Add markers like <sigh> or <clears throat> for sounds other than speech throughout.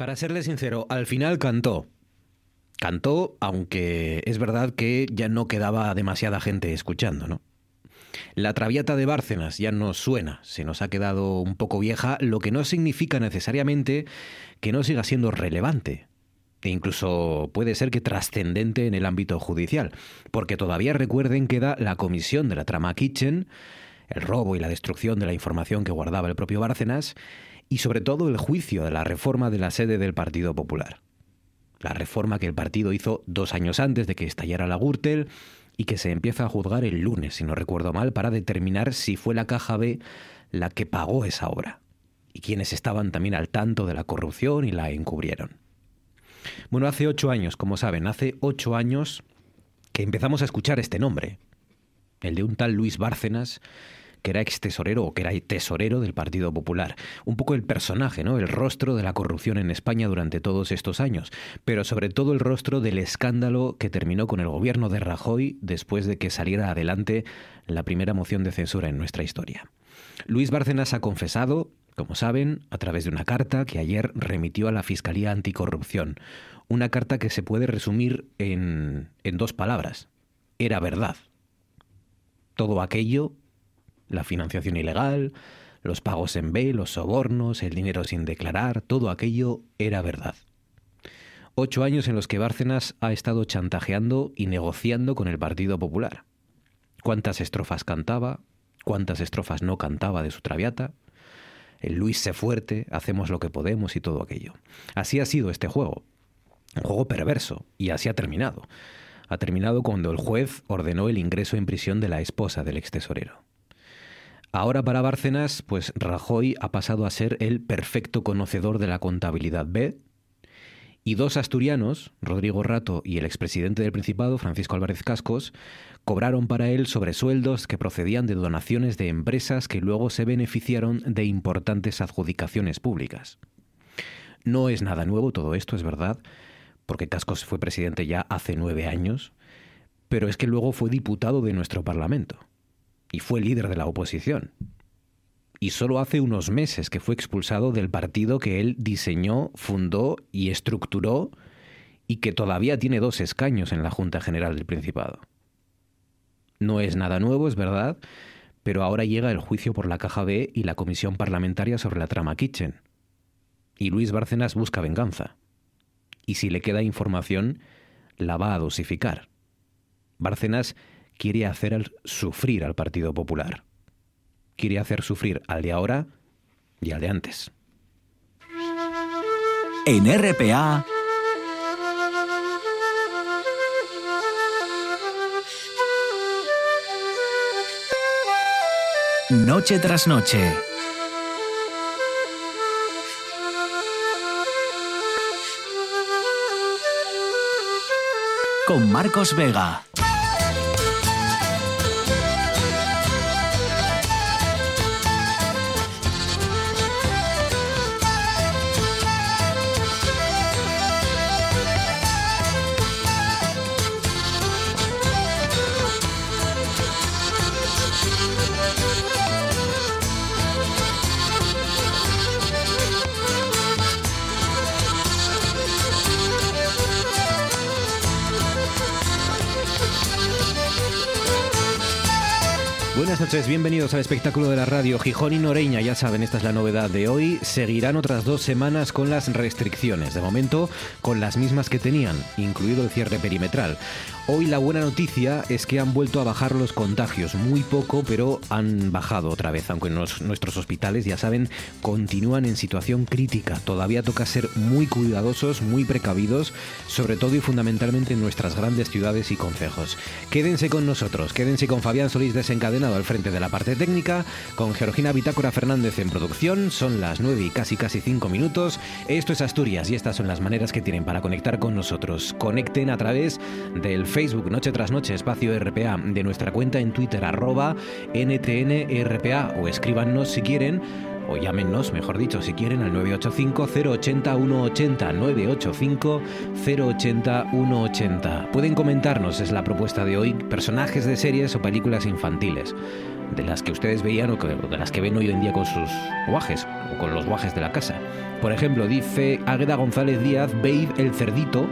Para serle sincero, al final cantó. Cantó, aunque es verdad que ya no quedaba demasiada gente escuchando, ¿no? La Traviata de Bárcenas ya no suena, se nos ha quedado un poco vieja, lo que no significa necesariamente que no siga siendo relevante. E incluso puede ser que trascendente en el ámbito judicial, porque todavía recuerden que da la comisión de la trama Kitchen, el robo y la destrucción de la información que guardaba el propio Bárcenas, y sobre todo el juicio de la reforma de la sede del Partido Popular. La reforma que el partido hizo dos años antes de que estallara la Gürtel y que se empieza a juzgar el lunes, si no recuerdo mal, para determinar si fue la Caja B la que pagó esa obra y quienes estaban también al tanto de la corrupción y la encubrieron. Bueno, hace ocho años, como saben, hace ocho años que empezamos a escuchar este nombre, el de un tal Luis Bárcenas, que era ex tesorero o que era tesorero del Partido Popular. Un poco el personaje, ¿no? El rostro de la corrupción en España durante todos estos años, pero sobre todo el rostro del escándalo que terminó con el gobierno de Rajoy después de que saliera adelante la primera moción de censura en nuestra historia. Luis Bárcenas ha confesado, como saben, a través de una carta que ayer remitió a la Fiscalía Anticorrupción. Una carta que se puede resumir en dos palabras. Era verdad. Todo aquello la financiación ilegal, los pagos en B, los sobornos, el dinero sin declarar, todo aquello era verdad. Ocho años en los que Bárcenas ha estado chantajeando y negociando con el Partido Popular. ¿Cuántas estrofas cantaba? ¿Cuántas estrofas no cantaba de su traviata? El Luis se fuerte, hacemos lo que podemos y todo aquello. Así ha sido este juego. Un juego perverso, y así ha terminado. Ha terminado cuando el juez ordenó el ingreso en prisión de la esposa del ex tesorero. Ahora para Bárcenas, pues Rajoy ha pasado a ser el perfecto conocedor de la contabilidad B. Y dos asturianos, Rodrigo Rato y el expresidente del Principado, Francisco Álvarez Cascos, cobraron para él sobresueldos que procedían de donaciones de empresas que luego se beneficiaron de importantes adjudicaciones públicas. No es nada nuevo todo esto, es verdad, porque Cascos fue presidente ya hace nueve años, pero es que luego fue diputado de nuestro Parlamento y fue líder de la oposición. Y solo hace unos meses que fue expulsado del partido que él diseñó, fundó y estructuró y que todavía tiene dos escaños en la Junta General del Principado. No es nada nuevo, es verdad, pero ahora llega el juicio por la Caja B y la Comisión Parlamentaria sobre la trama Kitchen. Y Luis Bárcenas busca venganza. Y si le queda información, la va a dosificar. Bárcenas quiere hacer sufrir al Partido Popular. Quiere hacer sufrir al de ahora y al de antes. En RPA. Noche tras noche. Con Marcos Vega. Buenas noches, bienvenidos al espectáculo de la radio Gijón y Noreña. Ya saben, esta es la novedad de hoy. Seguirán otras dos semanas con las restricciones. De momento, con las mismas que tenían, incluido el cierre perimetral. Hoy la buena noticia es que han vuelto a bajar los contagios, muy poco, pero han bajado otra vez, aunque nuestros hospitales, ya saben, continúan en situación crítica. Todavía toca ser muy cuidadosos, muy precavidos, sobre todo y fundamentalmente en nuestras grandes ciudades y concejos. Quédense con nosotros, quédense con Fabián Solís desencadenado frente de la parte técnica, con Georgina Bitácora Fernández en producción, son las 9 y casi casi 5 minutos. Esto es Asturias y estas son las maneras que tienen para conectar con nosotros. Conecten a través del Facebook Facebook Noche tras Noche Espacio RPA, de nuestra cuenta en Twitter arroba NTNRPA o escríbanos si quieren o llámenos, mejor dicho, si quieren, al 985-080-180, 985-080-180. Pueden comentarnos, es la propuesta de hoy, personajes de series o películas infantiles. de las que ustedes veían o de las que ven hoy en día con sus guajes o con los guajes de la casa. Por ejemplo, dice Águeda González Díaz, Babe el cerdito.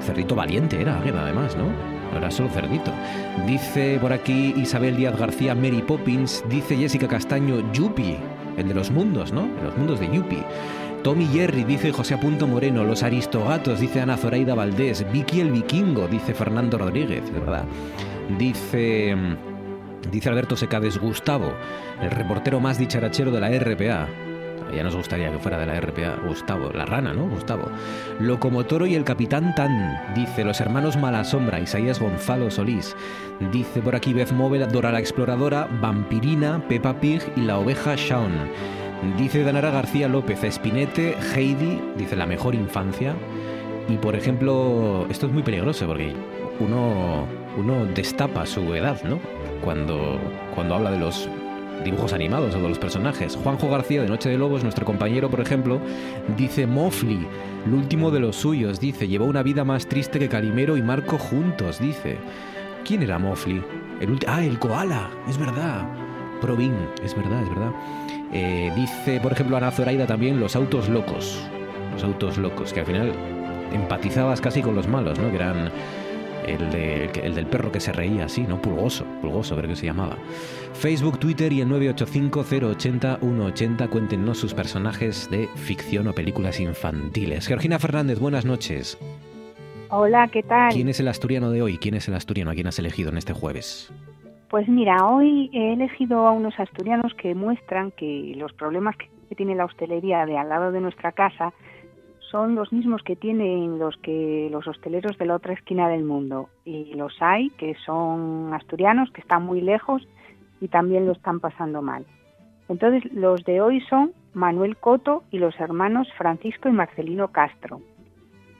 Cerdito valiente era Águeda además, ¿no? Era solo cerdito. Dice por aquí Isabel Díaz García, Mary Poppins. Dice Jessica Castaño, Yuppie, el de los mundos, ¿no? los mundos de Yuppie. Tommy Jerry, dice José Apunto Moreno. Los Aristogatos, dice Ana Zoraida Valdés. Vicky el Vikingo, dice Fernando Rodríguez, de verdad. Dice. Dice Alberto Secades Gustavo, el reportero más dicharachero de la RPA. Ya nos gustaría que fuera de la RPA Gustavo, la rana, ¿no? Gustavo. Locomotoro y el capitán Tan, dice los hermanos Malasombra, Isaías Gonzalo Solís. Dice por aquí Beth Móvil, Dora la Exploradora, Vampirina, Peppa Pig y la oveja Shaun. Dice Danara García López, Espinete, Heidi, dice la mejor infancia. Y por ejemplo, esto es muy peligroso porque uno, uno destapa su edad, ¿no? Cuando, cuando habla de los dibujos animados de los personajes. Juanjo García de Noche de Lobos, nuestro compañero, por ejemplo, dice Mofli, el último de los suyos, dice, llevó una vida más triste que Calimero y Marco juntos, dice. ¿Quién era Mofli? El ah, el koala, es verdad. Provin, es verdad, es verdad. Eh, dice, por ejemplo, Ana Zoraida también, los autos locos. Los autos locos, que al final empatizabas casi con los malos, ¿no? Que eran el, el, del perro que se reía así, ¿no? Pulgoso, pulgoso, creo que se llamaba. Facebook, Twitter y el 985-080-180, cuéntenos sus personajes de ficción o películas infantiles. Georgina Fernández, buenas noches. Hola, ¿qué tal? ¿Quién es el asturiano de hoy? ¿Quién es el asturiano a quién has elegido en este jueves? Pues mira, hoy he elegido a unos asturianos que muestran que los problemas que tiene la hostelería de al lado de nuestra casa son los mismos que tienen los que los hosteleros de la otra esquina del mundo y los hay que son asturianos que están muy lejos y también lo están pasando mal. Entonces los de hoy son Manuel Coto y los hermanos Francisco y Marcelino Castro.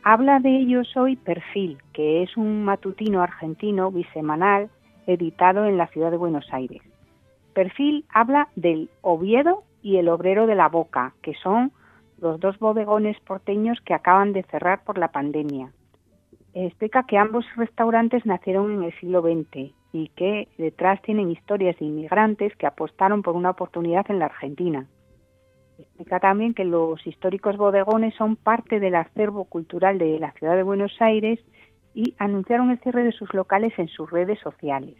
Habla de ellos hoy Perfil, que es un matutino argentino bisemanal editado en la ciudad de Buenos Aires. Perfil habla del Oviedo y el Obrero de la Boca, que son los dos bodegones porteños que acaban de cerrar por la pandemia. Explica que ambos restaurantes nacieron en el siglo XX y que detrás tienen historias de inmigrantes que apostaron por una oportunidad en la Argentina. Explica también que los históricos bodegones son parte del acervo cultural de la ciudad de Buenos Aires y anunciaron el cierre de sus locales en sus redes sociales.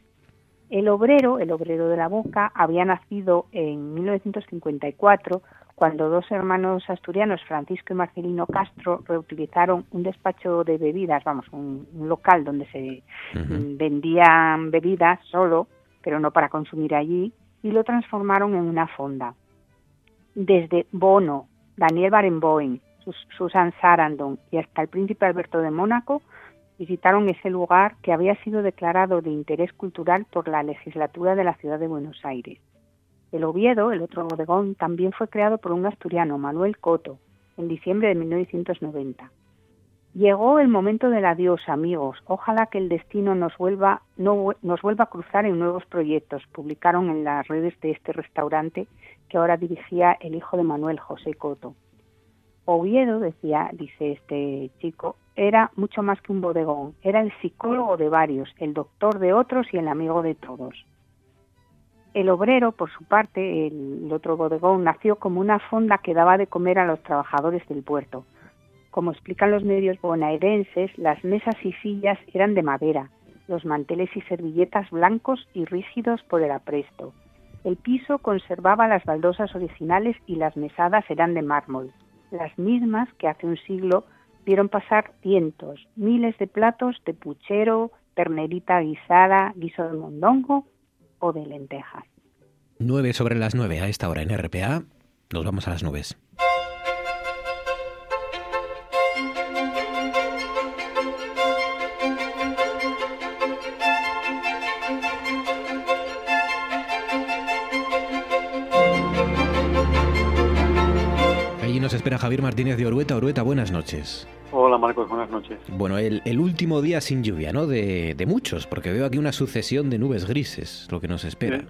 El obrero, el obrero de la Boca, había nacido en 1954 cuando dos hermanos asturianos, Francisco y Marcelino Castro, reutilizaron un despacho de bebidas, vamos, un, local donde se vendían bebidas solo, pero no para consumir allí, y lo transformaron en una fonda. Desde Bono, Daniel Barenboim, Susan Sarandon y hasta el príncipe Alberto de Mónaco visitaron ese lugar que había sido declarado de interés cultural por la legislatura de la ciudad de Buenos Aires. El Oviedo, el otro bodegón, también fue creado por un asturiano, Manuel Coto, en diciembre de 1990. Llegó el momento del adiós, amigos. Ojalá que el destino nos vuelva, no, nos vuelva a cruzar en nuevos proyectos. Publicaron en las redes de este restaurante que ahora dirigía el hijo de Manuel, José Coto. Oviedo, decía, dice este chico, era mucho más que un bodegón, era el psicólogo de varios, el doctor de otros y el amigo de todos. El obrero, por su parte, el otro bodegón, nació como una fonda que daba de comer a los trabajadores del puerto. Como explican los medios bonaerenses, las mesas y sillas eran de madera, los manteles y servilletas blancos y rígidos por el apresto. El piso conservaba las baldosas originales y las mesadas eran de mármol las mismas que hace un siglo vieron pasar cientos, miles de platos de puchero, ternerita guisada, guiso de mondongo o de lentejas. 9 sobre las 9 a esta hora en RPA. Nos vamos a las nubes. Espera Javier Martínez de Orueta. Orueta, buenas noches. Hola Marcos, buenas noches. Bueno, el, último día sin lluvia, ¿no? De, muchos, porque veo aquí una sucesión de nubes grises, lo que nos espera.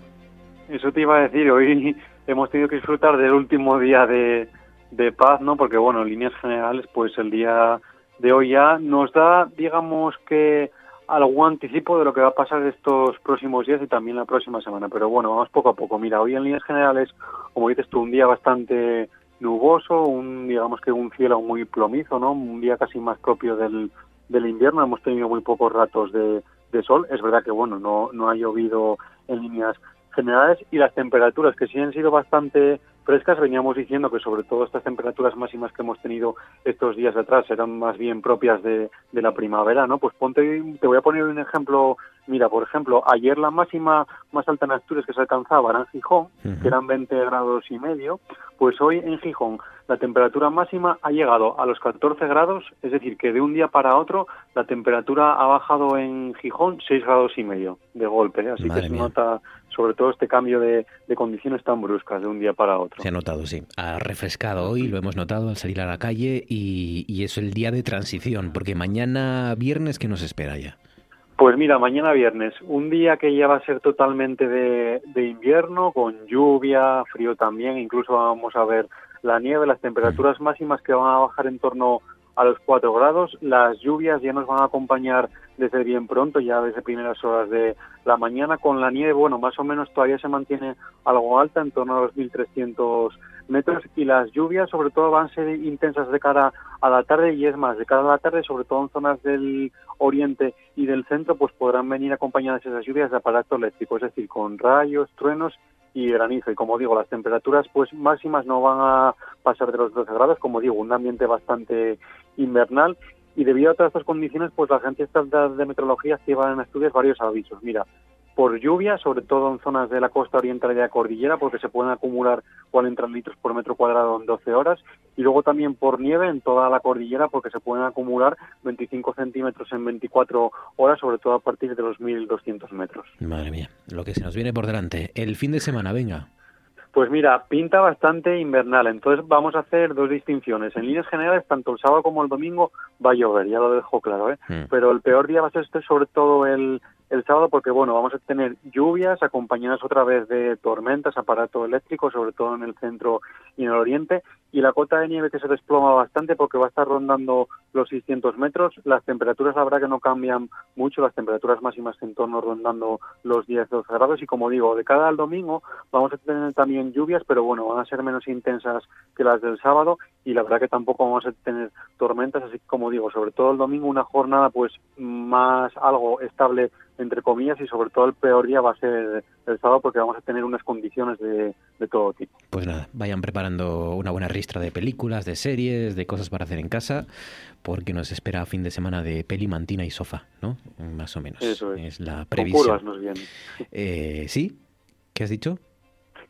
Eso te iba a decir, hoy hemos tenido que disfrutar del último día de, paz, ¿no? Porque bueno, en líneas generales, pues el día de hoy ya nos da, digamos que algún anticipo de lo que va a pasar estos próximos días y también la próxima semana. Pero bueno, vamos poco a poco. Mira, hoy en líneas generales, como dices tú, un día bastante nuboso, un digamos que un cielo muy plomizo, ¿no? Un día casi más propio del, del invierno. Hemos tenido muy pocos ratos de, de sol. Es verdad que bueno, no, no ha llovido en líneas generales y las temperaturas que sí han sido bastante frescas, veníamos diciendo que sobre todo estas temperaturas máximas que hemos tenido estos días atrás eran más bien propias de, de la primavera, ¿no? Pues ponte, te voy a poner un ejemplo, mira, por ejemplo, ayer la máxima más alta en Asturias que se alcanzaba era en Gijón, que eran 20 grados y medio, pues hoy en Gijón la temperatura máxima ha llegado a los 14 grados, es decir, que de un día para otro la temperatura ha bajado en Gijón 6 grados y medio de golpe, ¿eh? así Madre que se mía. nota sobre todo este cambio de, de condiciones tan bruscas de un día para otro. Se ha notado, sí. Ha refrescado hoy, lo hemos notado al salir a la calle y, y es el día de transición, porque mañana viernes, ¿qué nos espera ya? Pues mira, mañana viernes, un día que ya va a ser totalmente de, de invierno, con lluvia, frío también, incluso vamos a ver la nieve, las temperaturas máximas que van a bajar en torno a los 4 grados, las lluvias ya nos van a acompañar desde bien pronto, ya desde primeras horas de la mañana, con la nieve, bueno, más o menos todavía se mantiene algo alta, en torno a los 1.300 metros, y las lluvias sobre todo van a ser intensas de cara a la tarde, y es más, de cara a la tarde, sobre todo en zonas del oriente y del centro, pues podrán venir acompañadas esas lluvias de aparato eléctrico, es decir, con rayos, truenos y granizo. Y como digo, las temperaturas pues máximas no van a pasar de los 12 grados, como digo, un ambiente bastante invernal. Y debido a todas estas condiciones, pues la Agencia Estatal de Meteorología activa en Asturias varios avisos. Mira, por lluvia, sobre todo en zonas de la costa oriental y de la cordillera, porque se pueden acumular 40 litros por metro cuadrado en 12 horas, y luego también por nieve en toda la cordillera, porque se pueden acumular 25 centímetros en 24 horas, sobre todo a partir de los 1.200 metros. Madre mía, lo que se nos viene por delante. El fin de semana, venga. Pues mira, pinta bastante invernal, entonces vamos a hacer dos distinciones. En líneas generales, tanto el sábado como el domingo va a llover, ya lo dejo claro, ¿eh? Mm. Pero el peor día va a ser este, sobre todo el, el sábado, porque bueno, vamos a tener lluvias acompañadas otra vez de tormentas, aparato eléctrico, sobre todo en el centro y en el oriente, y la cota de nieve que se desploma bastante porque va a estar rondando los 600 metros. Las temperaturas, la verdad que no cambian mucho, las temperaturas máximas en torno rondando los 10-12 grados, y como digo, de cada al domingo vamos a tener también lluvias, pero bueno, van a ser menos intensas que las del sábado, y la verdad que tampoco vamos a tener tormentas, así que como digo, sobre todo el domingo una jornada pues más algo estable entre comillas y sobre todo el peor día va a ser el sábado porque vamos a tener unas condiciones de, de todo tipo. Pues nada, vayan preparando una buena ristra de películas, de series, de cosas para hacer en casa, porque nos espera fin de semana de peli, mantina y sofá, ¿no? Más o menos. Eso es. la Con previsión. curvas nos viene. Eh, ¿Sí? ¿Qué has dicho?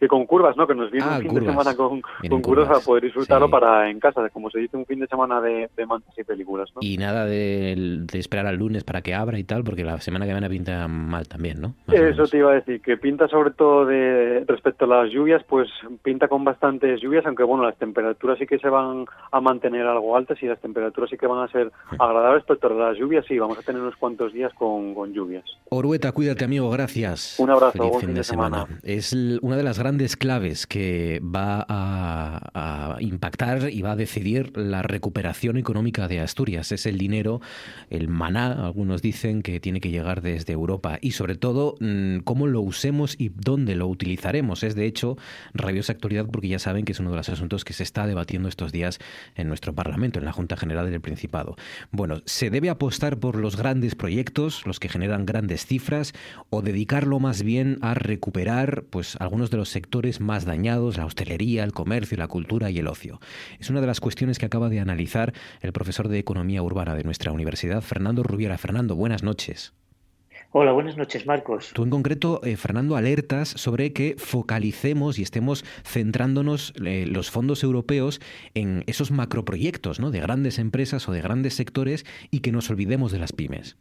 Que con curvas, ¿no? Que nos viene Ah, un fin curvas. de semana con, curvas para poder disfrutarlo Sí. para en casa, como se dice, un fin de semana de, de mantas y películas, ¿no? Y nada de, de esperar al lunes para que abra y tal, porque la semana que viene pinta mal también, ¿no? Más Eso te iba a decir, que pinta sobre todo de respecto a las lluvias, pues pinta con bastantes lluvias, aunque bueno, las temperaturas sí que se van a mantener algo altas y las temperaturas sí que van a ser agradables, pero las lluvias sí, vamos a tener unos cuantos días con, con lluvias. Orueta, cuídate, amigo, gracias. Un abrazo, Feliz buen fin fin de, semana. semana. Es una de las grandes claves que va a, a impactar y va a decidir la recuperación económica de Asturias. Es el dinero, el maná, algunos dicen que tiene que llegar desde Europa y sobre todo mm, cómo lo usemos y dónde lo utilizaremos. Es de hecho rabiosa actualidad porque ya saben que es uno de los asuntos que se está debatiendo estos días en nuestro Parlamento, en la Junta General del Principado. Bueno, ¿se debe apostar por los grandes proyectos, los que generan grandes cifras, o dedicarlo más bien a recuperar pues, algunos de los sectores más dañados, la hostelería, el comercio, la cultura y el ocio? Es una de las cuestiones que acaba de analizar el profesor de Economía Urbana de nuestra universidad, Fernando Rubiera. Fernando, buenas noches. Hola, buenas noches, Marcos. Tú en concreto, eh, Fernando, alertas sobre que focalicemos y estemos centrándonos eh, los fondos europeos en esos macroproyectos ¿no? de grandes empresas o de grandes sectores y que nos olvidemos de las pymes.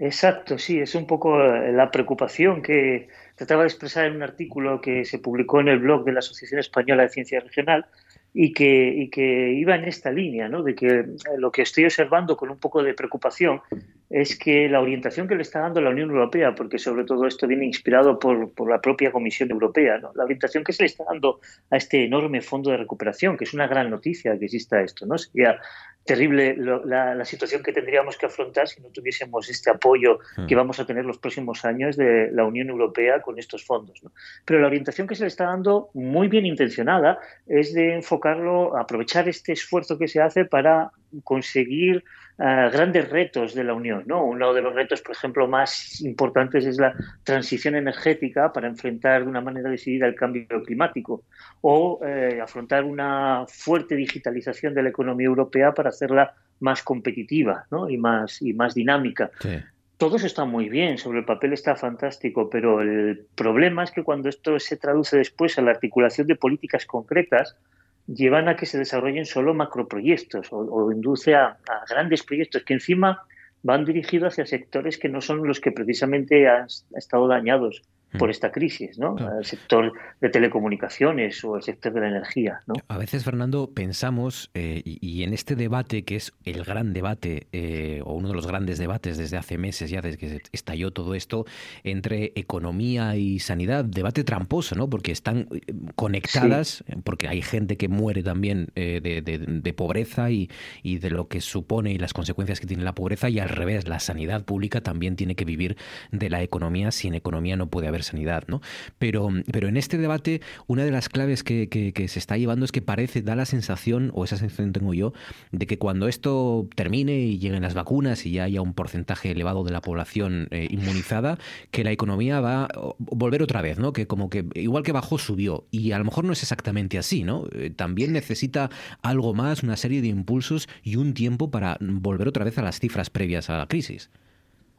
Exacto, sí, es un poco eh, la preocupación que trataba de expresar en un artículo que se publicó en el blog de la Asociación Española de Ciencia Regional y que, y que iba en esta línea, ¿no? de que eh, lo que estoy observando con un poco de preocupación es que la orientación que le está dando la Unión Europea, porque sobre todo esto viene inspirado por, por la propia Comisión Europea, ¿no? la orientación que se le está dando a este enorme fondo de recuperación, que es una gran noticia que exista esto, ¿no? Sería terrible la, situación que tendríamos que afrontar si no tuviésemos este apoyo hmm. que vamos a tener los próximos años de la Unión Europea con estos fondos. Pero la orientación que se le está dando, muy bien intencionada, es de enfocarlo, aprovechar este esfuerzo que se hace para conseguir grandes retos de la Unión. ¿no? Uno de los retos, por ejemplo, más importantes es la transición energética para enfrentar de una manera decidida el cambio climático o eh, afrontar una fuerte digitalización de la economía europea para hacerla más competitiva ¿no? y, más, y más dinámica. Todo eso está muy bien, sobre el papel está fantástico, pero el problema es que cuando esto se traduce después a la articulación de políticas concretas, llevan a que se desarrollen solo macroproyectos o, o induce a, grandes proyectos que encima van dirigidos hacia sectores que no son los que precisamente han estado dañados por mm. esta crisis, ¿no? El sector de telecomunicaciones o el sector de la energía, ¿no? A veces, Fernando, pensamos, eh, y, en este debate, que es el gran debate, eh, o uno de los grandes debates desde hace meses ya, desde que estalló todo esto, entre economía y sanidad, debate tramposo, ¿no? Porque están eh, conectadas, porque hay gente que muere también de, pobreza y, y de lo que supone y las consecuencias que tiene la pobreza, y al revés, la sanidad pública también tiene que vivir de la economía, sin economía no puede haber sanidad, ¿no? Pero, pero en este debate, una de las claves que, se está llevando es que parece, da la sensación, o esa sensación tengo yo, de que cuando esto termine y lleguen las vacunas y ya haya un porcentaje elevado de la población eh, inmunizada, que la economía va a volver otra vez, ¿no? Que como que igual que bajó, subió. Y a lo mejor no es exactamente así, ¿no? Eh, también necesita algo más, una serie de impulsos y un tiempo para volver otra vez a las cifras previas a la crisis.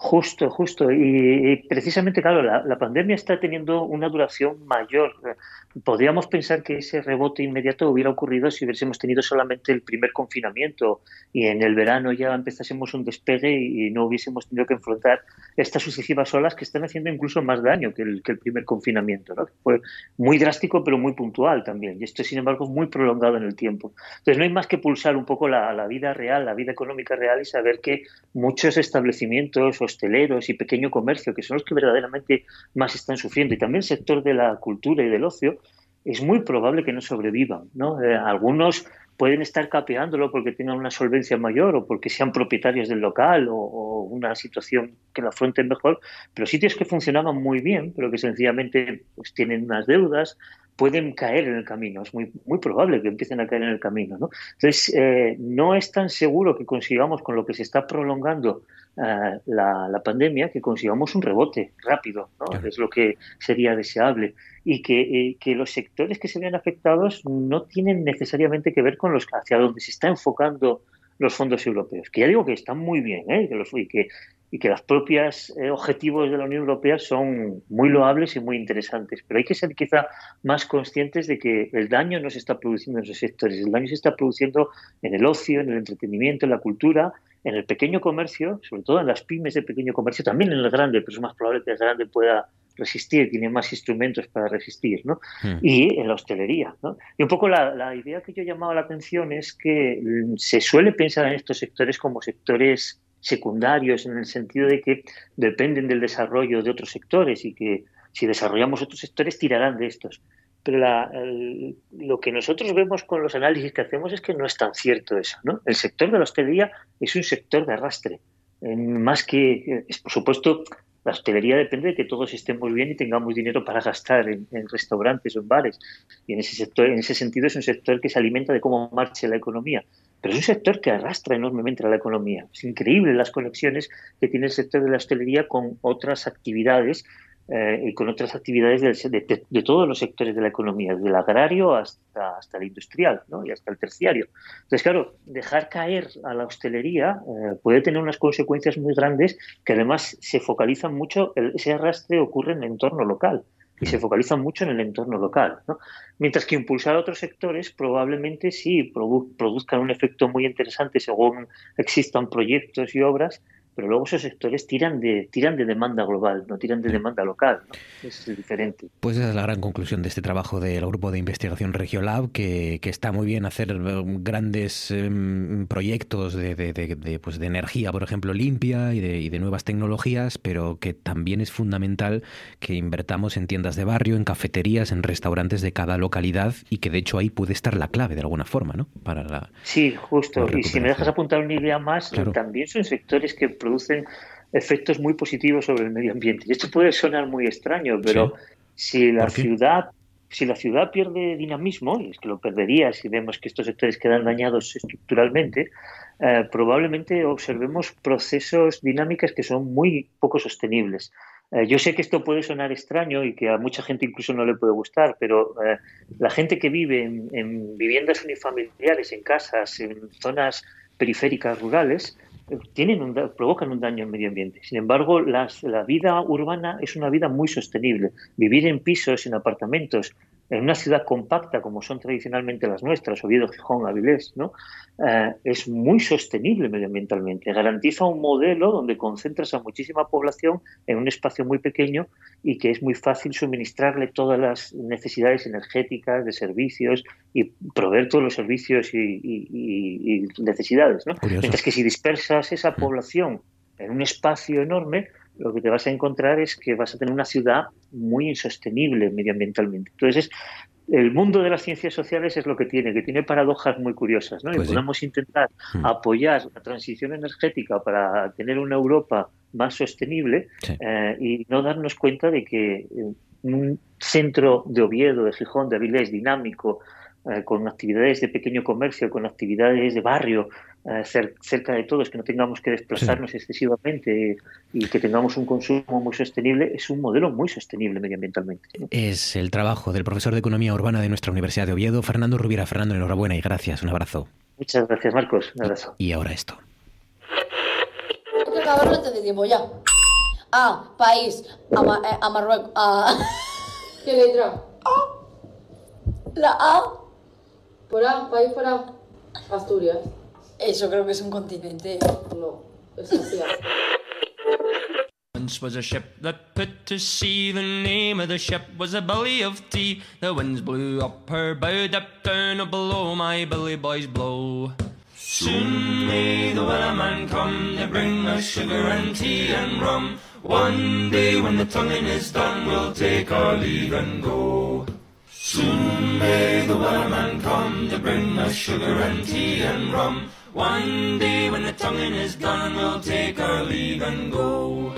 Justo, justo. Y, precisamente, claro, la, pandemia está teniendo una duración mayor. Podríamos pensar que ese rebote inmediato hubiera ocurrido si hubiésemos tenido solamente el primer confinamiento y en el verano ya empezásemos un despegue y no hubiésemos tenido que enfrentar estas sucesivas olas que están haciendo incluso más daño que el, que el primer confinamiento. ¿no? Fue muy drástico, pero muy puntual también. Y esto, sin embargo, muy prolongado en el tiempo. Entonces, no hay más que pulsar un poco la, la vida real, la vida económica real y saber que muchos establecimientos hosteleros y pequeño comercio, que son los que verdaderamente más están sufriendo, y también el sector de la cultura y del ocio, es muy probable que no sobrevivan. ¿no? Eh, algunos pueden estar capeándolo porque tengan una solvencia mayor o porque sean propietarios del local o, una situación que la afronten mejor, pero sitios que funcionaban muy bien, pero que sencillamente pues, tienen unas deudas, pueden caer en el camino. Es muy, muy probable que empiecen a caer en el camino. ¿no? Entonces, eh, no es tan seguro que consigamos, con lo que se está prolongando eh, la, pandemia, que consigamos un rebote rápido. ¿no? Es lo que sería deseable. Y que, eh, que, los sectores que se vean afectados no tienen necesariamente que ver con los hacia donde se está enfocando los fondos europeos, que ya digo que están muy bien, ¿eh? que los, y, que, y que los propios eh, objetivos de la Unión Europea son muy loables y muy interesantes, pero hay que ser quizá más conscientes de que el daño no se está produciendo en esos sectores, el daño se está produciendo en el ocio, en el entretenimiento, en la cultura, en el pequeño comercio, sobre todo en las pymes de pequeño comercio, también en el grande, pero es más probable que el grande pueda resistir, tiene más instrumentos para resistir, ¿no? Hmm. Y en la hostelería, ¿no? Y un poco la, la, idea que yo llamaba la atención es que se suele pensar en estos sectores como sectores secundarios en el sentido de que dependen del desarrollo de otros sectores y que si desarrollamos otros sectores tirarán de estos. Pero la, lo que nosotros vemos con los análisis que hacemos es que no es tan cierto eso. ¿no? El sector de la hostelería es un sector de arrastre. más que, por supuesto, la hostelería depende de que todos estemos bien y tengamos dinero para gastar en, restaurantes o en bares. Y en ese, sector, en ese sentido es un sector que se alimenta de cómo marche la economía. Pero es un sector que arrastra enormemente a la economía. Es increíble las conexiones que tiene el sector de la hostelería con otras actividades eh, y con otras actividades de, todos los sectores de la economía, desde el agrario hasta, hasta el industrial ¿no? y hasta el terciario. Entonces, claro, dejar caer a la hostelería eh, puede tener unas consecuencias muy grandes que además se focalizan mucho, ese arrastre ocurre en el entorno local y se focalizan mucho en el entorno local. ¿no? Mientras que impulsar a otros sectores probablemente sí produzcan un efecto muy interesante según existan proyectos y obras pero luego esos sectores tiran de, tiran de demanda global, no tiran de demanda local. Es diferente. Pues esa es la gran conclusión de este trabajo del grupo de investigación Regiolab, que, que está muy bien hacer eh, grandes em, proyectos de, de, pues de energía, por ejemplo, limpia y de, y de nuevas tecnologías, pero que también es fundamental que invertamos en tiendas de barrio, en cafeterías, en restaurantes de cada localidad y que de hecho ahí puede estar la clave de alguna forma, ¿no? Para la, sí, justo. y si me dejas apuntar una idea más, también son sectores que producen efectos muy positivos sobre el medio ambiente. Y esto puede sonar muy extraño, pero si la ciudad si la ciudad pierde dinamismo, y es que lo perdería si vemos que estos sectores quedan dañados estructuralmente, eh, probablemente observemos procesos dinámicas que son muy poco sostenibles. Eh, yo sé que esto puede sonar extraño y que a mucha gente incluso no le puede gustar, pero eh, la gente que vive en, viviendas unifamiliares, en casas, en zonas periféricas rurales, tienen un, provocan un daño al medio ambiente. Sin embargo, la vida urbana es una vida muy sostenible. Vivir en pisos, en apartamentos, en una ciudad compacta como son tradicionalmente las nuestras, Oviedo, Gijón, Avilés, ¿no? Eh, es muy sostenible medioambientalmente. Garantiza un modelo donde concentras a muchísima población en un espacio muy pequeño y que es muy fácil suministrarle todas las necesidades energéticas, de servicios y proveer todos los servicios y, necesidades. ¿no? Mientras que si dispersas esa mm. población en un espacio enorme, lo que te vas a encontrar es que vas a tener una ciudad muy insostenible medioambientalmente. Entonces, el mundo de las ciencias sociales es lo que tiene, que tiene paradojas muy curiosas, ¿no? y pues podemos intentar hmm. apoyar la transición energética para tener una Europa más sostenible eh, y no darnos cuenta de que eh, un centro de Oviedo, de Gijón, de Avilés dinámico, eh, con actividades de pequeño comercio, con actividades de barrio eh, cerca de todos, que no tengamos que desplazarnos excesivamente y que tengamos un consumo muy sostenible, es un modelo muy sostenible medioambientalmente. Es el trabajo del profesor de Economía Urbana de nuestra Universidad de Oviedo, Fernando Rubiera. Fernando, enhorabuena y gracias. Un abrazo. Muchas gracias, Marcos. Un abrazo. Y ahora esto. ya. A, país, a, eh, a Marruecos, a... <laughs> ¿Qué letra? A. La A ¿Por A? ¿País por A? Asturias. Eso creo que es un continente. No, es Asia. Once was a ship that put to sea. The name of the ship was a billy of tea. The winds blew up her bow, up down, or below my billy boys blow. Soon may the wellerman come to bring us sugar and tea and rum. One day when the tonguing is done, we'll take our leave and go. Soon may the wellerman come to bring us sugar and tea and rum. One day when the tonguing is done, we'll take our leave and go.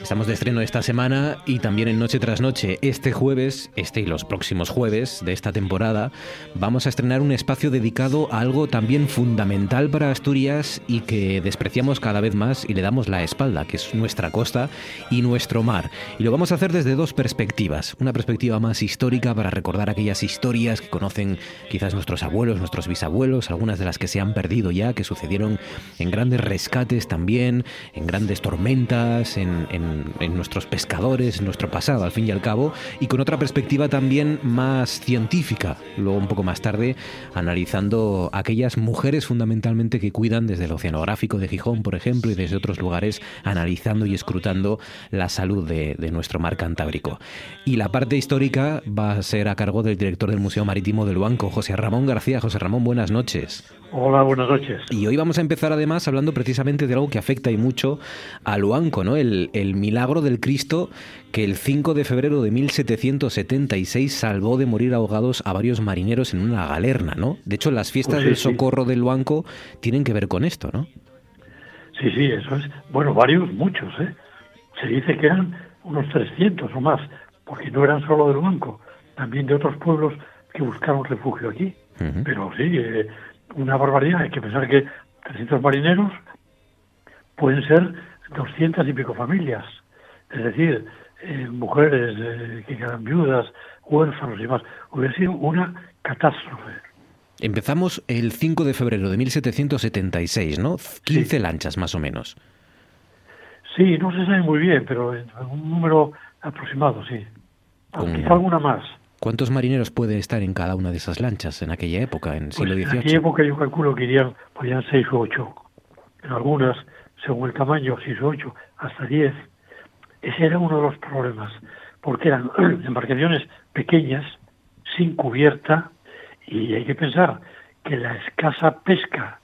Estamos de estreno esta semana y también en Noche tras Noche. Este jueves, este y los próximos jueves de esta temporada, vamos a estrenar un espacio dedicado a algo también fundamental para Asturias y que despreciamos cada vez más y le damos la espalda, que es nuestra costa y nuestro mar. Y lo vamos a hacer desde dos perspectivas. Una perspectiva más histórica para recordar aquellas historias que conocen quizás nuestros abuelos, nuestros bisabuelos, algunas de las que se han perdido ya, que sucedieron en grandes rescates también, en grandes tormentas, en, nuestros pescadores, en nuestro pasado, al fin y al cabo, y con otra perspectiva también más científica, luego un poco más tarde, analizando aquellas mujeres fundamentalmente que cuidan desde el oceanográfico de Gijón, por ejemplo, y desde otros lugares, analizando y escrutando la salud de, de nuestro mar Cantábrico. Y la parte histórica va a ser a cargo del director del Museo Marítimo del Banco, José Ramón García. José Ramón, buenas noches. Hola, buenas noches. Y hoy vamos a empezar además hablando precisamente de algo que afecta y mucho a Luanco, ¿no? El, milagro del Cristo que el 5 de febrero de 1776 salvó de morir ahogados a varios marineros en una galerna, ¿no? De hecho, las fiestas pues del socorro del Luanco tienen que ver con esto, ¿no? Sí, sí, eso es. Bueno, varios, muchos, ¿eh? Se dice que eran unos 300 o más, porque no eran solo del Luanco, también de otros pueblos que buscaron refugio aquí. Pero sí, eh, una barbaridad. Hay que pensar que 300 marineros pueden ser 200 y pico familias. Es decir, eh, mujeres eh, que quedan viudas, huérfanos y demás. Hubiera sido una catástrofe. Empezamos el 5 de febrero de 1776, ¿no? 15 lanchas más o menos. Sí, no se sabe muy bien, pero un número aproximado, sí. Quizá alguna más. ¿Cuántos marineros puede estar en cada una de esas lanchas en aquella época, en siglo XVIII? en aquella época yo calculo que irían, seis o ocho. en algunas, según el tamaño, si es 8, hasta 10. Ese era uno de los problemas, porque eran <clears throat> embarcaciones pequeñas, sin cubierta, y hay que pensar que la escasa pesca,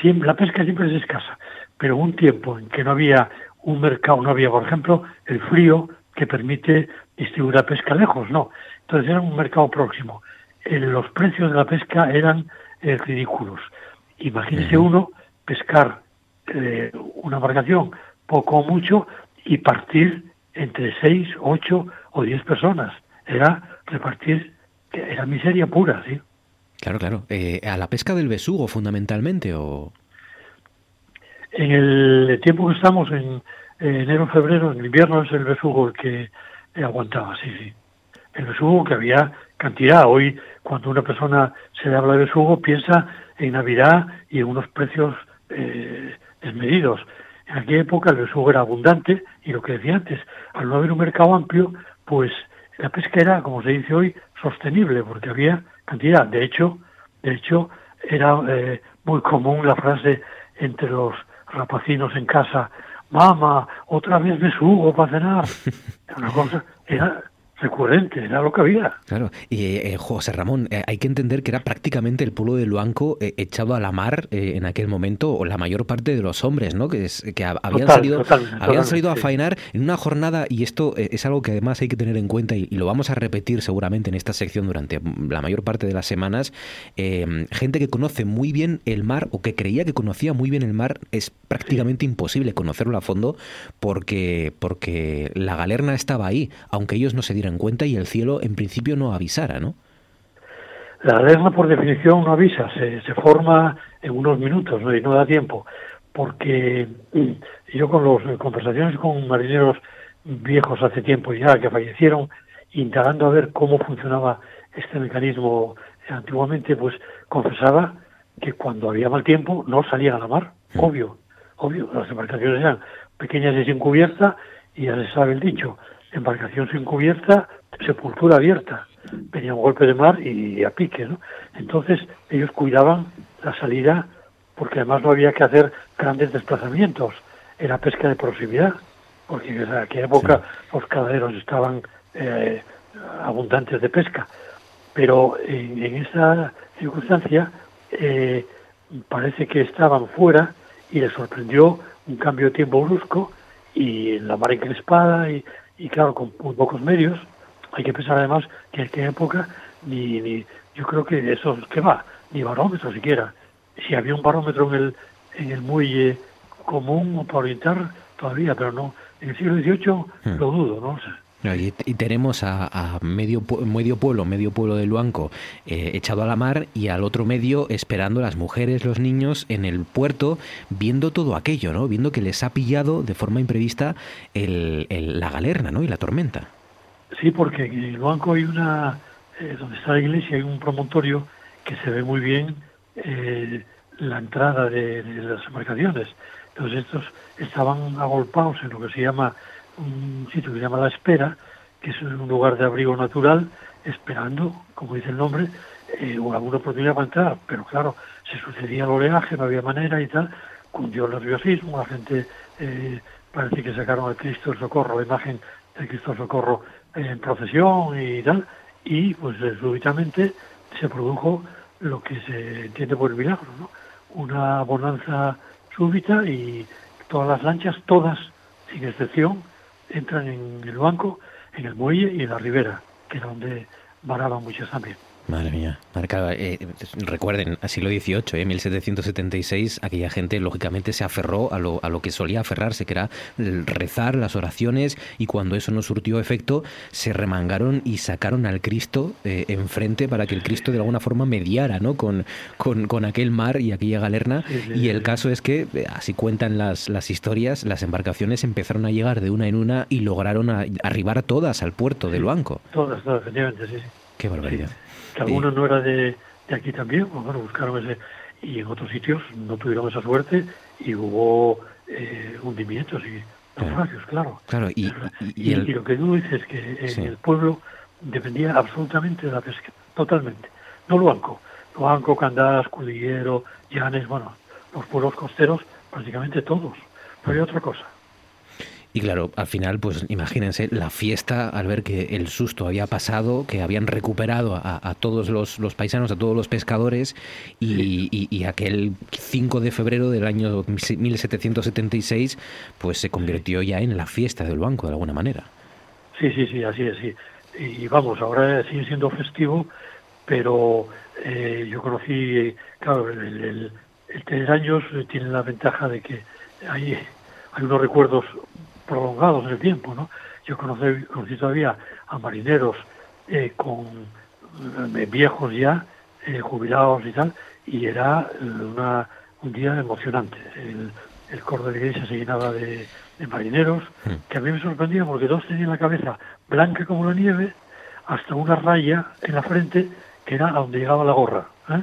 siempre, la pesca siempre es escasa, pero un tiempo en que no había un mercado, no había, por ejemplo, el frío que permite distribuir la pesca lejos, no. Entonces era un mercado próximo. Eh, los precios de la pesca eran eh, ridículos. Imagínese uno pescar eh, una embarcación poco o mucho y partir entre seis, ocho o diez personas. Era repartir, era miseria pura, ¿sí? Claro, claro. Eh, ¿A la pesca del besugo fundamentalmente o...? En el tiempo que estamos, en, enero, febrero, en invierno es el besugo el que aguantaba, sí, sí. El besugo que había cantidad. Hoy, cuando una persona se le habla de besugo, piensa en Navidad y en unos precios eh, desmedidos. En aquella época el besugo era abundante y lo que decía antes, al no haber un mercado amplio, pues la pesca era, como se dice hoy, sostenible porque había cantidad. De hecho, de hecho era eh, muy común la frase entre los rapacinos en casa, mamá, otra vez besugo para cenar. <laughs> Una cosa, era recurrente, era lo que había. Claro, y eh, José Ramón, eh, hay que entender que era prácticamente el pueblo de Luanco eh, echado a la mar eh, en aquel momento, o la mayor parte de los hombres, ¿no? Que, es, que habían Total, salido, habían salido a faenar en una jornada, y esto eh, es algo que además hay que tener en cuenta, y, y lo vamos a repetir seguramente en esta sección durante la mayor parte de las semanas, eh, gente que conoce muy bien el mar, o que creía que conocía muy bien el mar, es prácticamente imposible conocerlo a fondo, porque, porque la galerna estaba ahí, aunque ellos no se dieran cuenta y el cielo en principio no avisara, ¿no? La alerna, por definición, no avisa, se, se forma en unos minutos ¿no? y no da tiempo, porque mm, yo con las conversaciones con marineros viejos hace tiempo ya que fallecieron, indagando a ver cómo funcionaba este mecanismo antiguamente, pues confesaba que cuando había mal tiempo no salían a la mar, obvio, obvio, las embarcaciones eran pequeñas y sin cubierta, y ya se sabe el dicho, embarcación sin cubierta, sepultura abierta, venía un golpe de mar y a pique, ¿no? Entonces ellos cuidaban la salida porque además no había que hacer grandes desplazamientos, era pesca de proximidad, porque en aquella época los caladeros estaban eh, abundantes de pesca, pero en, en esa circunstancia eh, parece que estaban fuera y les sorprendió un cambio de tiempo brusco y en la mar encrespada y, y claro, con muy pocos medios, hay que pensar además que en aquella época ni, ni yo creo que eso que va, ni barómetro siquiera. Si había un barómetro en el, en el muelle común o para orientar, todavía, pero no. En el siglo XVIII lo dudo, ¿no? O sea, Y, tenemos a, a medio, medio pueblo, medio pueblo de Luanco eh, echado a la mar y al otro medio esperando las mujeres, los niños en el puerto viendo todo aquello, ¿no? Viendo que les ha pillado de forma imprevista el, la galerna, ¿no? Y la tormenta. Sí, porque en el banco hay una, eh, donde está la iglesia, hay un promontorio que se ve muy bien eh, la entrada de, de las embarcaciones. Entonces estos estaban agolpados en lo que se llama un sitio que se llama La Espera, que es un lugar de abrigo natural, esperando, como dice el nombre, eh, alguna oportunidad para entrar. Pero claro, se sucedía el oleaje, no había manera y tal, cundió el nerviosismo, la gente eh, parece que sacaron al Cristo del Socorro, la imagen del Cristo del Socorro en procesión y tal, y pues súbitamente se produjo lo que se entiende por el milagro, ¿no? Una bonanza súbita y todas las lanchas, todas, sin excepción, entran en el banco, en el muelle y en la ribera, que era donde varaban muchas también. Madre mía. Marca, eh, recuerden, siglo XVIII, eh, 1776, aquella gente lógicamente se aferró a lo, a lo que solía aferrarse, que era el rezar las oraciones, y cuando eso no surtió efecto, se remangaron y sacaron al Cristo eh, enfrente para que el Cristo de alguna forma mediara ¿no? con, con, con aquel mar y aquella galerna. Y el caso es que, eh, así cuentan las, las historias, las embarcaciones empezaron a llegar de una en una y lograron a- arribar todas al puerto del banco. Todas, todas, efectivamente, sí, sí. Qué barbaridad. Que algunos no era de, de aquí también, pues bueno, buscaron ese, y en otros sitios no tuvieron esa suerte y hubo eh, hundimientos y naufragios, claro. Claro, y, y- y Y, el- y lo que tú dices que en Sí. el pueblo dependía absolutamente de la pesca, totalmente. No Luanco, Luanco, Candás, Cudillero, Llanes, bueno, los pueblos costeros prácticamente todos. No había otra cosa. Y claro, al final, pues imagínense la fiesta al ver que el susto había pasado, que habían recuperado a, a todos los, los, paisanos, a todos los pescadores, y, y, y, aquel 5 de febrero del año 1776, pues se convirtió ya en la fiesta del banco, de alguna manera. Sí, sí, sí, así es, sí. Y vamos, ahora sigue siendo festivo, pero eh, yo conocí, claro, el, el, el tener años tiene la ventaja de que hay, hay unos recuerdos prolongados en el tiempo, ¿no? Yo conocí, conocí todavía a marineros eh, con eh, viejos ya, eh, jubilados y tal, y era una, un día emocionante. El, el coro de la iglesia se llenaba de, de marineros, que a mí me sorprendía porque todos tenían la cabeza blanca como la nieve, hasta una raya en la frente que era a donde llegaba la gorra. ¿eh?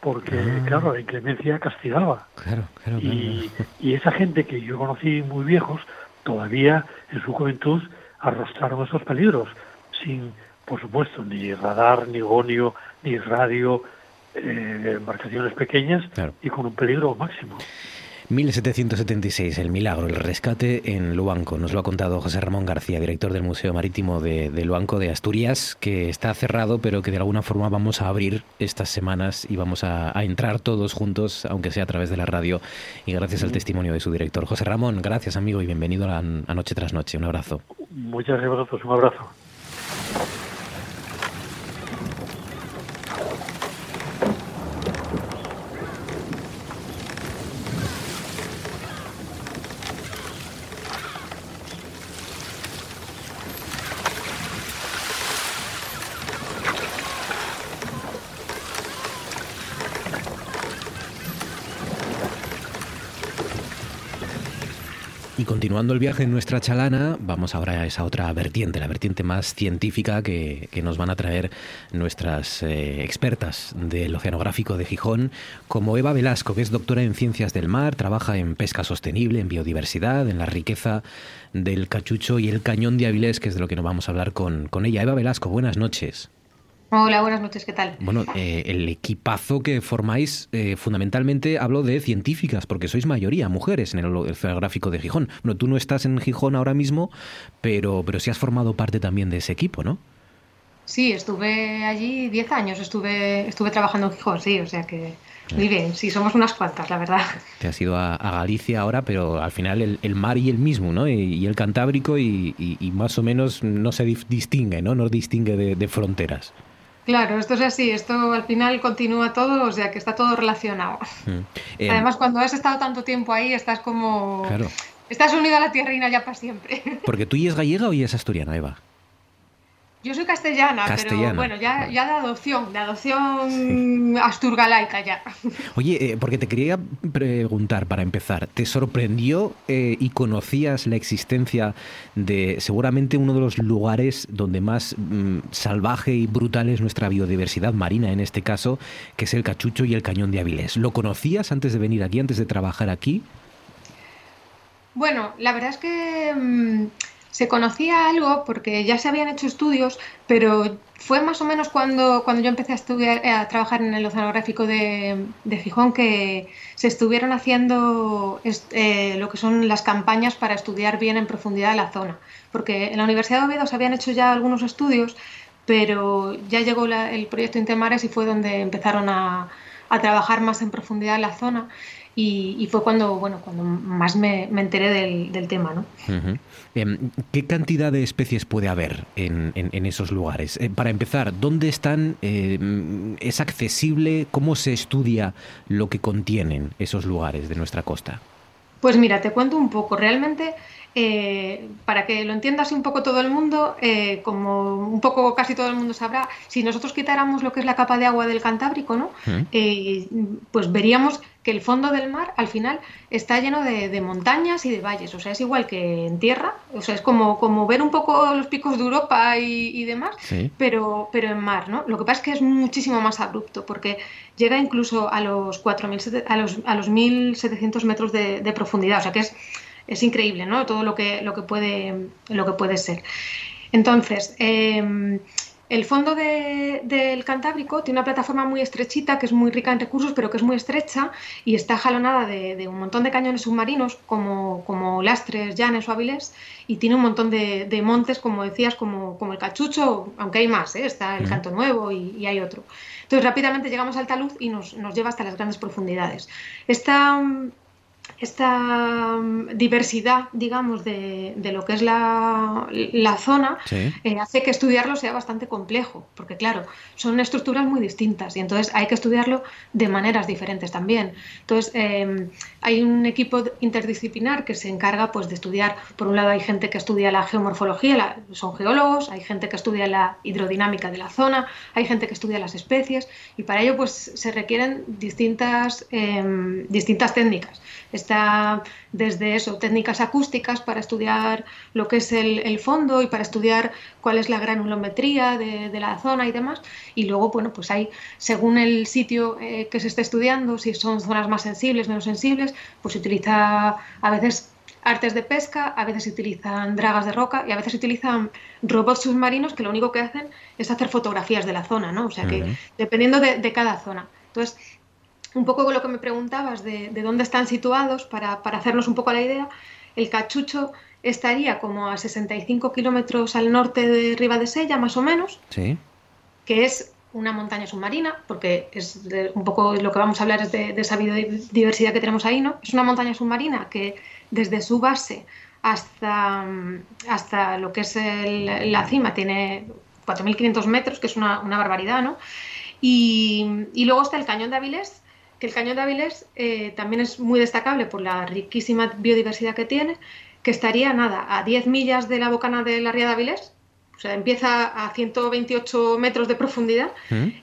Porque, ah. claro, la inclemencia castigaba. Claro, claro, y, y, esa gente que yo conocí muy viejos, todavía en su juventud arrostraron esos peligros, sin, por supuesto, ni radar, ni gonio, ni radio, eh, embarcaciones pequeñas claro. y con un peligro máximo. 1776, el milagro, el rescate en Luanco. Nos lo ha contado José Ramón García, director del Museo Marítimo de, de, Luanco de Asturias, que está cerrado, pero que de alguna forma vamos a abrir estas semanas y vamos a, a entrar todos juntos, aunque sea a través de la radio, y gracias al testimonio de su director. José Ramón, gracias amigo y bienvenido a, a Noche tras Noche. Un abrazo. Muchas gracias un abrazo. Y continuando el viaje en nuestra chalana, vamos ahora a esa otra vertiente, la vertiente más científica que, que nos van a traer nuestras eh, expertas del Oceanográfico de Gijón, como Eva Velasco, que es doctora en Ciencias del Mar, trabaja en pesca sostenible, en biodiversidad, en la riqueza del cachucho y el cañón de Avilés, que es de lo que nos vamos a hablar con, con ella. Eva Velasco, buenas noches. Hola, buenas noches, ¿qué tal? Bueno, eh, el equipazo que formáis, eh, fundamentalmente hablo de científicas, porque sois mayoría mujeres en el Oceanográfico de Gijón. Bueno, tú no estás en Gijón ahora mismo, pero, pero sí has formado parte también de ese equipo, ¿no? Sí, estuve allí 10 años, estuve, estuve trabajando en Gijón, sí, o sea que muy bien, sí, somos unas cuantas, la verdad. Te has ido a, a Galicia ahora, pero al final el, el, mar y el mismo, ¿no? Y, y el Cantábrico y, y, y, más o menos no se distingue, ¿no? No distingue de, de fronteras. Claro, esto es así, esto al final continúa todo, o sea que está todo relacionado. Mm. <laughs> Eh, Además, cuando has estado tanto tiempo ahí, estás como... Claro. Estás unido a la tierrina ya para siempre. Porque tú y es gallega o y es asturiana, Eva. Yo soy castellana, castellana, pero bueno, ya, ya de adopción, de adopción sí. asturgalaica ya. Oye, eh, porque te quería preguntar para empezar, ¿te sorprendió eh, y conocías la existencia de seguramente uno de los lugares donde más mmm, salvaje y brutal es nuestra biodiversidad marina en este caso, que es el Cachucho y el Cañón de Avilés? ¿Lo conocías antes de venir aquí, antes de trabajar aquí? Bueno, la verdad es que... Mmm se conocía algo porque ya se habían hecho estudios, pero fue más o menos cuando, cuando yo empecé a estudiar, a trabajar en el oceanográfico de, de Gijón que se estuvieron haciendo eh, lo que son las campañas para estudiar bien en profundidad la zona. Porque en la Universidad de Oviedo se habían hecho ya algunos estudios, pero ya llegó la, el proyecto Intermares y fue donde empezaron a, a trabajar más en profundidad la zona. Y, y, fue cuando, bueno, cuando más me, me enteré del, del, tema. ¿no? Uh -huh. eh, ¿Qué cantidad de especies puede haber en, en, en esos lugares? Eh, para empezar, ¿dónde están? Eh, ¿Es accesible? ¿Cómo se estudia lo que contienen esos lugares de nuestra costa? Pues mira, te cuento un poco. Realmente eh, para que lo entienda así un poco todo el mundo, eh, como un poco casi todo el mundo sabrá, si nosotros quitáramos lo que es la capa de agua del Cantábrico, ¿no? Eh, pues veríamos que el fondo del mar al final está lleno de, de, montañas y de valles, o sea, es igual que en tierra, o sea, es como, como ver un poco los picos de Europa y, y demás, sí. pero, pero en mar, ¿no? Lo que pasa es que es muchísimo más abrupto, porque llega incluso a los 4.000, a los, a los 1.700 metros de, de profundidad, o sea, que es es increíble, ¿no? Todo lo que, lo que, puede, lo que puede ser. Entonces, eh, el fondo de- del Cantábrico tiene una plataforma muy estrechita, que es muy rica en recursos, pero que es muy estrecha y está jalonada de, de un montón de cañones submarinos, como, como Lastres, Llanes o Avilés, y tiene un montón de, de montes, como decías, como, como el Cachucho, aunque hay más, ¿eh? está el. Canto Nuevo y, y hay otro. Entonces rápidamente llegamos al talud y nos, nos lleva hasta las grandes profundidades. Esta, esta mm, diversidad, digamos, de, de lo que es la, la zona Sí. eh, hace que estudiarlo sea bastante complejo, porque claro, son estructuras muy distintas y entonces hay que estudiarlo de maneras diferentes también. Entonces, eh, hay un equipo interdisciplinar que se encarga pues, de estudiar, por un lado hay gente que estudia la geomorfología, la- son geólogos, hay gente que estudia la hidrodinámica de la zona, hay gente que estudia las especies y para ello pues, se requieren distintas, eh, distintas técnicas. Está desde eso, técnicas acústicas para estudiar lo que es el, el fondo y para estudiar cuál es la granulometría de, de la zona y demás. Y luego, bueno, pues hay, según el sitio eh, que se esté estudiando, si son zonas más sensibles, menos sensibles, pues se utiliza a veces artes de pesca, a veces se utilizan dragas de roca y a veces se utilizan robots submarinos que lo único que hacen es hacer fotografías de la zona, ¿no? O sea que dependiendo de, de cada zona. Entonces, un poco con lo que me preguntabas de, de dónde están situados, para, para hacernos un poco la idea, el cachucho estaría como a 65 kilómetros al norte de Ribadesella, más o menos, Sí. que es una montaña submarina, porque es de- un poco lo que vamos a hablar es de, de esa biodiversidad que tenemos ahí, ¿no? Es una montaña submarina que desde su base hasta, mm, hasta lo que es el- la cima tiene 4.500 metros, que es una, una barbaridad, ¿no? Y, y luego está el Cañón de Avilés, que el Cañón de Avilés eh, también es muy destacable por la riquísima biodiversidad que tiene, que estaría, nada, a 10 millas de la bocana de la Ría de Avilés, o sea, empieza a 128 metros de profundidad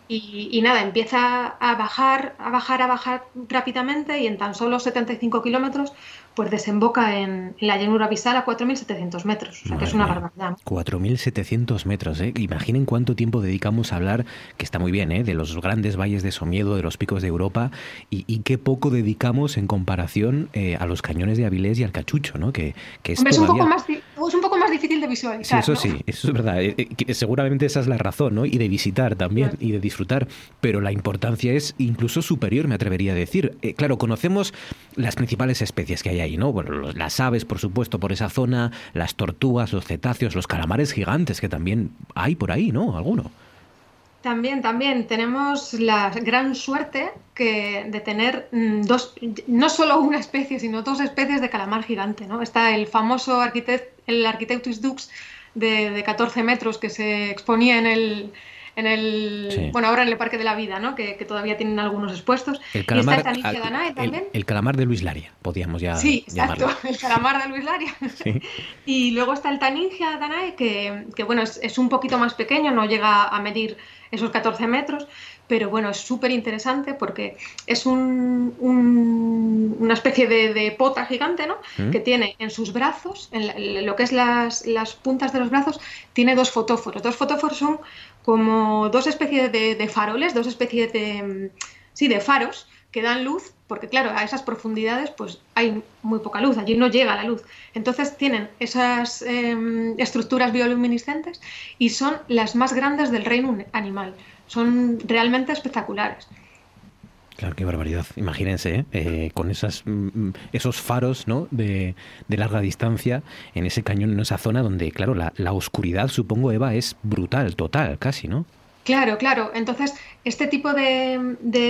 y, y nada, empieza a bajar, a bajar, a bajar rápidamente y en tan solo 75 kilómetros pues desemboca en, en la llanura abisal a 4.700 metros, o sea que es una barbaridad. ¿no? 4.700 metros, ¿eh? Imaginen cuánto tiempo dedicamos a hablar, que está muy bien, ¿eh? De los grandes valles de Somiedo, de los picos de Europa, y, y qué poco dedicamos en comparación eh, a los cañones de Avilés y al Cachucho, ¿no? Que, que es Hombre, es, un poco más, es un poco más difícil de Sí, visualizar. eso ¿no? sí, eso es verdad. Eh, eh, seguramente esa es la razón, ¿no? Y de visitar también, y de disfrutar. Pero la importancia es incluso superior, me atrevería a decir. Eh, claro, conocemos las principales especies que hay ahí, ¿no? Bueno, las aves, por supuesto, por esa zona, las tortugas, los cetáceos, los calamares gigantes, que también hay por ahí, ¿no? Alguno. También, también tenemos la gran suerte que de tener mm, dos, no solo una especie, sino dos especies de calamar gigante, ¿no? Está el famoso arquitect, el Architectus dux de, de 14 metros que se exponía en el, en el Sí. bueno, ahora en el Parque de la Vida, ¿no? Que, que todavía tienen algunos expuestos. El y calamar, está el Tanigia al- danae el, también. el calamar de Luis Laria, podríamos ya Sí, exacto, el calamar de Luis Laria. <laughs> Sí. <laughs> Y luego está el Taningia danae, que, que, bueno, es, es un poquito más pequeño, no llega a medir esos 14 metros, pero bueno, es súper interesante porque es un- un- una especie de, de pota gigante, ¿no? ¿Mm? Que tiene en sus brazos, en, la- en lo que es las, las puntas de los brazos, tiene dos fotóforos. Dos fotóforos son como dos especies de, de faroles, dos especies de, mm, sí, de faros que dan luz, porque claro, a esas profundidades pues hay muy poca luz, allí no llega la luz. Entonces tienen esas em, estructuras bioluminiscentes y son las más grandes del reino animal. Son realmente espectaculares. Claro, qué barbaridad. Imagínense, ¿eh? Eh, con esas, mm, esos faros ¿no? de, larga distancia en ese cañón, en esa zona donde, claro, la, la oscuridad, supongo, Eva, es brutal, total, casi, ¿no? Claro, claro. Entonces, este tipo de, de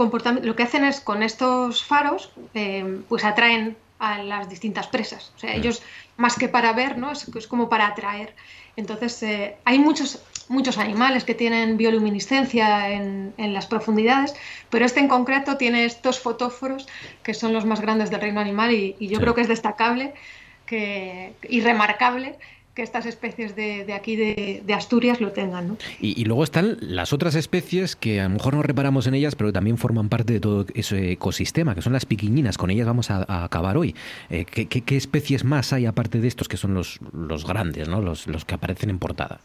comportamiento, lo que hacen es con estos faros, eh, pues atraen a las distintas presas. O sea, ellos, más que para ver, ¿no? Es, es como para atraer. Entonces, eh, hay muchos, muchos animales que tienen bioluminiscencia en, en las profundidades, pero este en concreto tiene estos fotóforos que son los más grandes del reino animal y, y yo Sí. creo que es destacable que, y remarcable que estas especies de, aquí de, Asturias lo tengan, ¿no? Y, luego están las otras especies que a lo mejor no reparamos en ellas, pero también forman parte de todo ese ecosistema, que son las piquiñinas. Con ellas vamos a, a acabar hoy. Eh, ¿qué, qué, qué especies más hay aparte de estos que son los, los grandes, ¿no? los, los que aparecen en portada?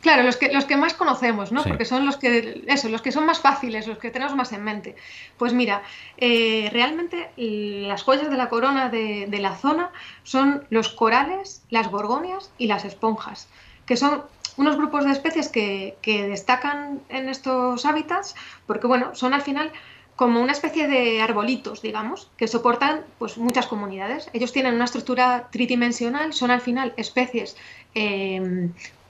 Claro, los que, los que más conocemos, ¿no? Sí. Porque son los que, eso, los que son más fáciles, los que tenemos más en mente. Pues mira, eh, realmente las joyas de la corona de, de la zona son los corales, las gorgonias y las esponjas, que son unos grupos de especies que, que destacan en estos hábitats porque, bueno, son al final como una especie de arbolitos, digamos, que soportan pues, muchas comunidades. Ellos tienen una estructura tridimensional, son al final especies eh,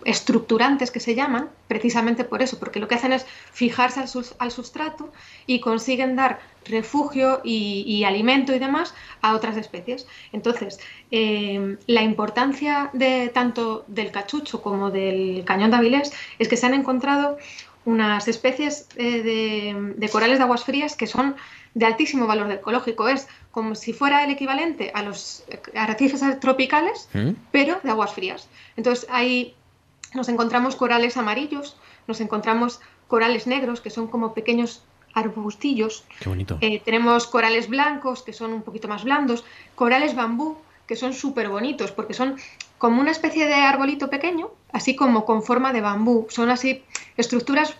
estructurantes que se llaman, precisamente por eso, porque lo que hacen es fijarse al, sus- al sustrato y consiguen dar refugio y, y alimento y demás a otras especies. Entonces, eh, la importancia de tanto del cachucho como del cañón de Avilés es que se han encontrado unas especies eh, de, de corales de aguas frías que son de altísimo valor ecológico. Es como si fuera el equivalente a los arrecifes tropicales, ¿Mm? pero de aguas frías. Entonces ahí nos encontramos corales amarillos, nos encontramos corales negros, que son como pequeños arbustillos. Qué bonito. Eh, tenemos corales blancos, que son un poquito más blandos, corales bambú, que son súper bonitos, porque son como una especie de arbolito pequeño, así como con forma de bambú. Son así estructuras,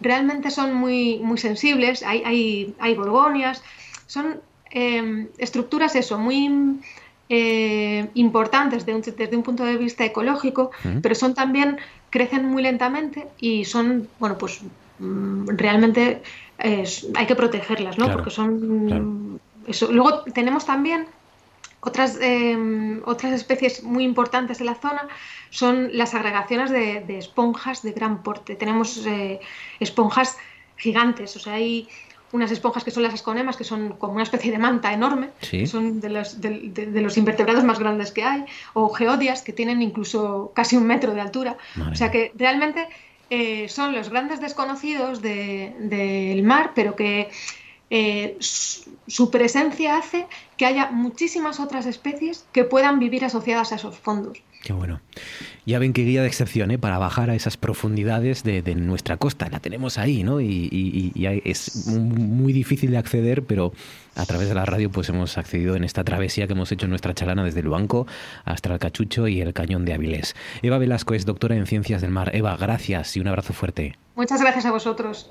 realmente son muy, muy sensibles, hay, hay, hay gorgonias, son eh, estructuras eso, muy eh, importantes de un- desde un punto de vista ecológico, pero son también, crecen muy lentamente y son, bueno, pues mm, realmente eh, hay que protegerlas, ¿no? Claro, Porque son... Eso. Luego tenemos también otras, eh, otras especies muy importantes de la zona son las agregaciones de, de esponjas de gran porte. Tenemos eh, esponjas gigantes, o sea, hay unas esponjas que son las asconemas, que son como una especie de manta enorme, Sí. que son de los, de- de- de los invertebrados más grandes que hay, o geodias, que tienen incluso casi un metro de altura. Madre o sea que realmente eh, son los grandes desconocidos de- del mar, pero que eh, su, presencia hace que haya muchísimas otras especies que puedan vivir asociadas a esos fondos. Qué bueno. Ya ven qué guía de excepción, ¿eh? Para bajar a esas profundidades de, de nuestra costa. La tenemos ahí, ¿no? Y, y- y hay- es muy difícil de acceder, pero a través de la radio pues hemos accedido en esta travesía que hemos hecho en nuestra chalana desde el banco hasta el Cachucho y el Cañón de Avilés. Eva Velasco es doctora en Ciencias del Mar. Eva, gracias y un abrazo fuerte. Muchas gracias a vosotros.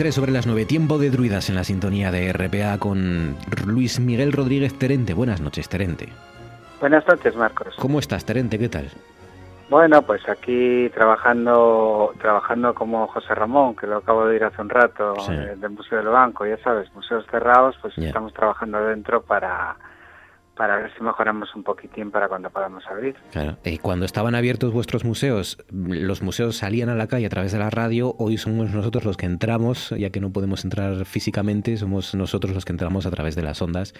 ...43 sobre las 9, tiempo de druidas en la sintonía de RPA con Luis Miguel Rodríguez Terente. Buenas noches, Terente. Buenas noches, Marcos. ¿Cómo estás, Terente? ¿Qué tal? Bueno, pues aquí trabajando trabajando como José Ramón, que lo acabo de ir hace un rato, Sí. eh, del Museo del Banco, ya sabes, museos cerrados, pues Ya. estamos trabajando adentro para, para ver si mejoramos un poquitín para cuando podamos abrir. Claro. Eh, cuando estaban abiertos vuestros museos, los museos salían a la calle a través de la radio. Hoy somos nosotros los que entramos, ya que no podemos entrar físicamente, somos nosotros los que entramos a través de las ondas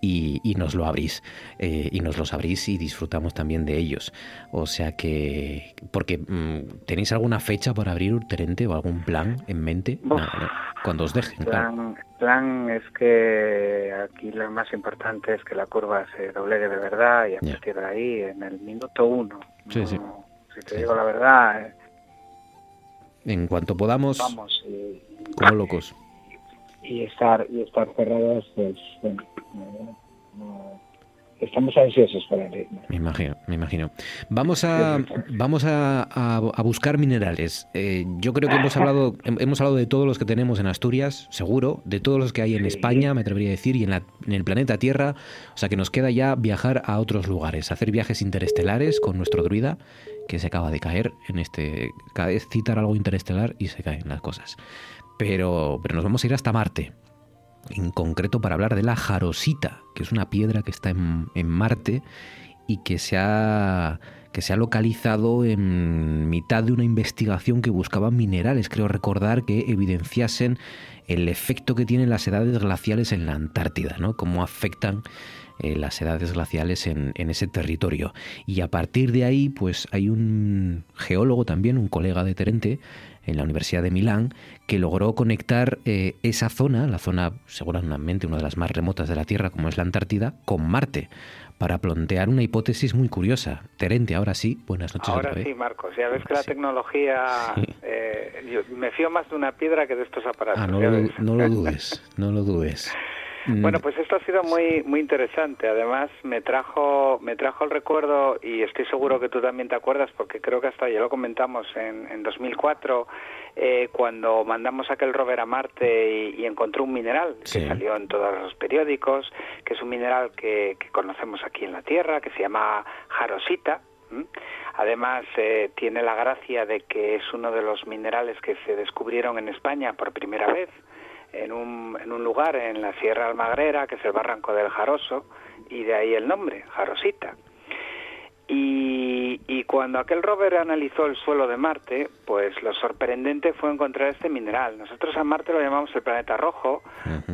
y, y nos lo abrís. eh, y nos los abrís y disfrutamos también de ellos. O sea que, porque mm, ¿tenéis alguna fecha para abrir Urterente o algún plan en mente? Uf. No, no, Cuando os dejen, claro. Plan, plan es que aquí lo más importante es que la curva se doblegue de verdad y a partir de ahí, en el minuto uno, Sí, sí. no- si te digo la verdad, eh, En cuanto podamos, vamos, eh, como locos. y estar y estar cerradas, pues bueno, no- no- estamos ansiosos por el ritmo. Me imagino, me imagino. Vamos a, vamos a, a- a buscar minerales. Eh, yo creo que hemos hablado, hem- hemos hablado de todos los que tenemos en Asturias, seguro, de todos los que hay en España, me atrevería a decir, y en, la- en el planeta Tierra. O sea que nos queda ya viajar a otros lugares, hacer viajes interestelares con nuestro druida, que se acaba de caer en este. Cada vez citar algo interestelar y se caen las cosas. Pero, pero nos vamos a ir hasta Marte en concreto para hablar de la jarosita, que es una piedra que está en, en Marte y que se, ha, que se ha localizado en mitad de una investigación que buscaba minerales, creo recordar, que evidenciasen el efecto que tienen las edades glaciales en la Antártida, ¿no? Cómo afectan eh, las edades glaciales en, en ese territorio. Y a partir de ahí, pues hay un geólogo también, un colega de Terente, en la Universidad de Milán, que logró conectar eh, esa zona, la zona seguramente una de las más remotas de la Tierra, como es la Antártida, con Marte, para plantear una hipótesis muy curiosa. Terente, ahora sí, buenas noches Ahora otra vez. sí, Marcos, ya ves que la tecnología, eh, yo me fío más de una piedra que de estos aparatos. Ah, no lo, no lo <laughs> dudes, no lo dudes. Bueno, pues esto ha sido muy muy interesante. Además, me trajo me trajo el recuerdo y estoy seguro que tú también te acuerdas porque creo que hasta ya lo comentamos en, en 2004 eh, cuando mandamos aquel rover a Marte y, y encontró un mineral Sí. que salió en todos los periódicos, que es un mineral que, que conocemos aquí en la Tierra, que se llama jarosita. Además, eh, tiene la gracia de que es uno de los minerales que se descubrieron en España por primera vez en un, en un lugar en la Sierra Almagrera, que es el Barranco del Jaroso, y de ahí el nombre, Jarosita. Y, y cuando aquel rover analizó el suelo de Marte, pues lo sorprendente fue encontrar este mineral. Nosotros a Marte lo llamamos el planeta rojo,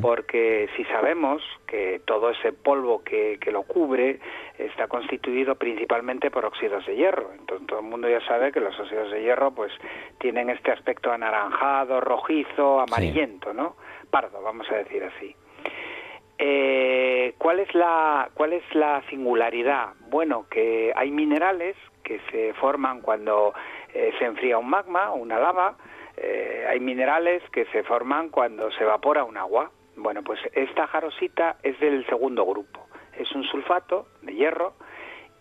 porque si sabemos que todo ese polvo que, que lo cubre está constituido principalmente por óxidos de hierro. Entonces todo el mundo ya sabe que los óxidos de hierro pues tienen este aspecto anaranjado, rojizo, amarillento, ¿no? Pardo, vamos a decir así. Eh, ¿cuál, es la, ¿Cuál es la singularidad? Bueno, que hay minerales que se forman cuando eh, se enfría un magma, una lava, eh, hay minerales que se forman cuando se evapora un agua. Bueno, pues esta jarosita es del segundo grupo. Es un sulfato de hierro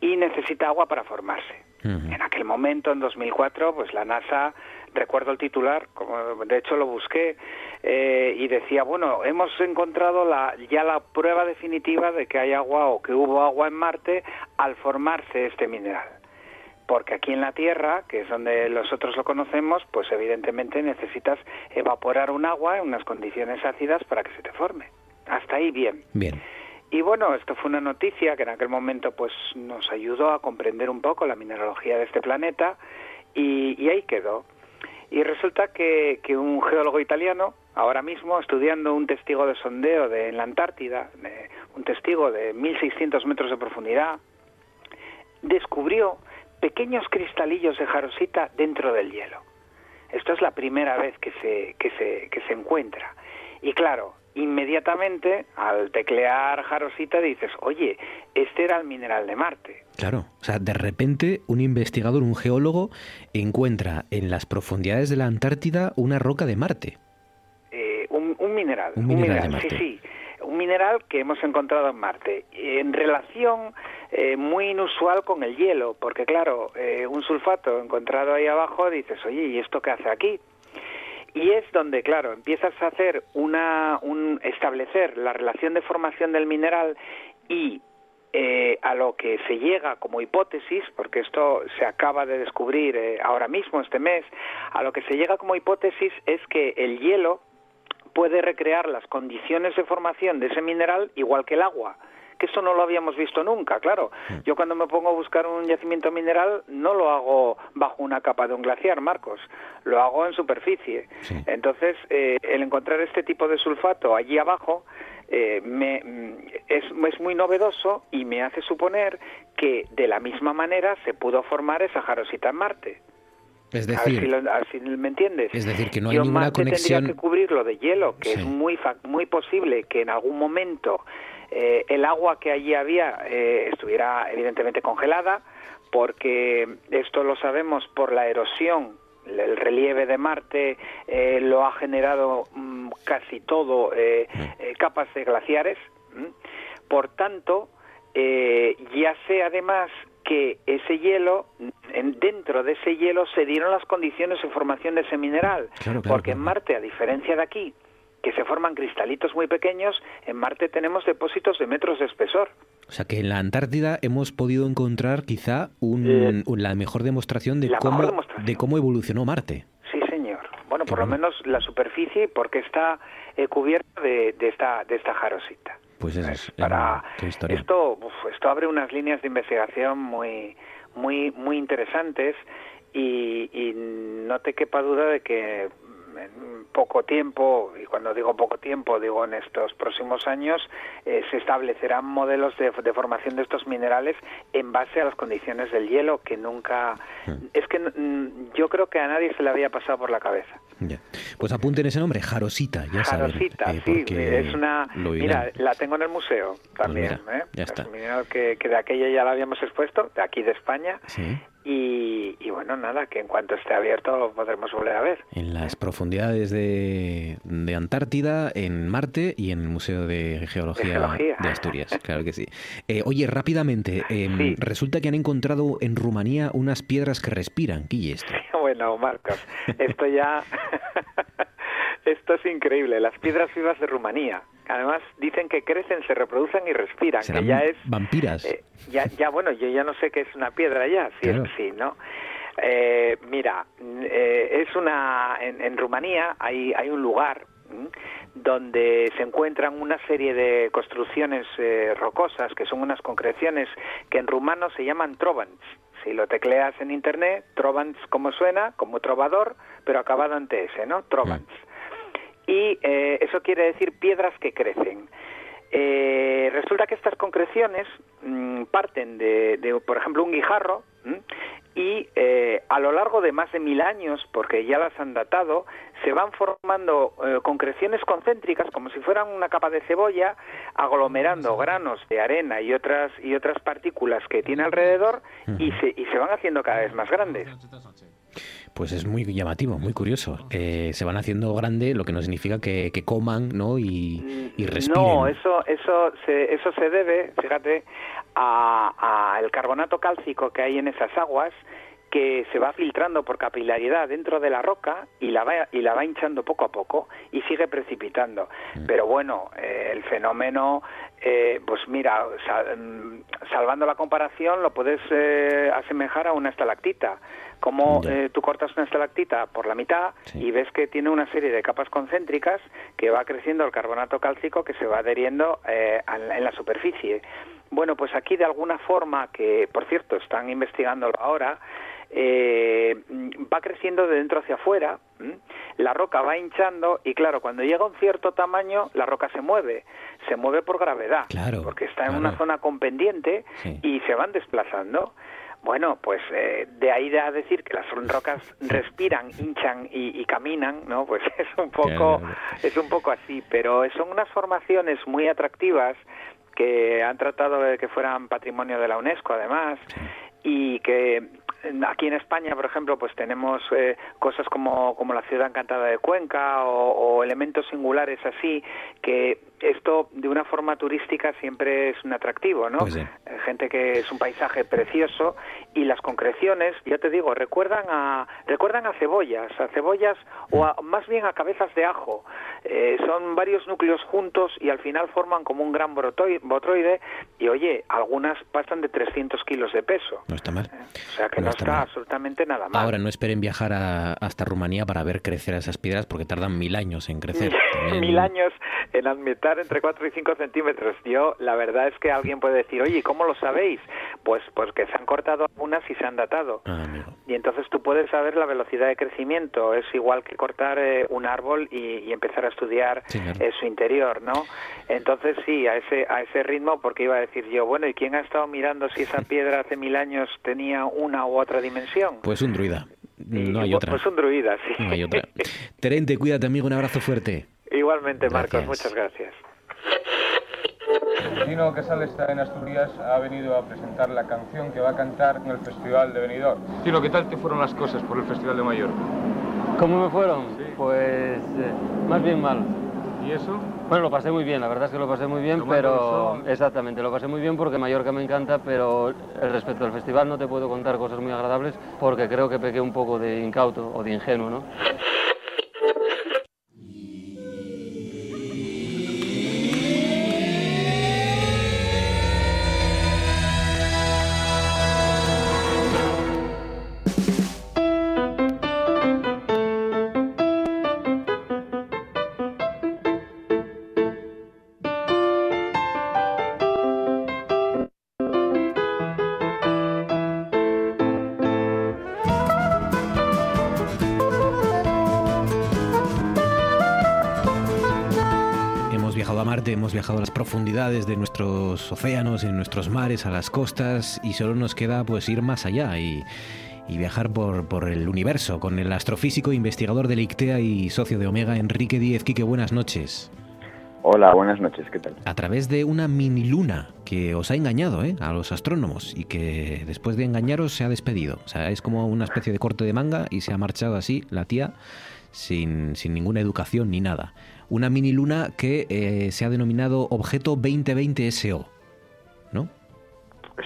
y necesita agua para formarse. En aquel momento, en 2004, pues la NASA, recuerdo el titular, como de hecho lo busqué, eh, y decía, bueno, hemos encontrado la, ya la prueba definitiva de que hay agua o que hubo agua en Marte al formarse este mineral. Porque aquí en la Tierra, que es donde nosotros lo conocemos, pues evidentemente necesitas evaporar un agua en unas condiciones ácidas para que se te forme. Hasta ahí bien. Bien. Y bueno, esto fue una noticia que en aquel momento pues nos ayudó a comprender un poco la mineralogía de este planeta y, y ahí quedó. Y resulta que, un geólogo italiano, ahora mismo estudiando un testigo de sondeo de, en la Antártida, un testigo de 1.600 metros de profundidad, descubrió pequeños cristalillos de jarosita dentro del hielo. Esto es la primera vez que se, que se, que se encuentra. Y claro, inmediatamente al teclear jarosita dices, oye, este era el mineral de Marte. Claro, o sea, de repente un investigador, un geólogo, encuentra en las profundidades de la Antártida una roca de Marte. Eh, un, un mineral. Un mineral de Marte. Sí, sí. Un mineral que hemos encontrado en Marte. En relación eh, muy inusual con el hielo, porque claro, eh, un sulfato encontrado ahí abajo, dices, oye, ¿y esto qué hace aquí? Y es donde, claro, empiezas a hacer una, un, establecer la relación de formación del mineral y eh, a lo que se llega como hipótesis, porque esto se acaba de descubrir eh, ahora mismo, este mes, a lo que se llega como hipótesis es que el hielo puede recrear las condiciones de formación de ese mineral igual que el agua. Que esto no lo habíamos visto nunca, claro. Yo cuando me pongo a buscar un yacimiento mineral no lo hago bajo una capa de un glaciar, Marcos, lo hago en superficie. Entonces, eh, el encontrar este tipo de sulfato allí abajo eh, me, mm, es, es muy novedoso y me hace suponer que de la misma manera se pudo formar esa jarosita en Marte. Es A ver decir, si, lo- a ver si me entiendes. es decir, que no hay Yo ninguna Marte conexión. tendría que cubrirlo de hielo, que es muy fa- muy posible que en algún momento eh, el agua que allí había eh, estuviera evidentemente congelada, porque esto lo sabemos por la erosión el relieve de Marte eh, lo ha generado mm, casi todo eh, eh, capas de glaciares. ¿m? Por tanto, eh, ya sé además que ese hielo, en- dentro de ese hielo se dieron las condiciones de formación de ese mineral. Claro, claro, porque en. Marte, a diferencia de aquí, que se forman cristalitos muy pequeños, en Marte tenemos depósitos de metros de espesor. O sea que en la Antártida hemos podido encontrar quizá un- Eh, un- la mejor demostración de cómo, mejor demostración. de cómo evolucionó Marte. Sí, señor. Bueno, por lo menos la superficie, porque está eh, cubierta de, de esta de esta jarosita. Pues eso es, para historia. esto uf, esto abre unas líneas de investigación muy muy muy interesantes y, y no te quepa duda de que en poco tiempo y cuando digo poco tiempo digo en estos próximos años eh, se establecerán modelos de, de formación de estos minerales en base a las condiciones del hielo que nunca es que mm, yo creo que a nadie se le había pasado por la cabeza Ya. Pues apunten ese nombre, Jarosita, ya. Jarosita, eh, sí, es una... Mira, la tengo en el museo también. mira, ¿eh? ya Es está. un mineral que, que de aquella ya la habíamos expuesto, de aquí de España. Sí. Y, y bueno, nada, que en cuanto esté abierto lo podremos volver a ver. En las profundidades de, de Antártida, en Marte y en el Museo de Geología de, Geología. Asturias, claro que sí. Eh, oye, rápidamente, em, Sí. resulta que han encontrado en Rumanía unas piedras que respiran. ¿Qué es esto? <laughs> Bueno, Marcos, esto ya... <laughs> esto es increíble. Las piedras vivas de Rumanía. Además, dicen que crecen, se reproducen y respiran, Serán que ya es... vampiras. Eh, ya, ya, bueno, yo ya no sé qué es una piedra ya, sí, Claro. sí, ¿no? Eh, mira, eh, es una en, en Rumanía hay hay un lugar ¿m? donde se encuentran una serie de construcciones eh, rocosas que son unas concreciones que en rumano se llaman trovans. Si lo tecleas en internet, trovans como suena, como trovador, pero acabado en ts, ¿no? Trovans. Y eh, eso quiere decir piedras que crecen. Eh, resulta que estas concreciones mm, parten de, de, por ejemplo, un guijarro ¿m? y eh, a lo largo de más de mil años, porque ya las han datado, se van formando eh, concreciones concéntricas como si fueran una capa de cebolla, aglomerando granos de arena y otras y otras partículas que tiene alrededor y se, y se van haciendo cada vez más grandes. Pues es muy llamativo, muy curioso. Eh, se van haciendo grande, lo que no significa que, que coman ¿no? y, y respiren. No, eso, eso, se, eso se debe, fíjate, a, a el carbonato cálcico que hay en esas aguas que se va filtrando por capilaridad dentro de la roca y la va, y la va hinchando poco a poco y sigue precipitando. Pero bueno, eh, el fenómeno, eh, pues mira, sal- mm, salvando la comparación, lo puedes eh, asemejar a una estalactita. Como eh, tú cortas una estalactita por la mitad y ves que tiene una serie de capas concéntricas que va creciendo el carbonato cálcico que se va adheriendo eh, en la superficie. Bueno, pues aquí de alguna forma, que por cierto están investigándolo ahora, eh, va creciendo de dentro hacia afuera, ¿m? la roca va hinchando y claro, cuando llega a un cierto tamaño, la roca se mueve, se mueve por gravedad, Claro, porque está en claro. una zona con pendiente Sí. y se van desplazando. Bueno, pues eh, de ahí a decir que las rocas <laughs> respiran, hinchan y, y caminan, ¿no? Pues <laughs> es un poco, es un poco así, pero son unas formaciones muy atractivas que han tratado de que fueran patrimonio de la UNESCO, además, y que eh, aquí en España, por ejemplo, pues tenemos eh, cosas como, como la ciudad encantada de Cuenca o, o elementos singulares así, que esto de una forma turística siempre es un atractivo, ¿no? Pues sí. Eh, gente que es un paisaje precioso y las concreciones, ya te digo, recuerdan a recuerdan a cebollas, a cebollas o a- más bien a cabezas de ajo. Eh, son varios núcleos juntos y al final forman como un gran botroide y oye, algunas pasan de 300 kilos de peso. No está mal. O sea que No no, está absolutamente nada mal. Ahora, no esperen viajar a- hasta Rumanía para ver crecer esas piedras porque tardan mil años en crecer. <laughs> También- Mil años en admitar entre 4 y 5 centímetros. Yo, la verdad es que alguien puede decir, oye, ¿cómo lo sabéis? Pues, pues que se han cortado algunas y se han datado. Ah. Y entonces tú puedes saber la velocidad de crecimiento. Es igual que cortar eh, un árbol y, y empezar a estudiar Sí, claro. eh, su interior, ¿no? Entonces sí, a ese, a ese ritmo, porque iba a decir yo, bueno, ¿y quién ha estado mirando si esa <laughs> piedra hace mil años tenía una u otra dimensión? Pues un druida. No hay Pues- otra. Pues un druida, sí. No hay otra. Terente, cuídate, amigo. Un abrazo fuerte. Igualmente, Marcos, Gracias. muchas gracias. Dino Casal está en Asturias, ha venido a presentar la canción que va a cantar en el Festival de Benidorm. Dino, ¿qué tal te fueron las cosas por el Festival de Mallorca? ¿Cómo me fueron? Pues eh, más bien mal. ¿Y eso? Bueno, lo pasé muy bien, la verdad es que lo pasé muy bien, Tomando pero exactamente, lo pasé muy bien porque Mallorca me encanta, pero el respecto al festival no te puedo contar cosas muy agradables porque creo que pequé un poco de incauto o de ingenuo, ¿no? Profundidades de nuestros océanos, en nuestros mares, a las costas, y solo nos queda pues ir más allá y, y viajar por, por el universo con el astrofísico, investigador del ICTEA y socio de Omega, Enrique Díez. Quique, buenas noches. Hola, buenas noches, ¿qué tal? A través de una mini luna que os ha engañado ¿eh? a los astrónomos y que después de engañaros se ha despedido. O sea, es como una especie de corte de manga y se ha marchado así la tía sin, sin ninguna educación ni nada. Una mini luna que eh, se ha denominado Objeto 2020 SO. ¿No?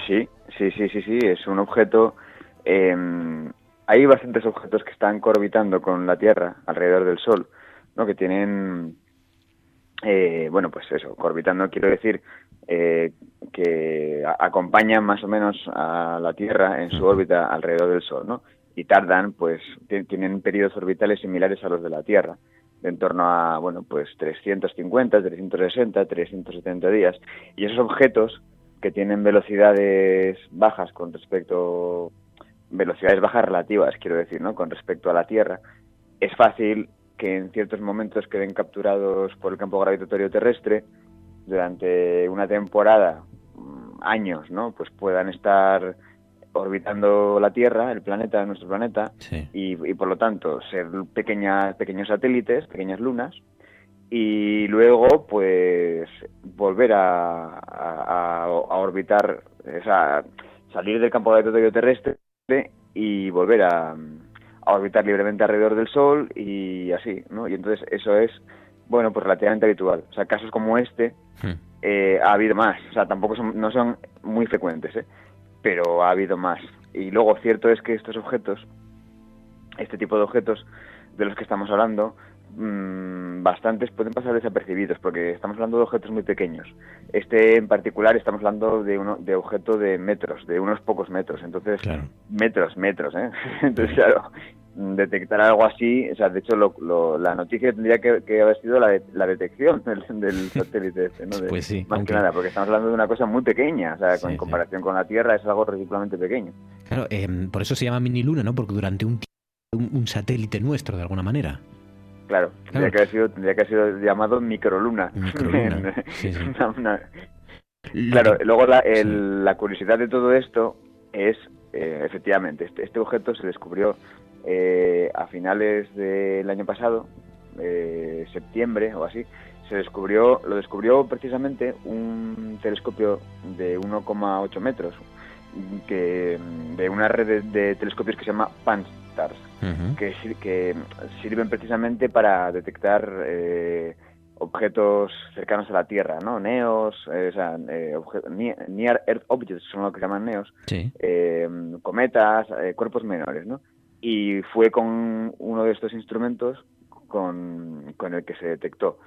Sí, sí, sí, sí, sí, es un objeto... eh, hay bastantes objetos que están orbitando con la Tierra alrededor del Sol, ¿no? Que tienen... eh, bueno, pues eso, orbitando quiero decir eh, que acompañan más o menos a la Tierra en su órbita alrededor del Sol, ¿no? Y tardan, pues, ti- tienen periodos orbitales similares a los de la Tierra, de en torno a, bueno, pues 350, 360, 370 días. Y esos objetos que tienen velocidades bajas con respecto, velocidades bajas relativas, quiero decir, ¿no? Con respecto a la Tierra, es fácil que en ciertos momentos queden capturados por el campo gravitatorio terrestre durante una temporada, mm, años, ¿no? Pues puedan estar orbitando la Tierra, el planeta, nuestro planeta, y, y por lo tanto ser pequeñas, pequeños satélites, pequeñas lunas, y luego pues volver a, a- a- a orbitar, o sea, salir del campo gravitatorio terrestre y volver a, a orbitar libremente alrededor del Sol y así, ¿no? Y entonces eso es, bueno, pues relativamente habitual. O sea, casos como este eh, ha habido más, o sea, tampoco son, no son muy frecuentes, ¿eh? Pero ha habido más. Y luego cierto es que estos objetos, este tipo de objetos de los que estamos hablando, mm, bastantes pueden pasar desapercibidos porque estamos hablando de objetos muy pequeños. Este en particular estamos hablando de uno de objeto de metros, de unos pocos metros. Entonces, metros, metros, ¿eh? <laughs> Entonces, claro, detectar algo así, o sea, de hecho lo- lo- la noticia tendría que, que haber sido la, de- la detección <laughs> del, del <laughs> satélite este, ¿no? De- Pues sí, más aunque- que nada, porque estamos hablando de una cosa muy pequeña, o sea, Sí, con- en sí. comparación con la Tierra es algo ridículamente pequeño. Claro, em, por eso se llama mini luna, ¿no? Porque durante un tiempo un, un satélite nuestro, de alguna manera. Claro, tendría Claro. que haber sido, tendría que haber sido llamado microluna. Microluna, <laughs> sí, sí. Una- una- Claro, luego la, el- la curiosidad de todo esto es, eh, efectivamente, este, este objeto se descubrió eh, a finales del año pasado, eh, septiembre o así, se descubrió, lo descubrió precisamente un telescopio de 1,8 metros, que de una red de, de telescopios que se llama PanSTARRS, que, sir- que sirven precisamente para detectar eh, objetos cercanos a la Tierra, ¿no? Neos, eh, o sea, eh, near Earth Objects son lo que llaman neos, Sí. eh, cometas, eh, cuerpos menores, ¿no? Y fue con uno de estos instrumentos con, con el que se detectó.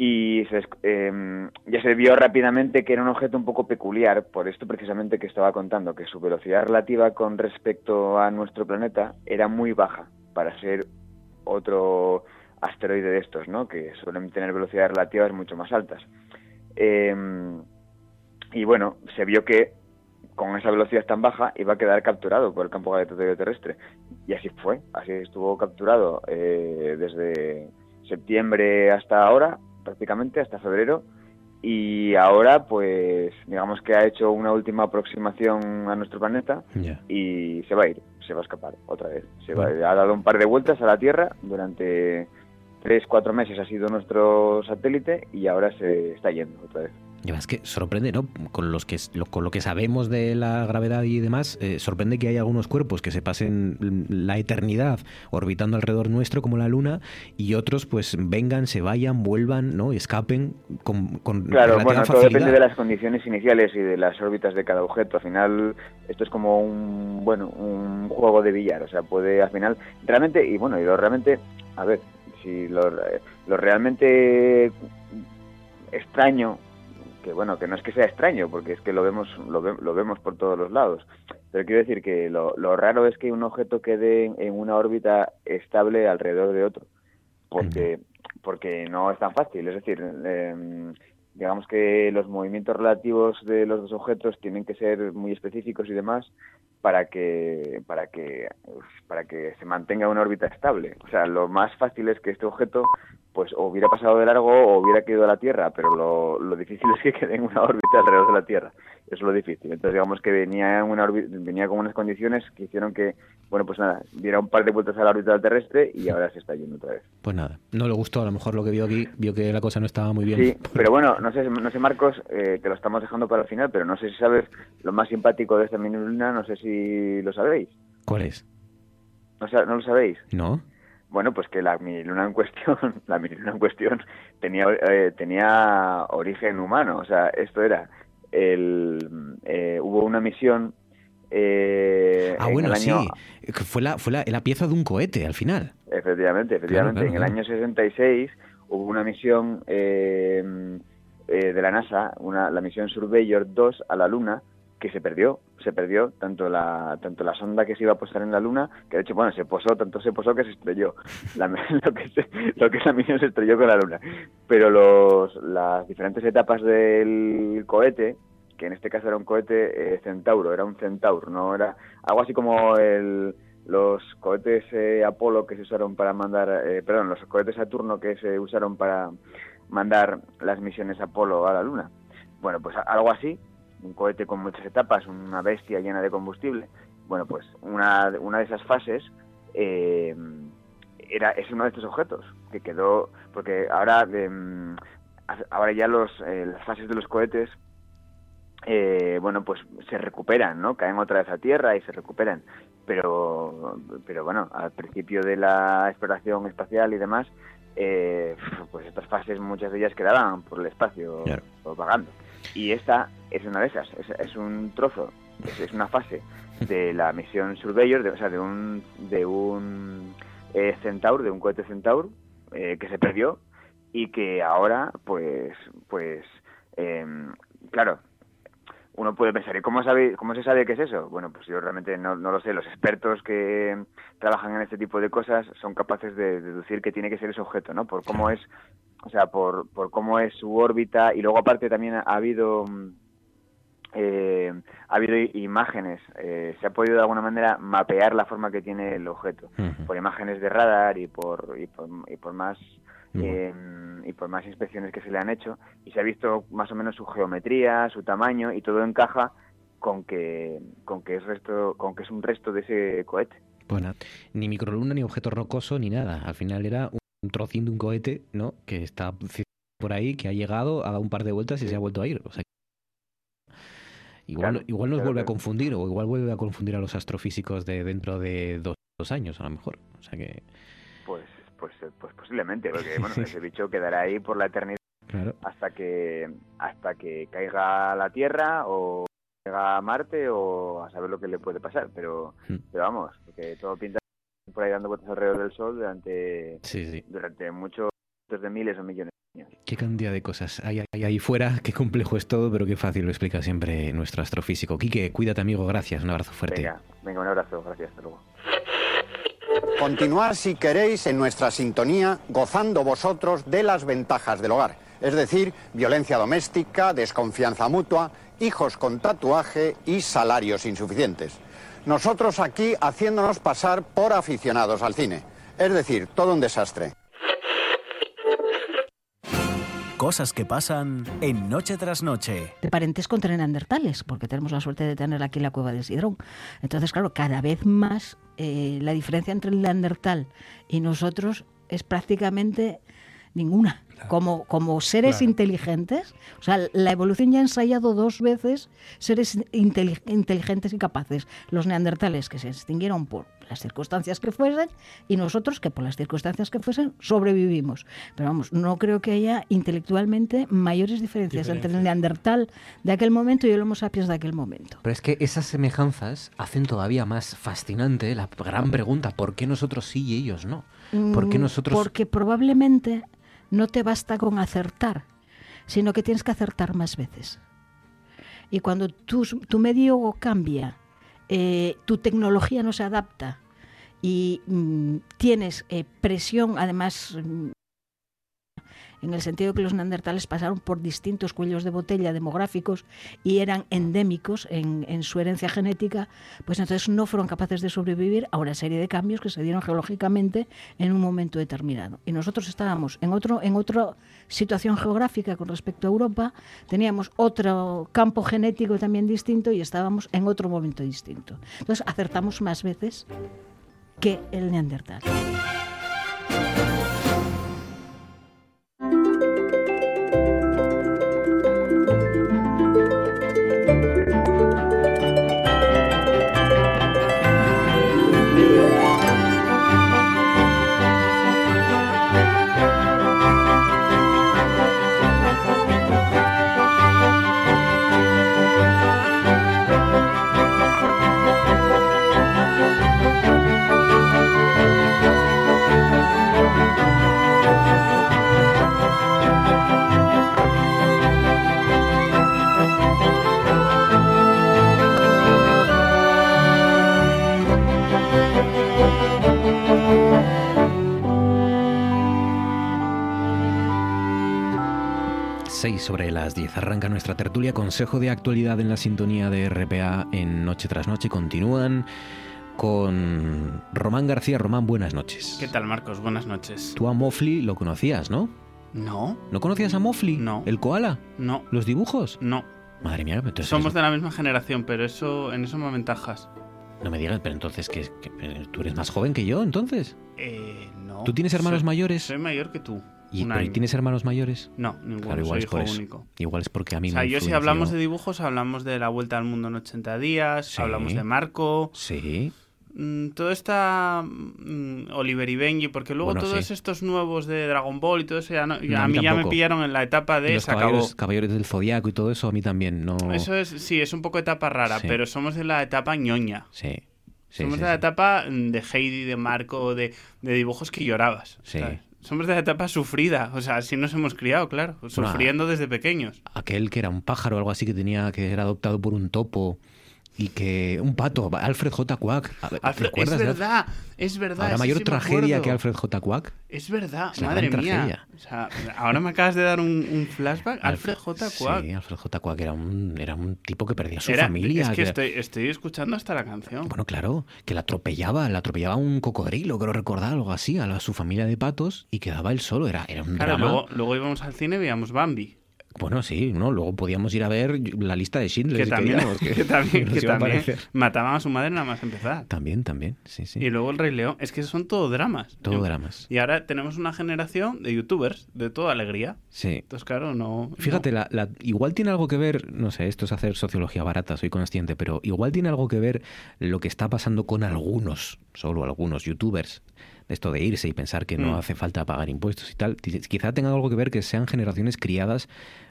Y se eh, ya se vio rápidamente que era un objeto un poco peculiar, por esto precisamente que estaba contando, que su velocidad relativa con respecto a nuestro planeta era muy baja para ser otro asteroide de estos, ¿no? Que suelen tener velocidades relativas mucho más altas. Eh, y bueno, se vio que con esa velocidad tan baja iba a quedar capturado por el campo gravitatorio terrestre. Y así fue, así estuvo capturado eh, desde septiembre hasta ahora, prácticamente hasta febrero. Y ahora, pues, digamos que ha hecho una última aproximación a nuestro planeta y se va a ir, se va a escapar otra vez. Se va, ha dado un par de vueltas a la Tierra durante tres, cuatro meses ha sido nuestro satélite y ahora se está yendo otra vez. Y además que sorprende, ¿no? Con, los que, lo- con lo que sabemos de la gravedad y demás, eh, sorprende que hay algunos cuerpos que se pasen la eternidad orbitando alrededor nuestro como la Luna y otros pues vengan, se vayan, vuelvan, ¿no? Escapen con, con Claro, bueno, todo depende de las condiciones iniciales y de las órbitas de cada objeto. Al final, esto es como un, bueno, un juego de billar. O sea, puede al final, realmente, y bueno, y lo realmente, a ver, si lo, lo realmente extraño, que bueno, que no es que sea extraño, porque es que lo vemos, lo, ve- lo vemos por todos los lados. Pero quiero decir que lo, lo raro es que un objeto quede en, en una órbita estable alrededor de otro, porque, porque no es tan fácil. Es decir, em, digamos que los movimientos relativos de los dos objetos tienen que ser muy específicos y demás para que para que para que se mantenga una órbita estable. O sea, lo más fácil es que este objeto pues o hubiera pasado de largo o hubiera caído a la Tierra, pero lo, lo difícil <laughs> es que quede en una órbita alrededor de la Tierra. Eso es lo difícil. Entonces, digamos que venía en una venía con unas condiciones que hicieron que, bueno, pues nada, diera un par de vueltas a la órbita terrestre y ahora se está yendo otra vez. Pues nada, no le gustó, a lo mejor lo que vio aquí, vio que la cosa no estaba muy bien. Sí, <laughs> pero bueno, no sé, no sé Marcos, eh, que lo estamos dejando para el final, pero no sé si sabes lo más simpático de esta mini luna, no sé si lo sabéis. ¿Cuál es? ¿No, sa- no lo sabéis? ¿No? Bueno, pues que la mini luna en cuestión, <laughs> la mini luna en cuestión tenía eh, tenía origen humano, o sea, esto era el eh, hubo una misión eh, Ah, en bueno, el sí, año fue la, fue la, la pieza de un cohete al final. Efectivamente, efectivamente. Claro, claro, en el año 66 hubo una misión eh, eh, de la NASA, una, la misión Surveyor 2 a la Luna, que se perdió. Se perdió tanto la, tanto la sonda que se iba a posar en la Luna, que de hecho, bueno, se posó, tanto se posó que se estrelló. La- <laughs> lo, que se- lo que esa misión se estrelló con la Luna. Pero los, las diferentes etapas del cohete, que en este caso era un cohete eh, Centauro, era un Centaur, no era algo así como el, los cohetes eh, Apolo que se usaron para mandar, eh, perdón, los cohetes Saturno que se usaron para mandar las misiones Apolo a la Luna. Bueno, pues algo así, un cohete con muchas etapas, una bestia llena de combustible. Bueno, pues una, una de esas fases eh, era es uno de estos objetos que quedó, porque ahora em, ahora ya los eh, las fases de los cohetes eh, bueno, pues se recuperan, ¿no? Caen otra vez a tierra y se recuperan. Pero, pero bueno, al principio de la exploración espacial y demás, eh, pues estas fases, muchas de ellas quedaban por el espacio vagando. Y esta es una de esas, es, es un trozo, es, una fase de la misión Surveyor, de, o sea, de un, de un eh, Centaur, de un cohete Centaur, eh, que se perdió y que ahora, pues, pues, em, claro, uno puede pensar, ¿y cómo, sabe, cómo se sabe qué es eso? Bueno, pues yo realmente no, no lo sé. Los expertos que trabajan en este tipo de cosas son capaces de deducir que tiene que ser ese objeto, ¿no? Por cómo es, o sea, por, por cómo es su órbita. Y luego aparte también ha habido mm, eh, ha habido imágenes, eh, se ha podido de alguna manera mapear la forma que tiene el objeto. Por imágenes de radar y por y por, y por más eh, y por más inspecciones que se le han hecho. Y se ha visto más o menos su geometría, su tamaño y todo encaja con que con que es resto con que es un resto de ese cohete. Nada, ni microluna, ni objeto rocoso, ni nada. Al final era un trocín de un cohete, ¿no? Que está por ahí, que ha llegado, ha dado un par de vueltas y se ha vuelto a ir. O sea, igual, Claro, igual nos claro, vuelve a confundir, o igual vuelve a confundir a los astrofísicos de dentro de dos, dos años, a lo mejor. O sea que, Pues pues eh, pues posiblemente, porque bueno, <laughs> ese bicho quedará ahí por la eternidad hasta que hasta que caiga la Tierra o caiga a Marte o a saber lo que le puede pasar, pero Hmm. pero vamos, porque todo pinta por ahí dando vueltas alrededor del Sol durante Sí, sí. durante muchos de miles o millones de años. Qué cantidad de cosas hay, hay ahí fuera, <laughs> qué complejo es todo, pero qué fácil lo explica siempre nuestro astrofísico. Quique, cuídate, amigo, gracias, un abrazo fuerte. Venga, venga, un abrazo, gracias, hasta luego. Continuar, si queréis, en nuestra sintonía, gozando vosotros de las ventajas del hogar. Es decir, violencia doméstica, desconfianza mutua, hijos con tatuaje y salarios insuficientes. Nosotros aquí haciéndonos pasar por aficionados al cine. Es decir, todo un desastre. Cosas que pasan en Noche tras Noche. de parentesco entre neandertales, porque tenemos la suerte de tener aquí la cueva del Sidrón. Entonces, claro, cada vez más eh, la diferencia entre el neandertal y nosotros es prácticamente Ninguna. Como, como seres Claro. inteligentes, o sea, la evolución ya ha ensayado dos veces seres inteli- inteligentes y capaces. Los neandertales que se extinguieron por las circunstancias que fuesen y nosotros que por las circunstancias que fuesen sobrevivimos. Pero vamos, no creo que haya intelectualmente mayores diferencias, entre el neandertal de aquel momento y el homo sapiens de aquel momento. Pero es que esas semejanzas hacen todavía más fascinante la gran pregunta, ¿por qué nosotros sí y ellos no? ¿Por qué Mm, nosotros... Porque probablemente no te basta con acertar, sino que tienes que acertar más veces. Y cuando tu, tu medio cambia, eh, tu tecnología no se adapta y mm, tienes eh, presión, además, mm, en el sentido que los neandertales pasaron por distintos cuellos de botella demográficos y eran endémicos en, en su herencia genética, pues entonces no fueron capaces de sobrevivir a una serie de cambios que se dieron geológicamente en un momento determinado. Y nosotros estábamos en otro en otra situación geográfica con respecto a Europa, teníamos otro campo genético también distinto y estábamos en otro momento distinto. Entonces acertamos más veces que el neandertal. Seis sobre las 10 arranca nuestra tertulia Consejo de Actualidad en la sintonía de RPA en Noche tras Noche. Continúan con Román García. Román, buenas noches. ¿Qué tal, Marcos? Buenas noches. Tú a Mofli lo conocías, ¿no? No. ¿No conocías a Mofli? No. ¿El koala? No. ¿Los dibujos? No. Madre mía, entonces Somos de la misma generación, pero eso en eso me aventajas. no me digas, pero entonces que, tú eres más joven que yo, entonces. Eh, no. ¿Tú tienes hermanos Soy- mayores? Soy mayor que tú. ¿Y, Un pero, ¿y año. tienes hermanos mayores? No, ninguno. Claro, igual soy es hijo por eso. único. Igual es porque a mí O sea, me yo si hablamos de dibujos, hablamos de La Vuelta al Mundo en 80 días, Sí. hablamos de Marco. Sí. Mm, todo está mm, Oliver y Benji, porque luego Bueno, todos sí. estos nuevos de Dragon Ball y todo eso, ya no- ya No, a, a mí ya me pillaron en la etapa de los se acabó. caballeros, del Zodiaco y todo eso, a mí también no... Eso es, sí, es un poco etapa rara, Sí. pero somos de la etapa ñoña. Sí. somos de la etapa mm, de Heidi, de Marco, de, de dibujos que llorabas. Sí. ¿sabes? Somos de la etapa sufrida, o sea, así nos hemos criado, claro, sufriendo desde pequeños. Aquel que era un pájaro o algo así que tenía que era adoptado por un topo y que un pato, Alfred J. Quack. Alfred- es verdad, es verdad. ¿Habrá mayor sí tragedia que Alfred J. Quack? Es verdad, Es madre mía. tragedia. O sea, ahora me acabas de dar un, un flashback. Alfred J. Quack. Sí, Alfred J. Quack era un, era un tipo que perdía su Era- familia. Es que que- estoy, estoy escuchando hasta la canción. Bueno, claro, que la atropellaba, la atropellaba un cocodrilo, creo recordar, algo así, a la- su familia de patos y quedaba él solo. Era, era un Claro, drama. luego, luego íbamos al cine y veíamos Bambi. Bueno, sí, ¿no? Luego podíamos ir a ver la lista de Schindler. Que si también, queríamos, que también, que también mataban a su madre nada más empezar. También, también, sí, sí. Y luego el Rey León. Es que son todo dramas. Todo dramas. Y ahora tenemos una generación de youtubers de toda alegría. Sí. Entonces, claro, no. Fíjate, la, la- igual tiene algo que ver, no sé, esto es hacer sociología barata, soy consciente, pero igual tiene algo que ver lo que está pasando con algunos, solo algunos youtubers, esto de irse y pensar que no Mm. hace falta pagar impuestos y tal. Quizá tenga algo que ver que sean generaciones criadas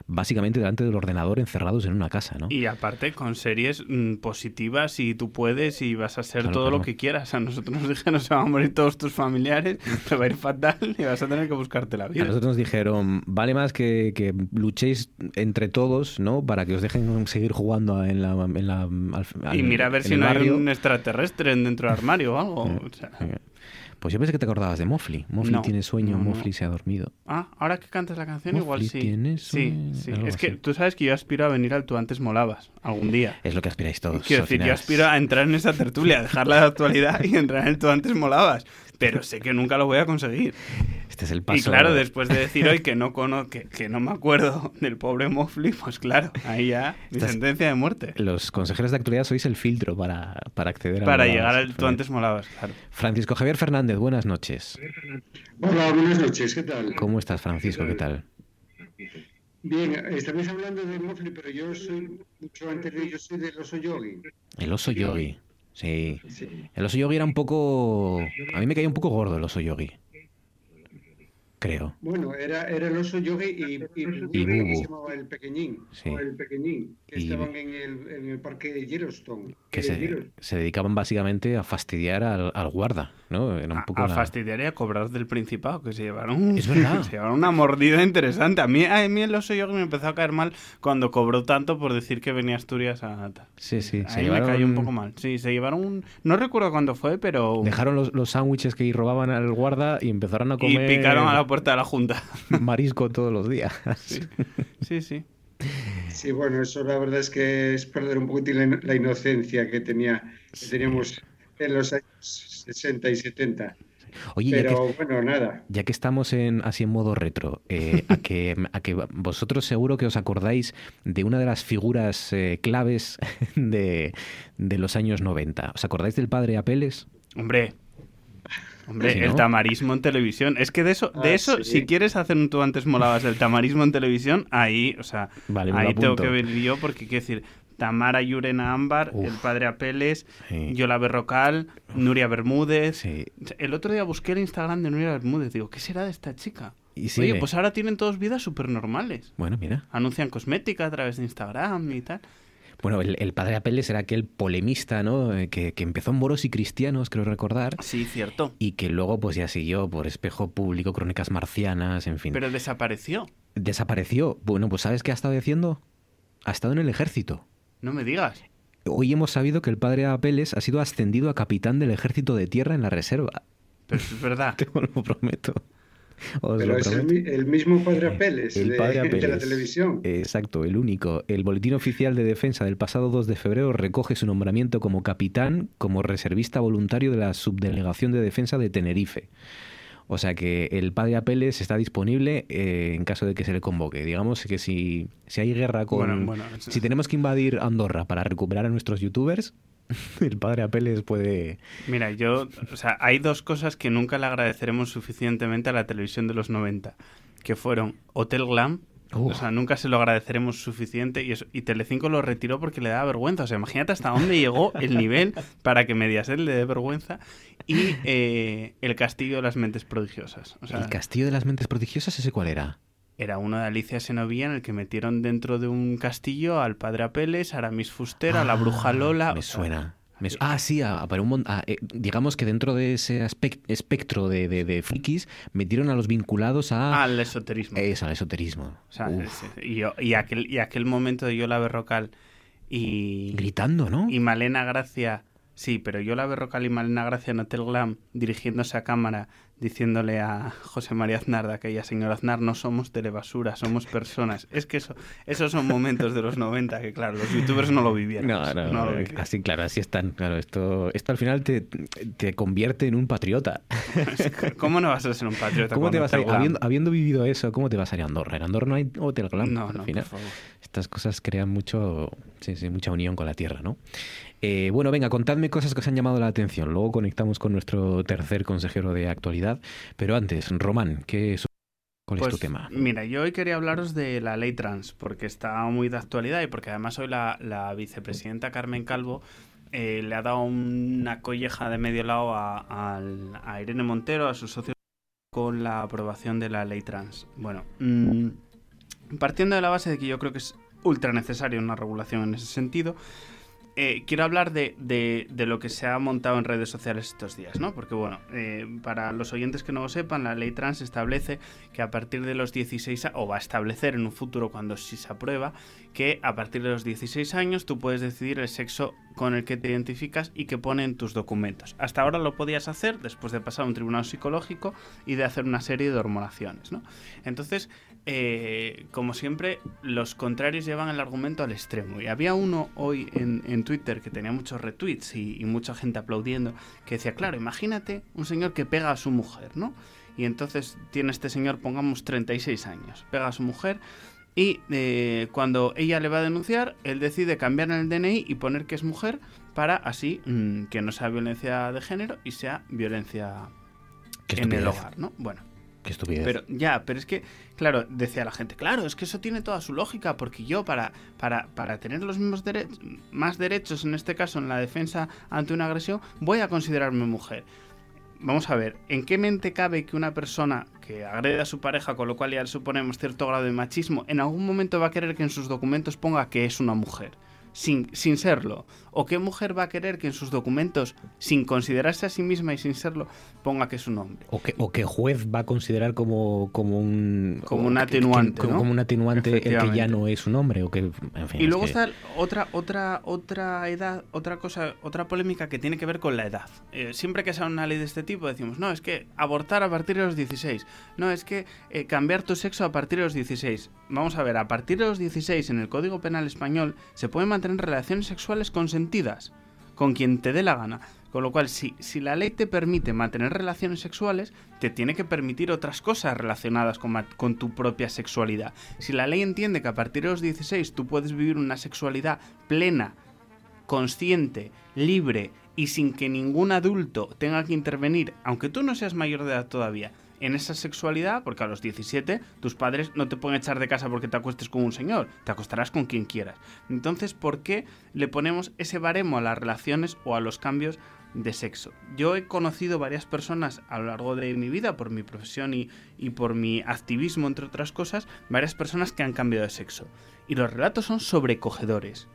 básicamente delante del ordenador encerrados en una casa, ¿no? Y aparte con series mm, positivas y tú puedes y vas a ser Claro, todo claro. lo que quieras. A nosotros nos <laughs> dijeron se van a morir todos tus familiares, te va a ir fatal y vas a tener que buscarte la A vida. nosotros nos dijeron, vale más que, que luchéis entre todos, ¿no? Para que os dejen seguir jugando en la... En la al- Y mira a ver si no hay un extraterrestre dentro del armario o algo. O sea, Pues yo pensé que te acordabas de Mofli. Mofli No, tiene sueño, no, no. Mofli se ha dormido. Ah, ahora que cantas la canción igual sí. tiene Sí, sueño, sí. algo Es que tú sabes que yo aspiro a venir al Tú antes molabas algún día. Es lo que aspiráis todos. Quiero decir, yo aspiro a entrar en esa tertulia, dejarla de actualidad y entrar en el Tú antes molabas. Pero sé que nunca lo voy a conseguir. Este es el paso. Y claro, después de decir hoy <laughs> que no cono que, que no me acuerdo del pobre Mofli, pues claro, ahí ya mi Estás- sentencia de muerte. Los consejeros de actualidad sois el filtro para, para acceder a Para Molabas. llegar al Tú antes molabas, claro. Francisco Javier Fernández, buenas noches. Hola, buenas noches, ¿qué tal? ¿Cómo estás, Francisco? ¿Qué tal? Bien, estabais hablando de Mofli, pero yo soy mucho anterior, yo soy del oso yogi. El oso yogi. Sí. El oso yogi era un poco... A mí me caía un poco gordo el oso yogi. Creo. Bueno, era, era el oso yogi y, y, Y Bubu, Bubu. que se llamaba el pequeñín. Sí. o el pequeñín, que Y- estaban en el, en el parque de Yellowstone. Que De se, Yellowstone. se dedicaban básicamente a fastidiar al, al guarda, ¿no? Era un poco a la- fastidiar y a cobrar del Principado, que se llevaron, Es verdad. <laughs> se llevaron una mordida interesante. A mí, a mí el oso yogi me empezó a caer mal cuando cobró tanto por decir que venía a Asturias a... tal. Sí, sí. Ahí Se me cayó un poco mal. Sí, se llevaron un... No recuerdo cuándo fue, pero... dejaron los, los sándwiches que robaban al guarda y empezaron a Y comer... picaron a la puerta de la Junta. <laughs> marisco todos los días. Sí, sí. Sí, bueno, eso la verdad es que es perder un poquitín la, ino- la inocencia que, tenía, que teníamos en los años 60 y 70. Oye, ya Pero que- bueno, nada. Ya que estamos en, así en modo retro, eh, a, que, <laughs> a que vosotros seguro que os acordáis de una de las figuras eh, claves <laughs> de, de los años 90. ¿Os acordáis del padre Apeles? Hombre, hombre, Sí, el ¿no? tamarismo en televisión. Es que de eso, de Ah, eso, sí. si quieres hacer un tú antes molabas del tamarismo en televisión, ahí, o sea, Vale, ahí tengo que venir yo porque quiero decir, Tamara Yurena Ámbar, el padre Apeles, Sí. Yola Berrocal, Nuria Bermúdez. Sí. El otro día busqué el Instagram de Nuria Bermúdez, digo, ¿qué será de esta chica? Y Oye, pues ahora tienen todos vidas súper normales. Bueno, mira. Anuncian cosmética a través de Instagram y tal. Bueno, el, el padre Apeles era aquel polemista, ¿no? Eh, Que, que empezó en Moros y Cristianos, creo recordar. Sí, cierto. Y que luego pues ya siguió por Espejo Público, Crónicas Marcianas, en fin. Pero desapareció. Desapareció. Bueno, pues ¿sabes qué ha estado haciendo? Ha estado en el ejército. No me digas. Hoy hemos sabido que el padre Apeles ha sido ascendido a capitán del ejército de tierra en la reserva. Pero es verdad. <laughs> Te lo prometo. <laughs> Pero es el, mismo padre Apeles, El de, <laughs> padre de la televisión. Exacto, el único. El Boletín Oficial de Defensa del pasado 2 de febrero recoge su nombramiento como capitán, como reservista voluntario de la Subdelegación de Defensa de Tenerife. O sea que el padre Apeles está disponible eh, en caso de que se le convoque. Digamos que si, si hay guerra con... Bueno, bueno, si tenemos que invadir Andorra para recuperar a nuestros youtubers, <laughs> el padre Apeles puede... Mira, yo, o sea, hay dos cosas que nunca le agradeceremos suficientemente a la televisión de los 90, que fueron Hotel Glam, o sea, nunca se lo agradeceremos suficiente y, eso, y Telecinco lo retiró porque le daba vergüenza. O sea, imagínate hasta dónde llegó el nivel para que Mediaset le dé vergüenza y eh, El Castillo de las Mentes Prodigiosas. O sea, ¿El Castillo de las Mentes Prodigiosas ese cuál era? Era uno de Alicia Senovía en el que metieron dentro de un castillo al padre Apeles, a Aramis Fuster, a la bruja Lola. Ah, Me suena. Me su- ah, sí, a- para un mon- a, eh, digamos que dentro de ese espectro de, de, de frikis metieron a los vinculados a... Al esoterismo. Es, al esoterismo. O sea, es- y, yo- y aquel, y aquel momento de Yola Berrocal y... Gritando, ¿no? Y Malena Gracia... Sí, pero Yola Berrocal y Malena Gracia en Hotel Glam dirigiéndose a cámara diciéndole a José María Aznar de aquella señora Aznar, no somos telebasura, somos personas. Es que eso, esos son momentos de los 90 que, claro, los youtubers no lo vivieron. No, no, No lo eh, vivieron. así, claro, así están. Claro, esto, esto al final te, te convierte en un patriota. ¿Cómo no vas a ser un patriota? ¿Cómo te vas a ir, habiendo, habiendo vivido eso, cómo te vas a ir a Andorra? En Andorra no hay Hotel Glam. No, al no, final. por favor. Estas cosas crean mucho, sí, sí, mucha unión con la tierra, ¿no? Eh, bueno, venga, contadme cosas que os han llamado la atención. Luego conectamos con nuestro tercer consejero de actualidad. Pero antes, Román, ¿qué es, ¿cuál es Pues, tu tema? Mira, yo hoy quería hablaros de la ley trans, porque está muy de actualidad y porque además hoy la, la vicepresidenta Carmen Calvo eh, le ha dado una colleja de medio lado a Irene Montero, a sus socios, con la aprobación de la ley trans. Bueno, mm, partiendo de la base de que yo creo que es ultra necesaria una regulación en ese sentido, eh, quiero hablar de, de- lo que se ha montado en redes sociales estos días, ¿no? Porque, bueno, eh, para los oyentes que no lo sepan, la ley trans establece que a partir de los 16 a- o va a establecer en un futuro cuando si se aprueba, que a partir de los 16 años tú puedes decidir el sexo con el que te identificas y que pone en tus documentos. Hasta ahora lo podías hacer después de pasar a un tribunal psicológico y de hacer una serie de hormonaciones, ¿no? Entonces, eh, como siempre, los contrarios llevan el argumento al extremo. Y había uno hoy en, en Twitter que tenía muchos retweets y, y mucha gente aplaudiendo, que decía, claro, imagínate un señor que pega a su mujer, ¿no? Y entonces tiene este señor, pongamos 36 años, pega a su mujer y eh, cuando ella le va a denunciar, él decide cambiar el DNI y poner que es mujer para así mm, que no sea violencia de género y sea violencia en el hogar, ¿no? Bueno. Estupidez. Pero ya, pero es que, claro, decía la gente, claro, es que eso tiene toda su lógica, porque yo para, para, para tener los mismos derechos, más derechos, en este caso en la defensa ante una agresión, voy a considerarme mujer. Vamos a ver, ¿en qué mente cabe que una persona que agrede a su pareja, con lo cual ya le suponemos cierto grado de machismo, en algún momento va a querer que en sus documentos ponga que es una mujer? Sin, sin serlo. ¿O qué mujer va a querer que en sus documentos, sin considerarse a sí misma y sin serlo, ponga que es un hombre? O que, o que juez va a considerar como, como un... Como un que- que- atenuante, como, ¿no? como un atenuante el que ya no es un hombre. O que, en fin, Y luego está otra, otra, otra edad, otra cosa, otra polémica que tiene que ver con la edad. Eh, siempre que sale una ley de este tipo decimos, no, es que abortar a partir de los 16. No, es que eh, cambiar tu sexo a partir de los 16. Vamos a ver, a partir de los 16 en el Código Penal Español se pueden mantener relaciones sexuales consentidas con quien te dé la gana. Con lo cual, si, si la ley te permite mantener relaciones sexuales, te tiene que permitir otras cosas relacionadas con, con tu propia sexualidad. Si la ley entiende que a partir de los 16 tú puedes vivir una sexualidad plena, consciente, libre y sin que ningún adulto tenga que intervenir, aunque tú no seas mayor de edad todavía, en esa sexualidad, porque a los 17 tus padres no te pueden echar de casa porque te acuestes con un señor, te acostarás con quien quieras. Entonces, ¿por qué le ponemos ese baremo a las relaciones o a los cambios de sexo? Yo he conocido varias personas a lo largo de mi vida, por mi profesión y, y por mi activismo, entre otras cosas, varias personas que han cambiado de sexo. Y los relatos son sobrecogedores.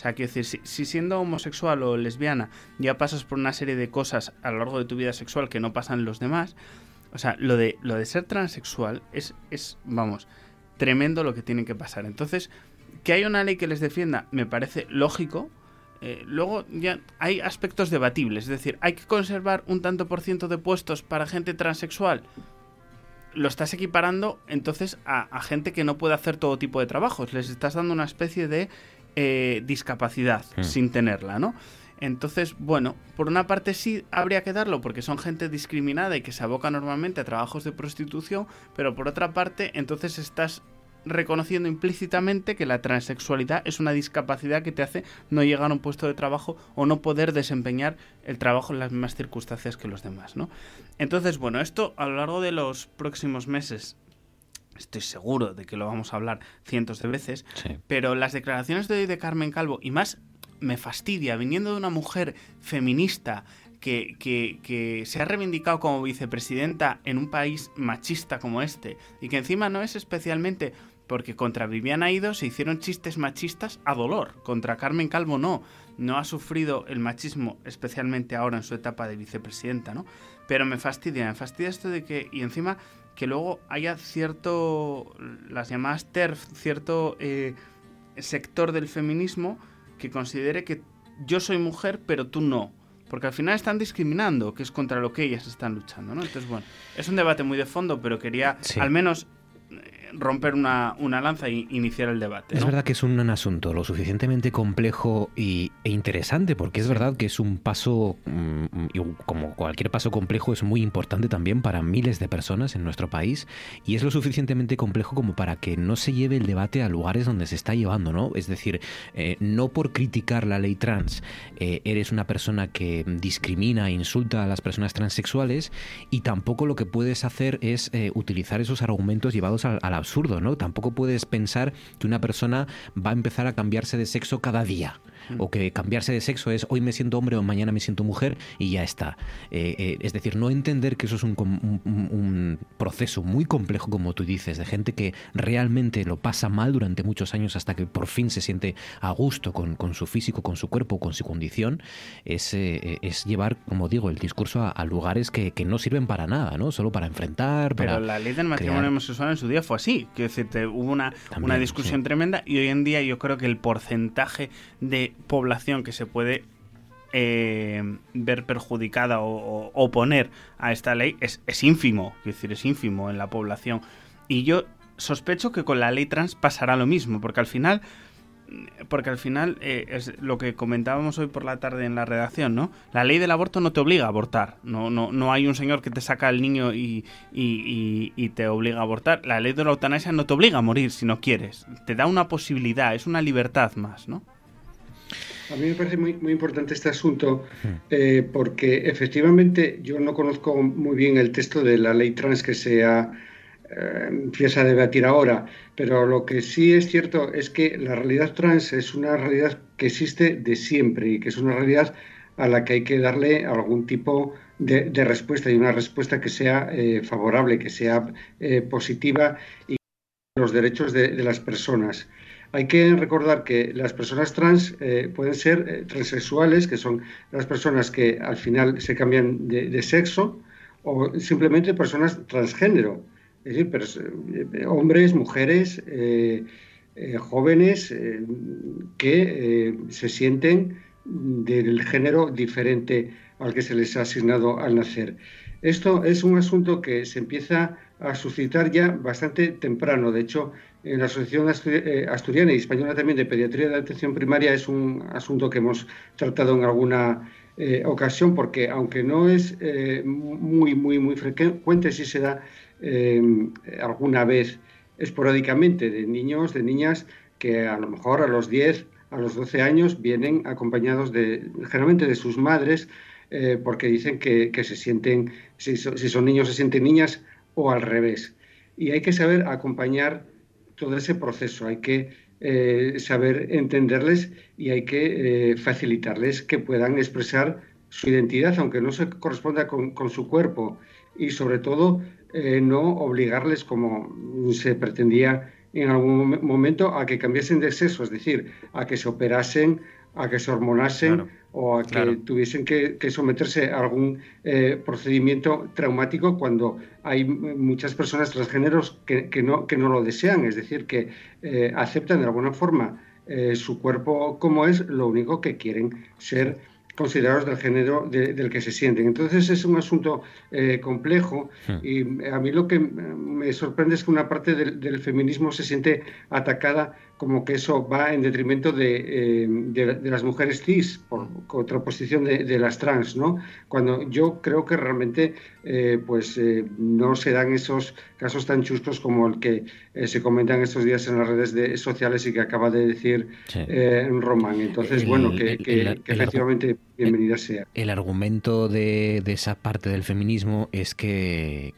O sea, quiero decir, si, si siendo homosexual o lesbiana ya pasas por una serie de cosas a lo largo de tu vida sexual que no pasan los demás, o sea, lo de, lo de ser transexual es, es, vamos, tremendo lo que tiene que pasar. Entonces, que haya una ley que les defienda me parece lógico. Eh, luego ya hay aspectos debatibles, es decir, hay que conservar un tanto por ciento de puestos para gente transexual. Lo estás equiparando entonces a, a gente que no puede hacer todo tipo de trabajos. Les estás dando una especie de eh, discapacidad Mm. sin tenerla, ¿no? Entonces, bueno, por una parte sí habría que darlo porque son gente discriminada y que se aboca normalmente a trabajos de prostitución, pero por otra parte, entonces estás reconociendo implícitamente que la transexualidad es una discapacidad que te hace no llegar a un puesto de trabajo o no poder desempeñar el trabajo en las mismas circunstancias que los demás, ¿no? Entonces, bueno, esto a lo largo de los próximos meses estoy seguro de que lo vamos a hablar cientos de veces, pero las declaraciones de hoy de Carmen Calvo, y más me fastidia, viniendo de una mujer feminista que, que- se ha reivindicado como vicepresidenta en un país machista como este, y que encima no es especialmente porque contra Viviana Ido se hicieron chistes machistas a dolor, contra Carmen Calvo no, no ha sufrido el machismo, especialmente ahora en su etapa de vicepresidenta, ¿no? Pero me fastidia, me fastidia esto de que, y encima que luego haya cierto, las llamadas TERF, cierto eh, sector del feminismo que considere que yo soy mujer, pero tú no. Porque al final están discriminando, que es contra lo que ellas están luchando, ¿no? Entonces, bueno, es un debate muy de fondo, pero quería Sí. al menos romper una, una lanza e iniciar el debate. Es verdad que es un, asunto lo suficientemente complejo y, e interesante, porque es verdad que es un paso, mm, como cualquier paso complejo, es muy importante también para miles de personas en nuestro país, y es lo suficientemente complejo como para que no se lleve el debate a lugares donde se está llevando, ¿no? Es decir, eh, no por criticar la ley trans eh, eres una persona que discrimina e insulta a las personas transexuales, y tampoco lo que puedes hacer es eh, utilizar esos argumentos llevados al, al absurdo, ¿no? Tampoco puedes pensar que una persona va a empezar a cambiarse de sexo cada día. O que cambiarse de sexo es hoy me siento hombre o mañana me siento mujer y ya está. Eh, eh, es decir, no entender que eso es un, un- proceso muy complejo, como tú dices, de gente que realmente lo pasa mal durante muchos años hasta que por fin se siente a gusto con, con su físico, con su cuerpo, con su condición, es, eh, es llevar, como digo, el discurso a, a lugares que, que no sirven para nada, ¿no? Solo para enfrentar, para Pero la ley del matrimonio crear- homosexual en su día fue así. Quiero decirte, hubo una, una discusión tremenda y hoy en día yo creo que el porcentaje de población que se puede eh, ver perjudicada o, o oponer a esta ley es, es ínfimo. Quiero decir, es ínfimo en la población. Y yo sospecho que con la ley trans pasará lo mismo, porque al final porque al final eh, es lo que comentábamos hoy por la tarde en la redacción, ¿no? La ley del aborto no te obliga a abortar. No, no, no hay un señor que te saca al niño y, y, y, te obliga a abortar. La ley de la eutanasia no te obliga a morir si no quieres. Te da una posibilidad, es una libertad más, ¿no? A mí me parece muy, muy importante este asunto eh, porque efectivamente yo no conozco muy bien el texto de la ley trans que se ha eh, empieza a debatir ahora, pero lo que sí es cierto es que la realidad trans es una realidad que existe de siempre y que es una realidad a la que hay que darle algún tipo de, respuesta y una respuesta que sea eh, favorable, que sea eh, positiva y los derechos de, las personas. Hay que recordar que las personas trans pueden ser transexuales, que son las personas que al final se cambian de sexo, o simplemente personas transgénero es decir, eh, hombres, mujeres, eh, eh, jóvenes que se sienten del género diferente al que se les ha asignado al nacer. Esto es un asunto que se empieza a suscitar ya bastante temprano. De hecho, en la Asociación Asturiana y Española también de Pediatría de Atención Primaria es un asunto que hemos tratado en alguna ocasión porque aunque no es muy, muy, muy frecuente, sí se da eh, alguna vez esporádicamente de niños, de niñas que a lo mejor a los 10, a los 12 años vienen acompañados de, generalmente de sus madres, eh, porque dicen que, se sienten, si, son niños se sienten niñas o al revés. Y hay que saber acompañar todo ese proceso, hay que eh, saber entenderles y hay que facilitarles que puedan expresar su identidad, aunque no se corresponda con, con su cuerpo, y sobre todo eh, no obligarles, como se pretendía en algún momento, a que cambiasen de sexo, es decir, a que se operasen, a que se hormonasen o a que tuviesen que, someterse a algún eh, procedimiento traumático cuando hay muchas personas transgéneros que, no, que no lo desean, es decir, que eh, aceptan de alguna forma su cuerpo como es, lo único que quieren ser considerados del género del que se sienten. Entonces es un asunto eh, complejo hmm. y a mí lo que me sorprende es que una parte del, feminismo se siente atacada como que eso va en detrimento de, eh, las mujeres cis, por contraposición de, de, las trans, ¿no? Cuando yo creo que realmente eh, pues no se dan esos casos tan chuscos como el que se comentan estos días en las redes sociales y que acaba de decir Roman. Entonces, bueno, que, que efectivamente Bienvenida sea. El argumento de, esa parte del feminismo es que,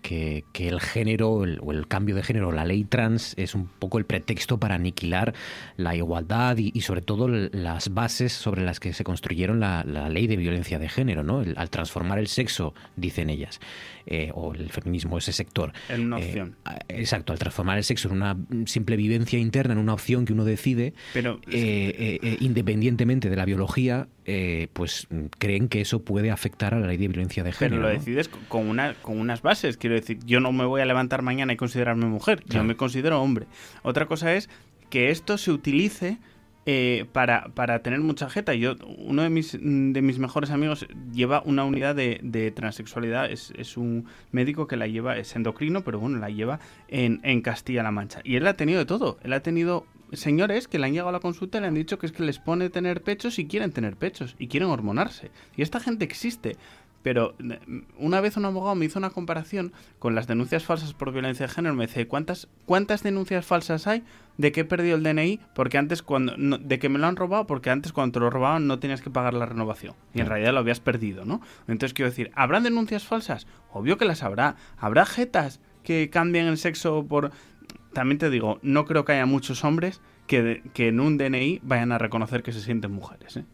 el género o el cambio de género, la ley trans, es un poco el pretexto para aniquilar la igualdad y, sobre todo las bases sobre las que se construyeron la, ley de violencia de género, ¿no? al transformar el sexo, dicen ellas, eh, o el feminismo, ese sector. En una eh, opción. exacto, al transformar el sexo en una simple vivencia interna, en una opción que uno decide, Pero, eh, independientemente de la biología, pues creen que eso puede afectar a la ley de violencia de género. Pero lo decides con, una, con unas bases. Quiero decir, yo no me voy a levantar mañana y considerarme mujer, yo me considero hombre. Otra cosa es que esto se utilice eh, para, para, tener mucha jeta. Yo, uno de mis, de mis mejores amigos lleva una unidad de, de transexualidad, es, es, un médico que la lleva, es endocrino, pero bueno, la lleva en, en Castilla-La Mancha. Y él ha tenido de todo. Él ha tenido señores que le han llegado a la consulta y le han dicho que es que les pone tener pechos y quieren tener pechos y quieren hormonarse. Y esta gente existe. Pero eh, una vez un abogado me hizo una comparación con las denuncias falsas por violencia de género. Me dice, ¿cuántas, cuántas denuncias falsas hay de que he perdido el DNI porque antes cuando de que me lo han robado porque antes cuando te lo robaban no tenías que pagar la renovación y en realidad lo habías perdido, ¿no? Entonces quiero decir, ¿habrán denuncias falsas? Obvio que las habrá. ¿Habrá jetas que cambien el sexo por también te digo, no creo que haya muchos hombres que, que en un DNI vayan a reconocer que se sienten mujeres. ¿eh?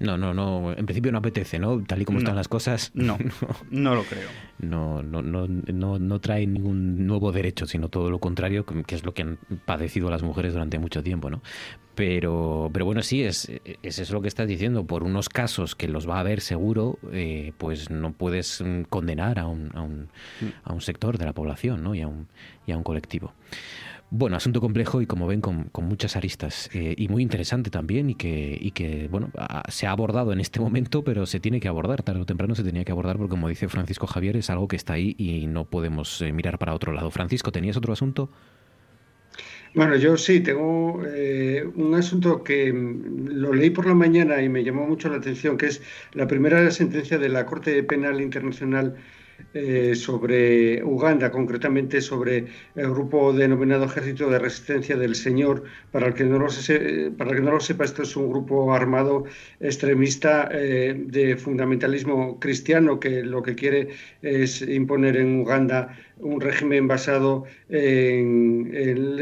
No, no, no. En principio no apetece, ¿no? Tal y como están las cosas. <laughs> No, no, lo creo. No, no, no, no, no trae ningún nuevo derecho, sino todo lo contrario, que es lo que han padecido las mujeres durante mucho tiempo, ¿no? Pero, pero bueno, sí, es, es eso lo que estás diciendo. Por unos casos que los va a haber seguro, eh, pues no puedes mm, condenar a un, a un, mm. a un sector de la población, ¿no? Y a un, y a un colectivo. Bueno, asunto complejo y como ven con, muchas aristas eh, y muy interesante también y que, y que bueno, se ha abordado en este momento, pero se tiene que abordar, tarde o temprano se tenía que abordar porque como dice Francisco Javier es algo que está ahí y no podemos eh, mirar para otro lado. Francisco, ¿tenías otro asunto? Bueno, yo sí, tengo eh, un asunto que mm, lo leí por la mañana y me llamó mucho la atención, que es la primera sentencia de la Corte Penal Internacional eh, sobre Uganda, concretamente sobre el grupo denominado Ejército de Resistencia del Señor. Para el que no lo, para que no lo sepa, esto es un grupo armado extremista eh, de fundamentalismo cristiano que lo que quiere es imponer en Uganda un régimen basado en,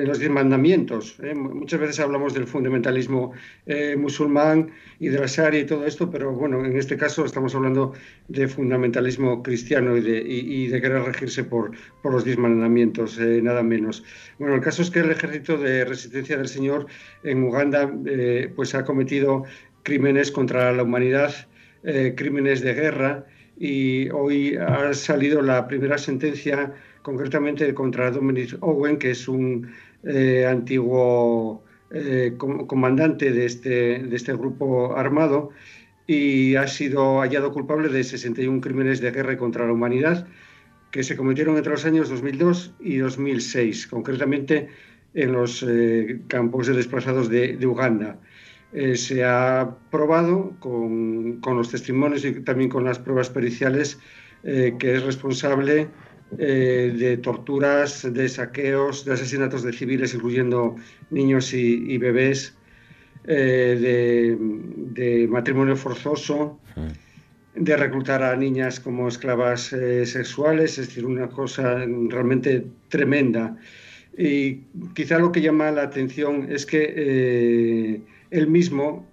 los diez mandamientos. ¿eh? Muchas veces hablamos del fundamentalismo eh, musulmán y de la Sharia y todo esto, pero bueno, en este caso estamos hablando de fundamentalismo cristiano y de, querer regirse por, los diez mandamientos, eh, nada menos. Bueno, el caso es que el ejército de resistencia del Señor en Uganda pues ha cometido crímenes contra la humanidad, crímenes de guerra, y hoy ha salido la primera sentencia concretamente contra Dominic Owen, que es un eh, antiguo eh, comandante de este, de este grupo armado y ha sido hallado culpable de 61 crímenes de guerra contra la humanidad que se cometieron entre los años 2002 y 2006, concretamente en los eh, campos de desplazados de, Uganda. Se ha probado con, con, los testimonios y también con las pruebas periciales que es responsable eh, de torturas, de saqueos, de asesinatos de civiles, incluyendo niños y, bebés, eh, de, matrimonio forzoso, de reclutar a niñas como esclavas eh, sexuales, es decir, una cosa realmente tremenda. Y quizá lo que llama la atención es que él mismo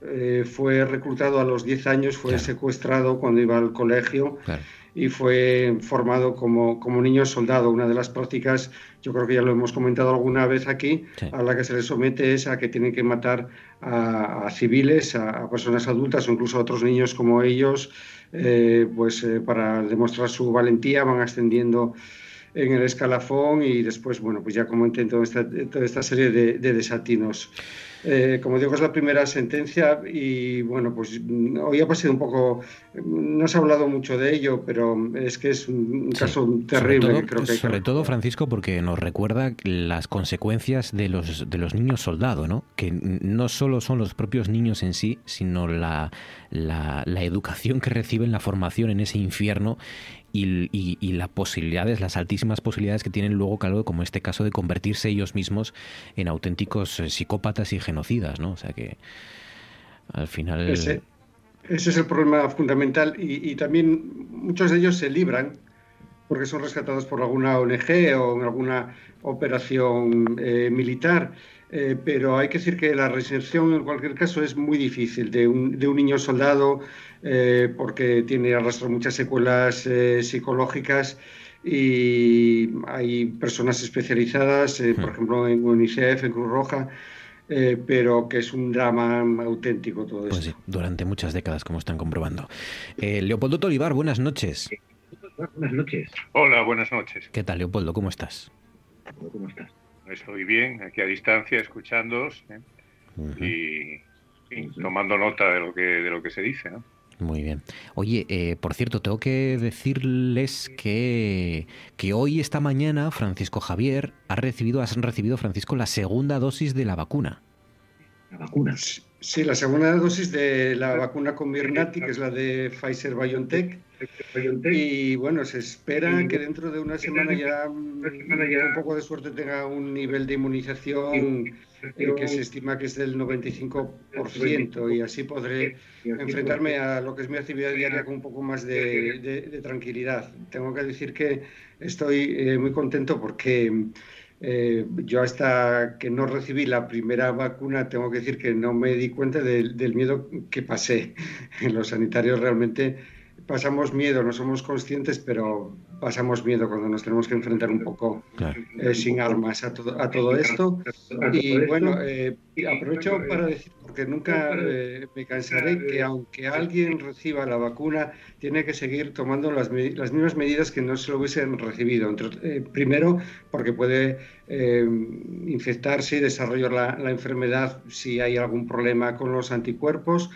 fue reclutado a los 10 años, fue secuestrado cuando iba al colegio y fue formado como, como niño soldado. Una de las prácticas, yo creo que ya lo hemos comentado alguna vez aquí, a la que se les somete es a que tienen que matar a, civiles, a, personas adultas o incluso a otros niños como ellos, eh, pues eh, para demostrar su valentía van ascendiendo en el escalafón y después, bueno, pues ya como intento esta, toda esta serie de, de desatinos. Eh, como digo, es la primera sentencia y bueno, pues hoy ha pasado un poco, no se ha hablado mucho de ello, pero es que es un caso terrible. Sobre todo, sobre todo, Francisco, porque nos recuerda las consecuencias de los, de los niños soldados, ¿no? que no solo son los propios niños en sí, sino la, la, la educación que reciben, la formación en ese infierno y, las posibilidades, las altísimas posibilidades que tienen luego, claro, como este caso de convertirse ellos mismos en auténticos eh, psicópatas y genocidas, ¿no? O sea que al final... Ese, es el problema fundamental y, también muchos de ellos se libran porque son rescatados por alguna ONG o en alguna operación eh, militar. Eh, pero hay que decir que la reinserción en cualquier caso es muy difícil de un, de un niño soldado eh, porque tiene arrastrar muchas secuelas eh, psicológicas y hay personas especializadas, eh, por hmm. ejemplo en UNICEF, en Cruz Roja, pero que es un drama auténtico todo pues esto. Sí, durante muchas décadas, como están comprobando. Leopoldo Tolivar, buenas noches. Buenas noches. Hola, buenas noches. ¿Qué tal, Leopoldo? ¿Cómo estás? ¿Cómo estás? Estoy bien, aquí a distancia, escuchándoos y, tomando nota de lo que de lo que se dice, ¿no? Muy bien. Oye, eh, por cierto, tengo que decirles que, que hoy, esta mañana, Francisco Javier ha recibido, has recibido, Francisco, la segunda dosis de la vacuna. ¿La vacuna? Sí, la segunda dosis de la vacuna Comirnaty, que es la de Pfizer BioNTech. Y bueno, se espera que dentro de una semana ya, un poco de suerte tenga un nivel de inmunización eh, que se estima que es del 95% y así podré enfrentarme a lo que es mi actividad diaria con un poco más de, tranquilidad. Tengo que decir que estoy eh, muy contento porque eh, yo hasta que no recibí la primera vacuna tengo que decir que no me di cuenta del miedo que pasé. En <laughs> los sanitarios realmente pasamos miedo, no somos conscientes, pero pasamos miedo cuando nos tenemos que enfrentar un poco eh, sin armas a todo, a todo esto. Y bueno, eh, aprovecho para decir, porque nunca eh, me cansaré, que aunque alguien reciba la vacuna, tiene que seguir tomando las, las mismas medidas que no se lo hubiesen recibido. primero, porque puede infectarse y desarrollar la, la enfermedad si hay algún problema con los anticuerpos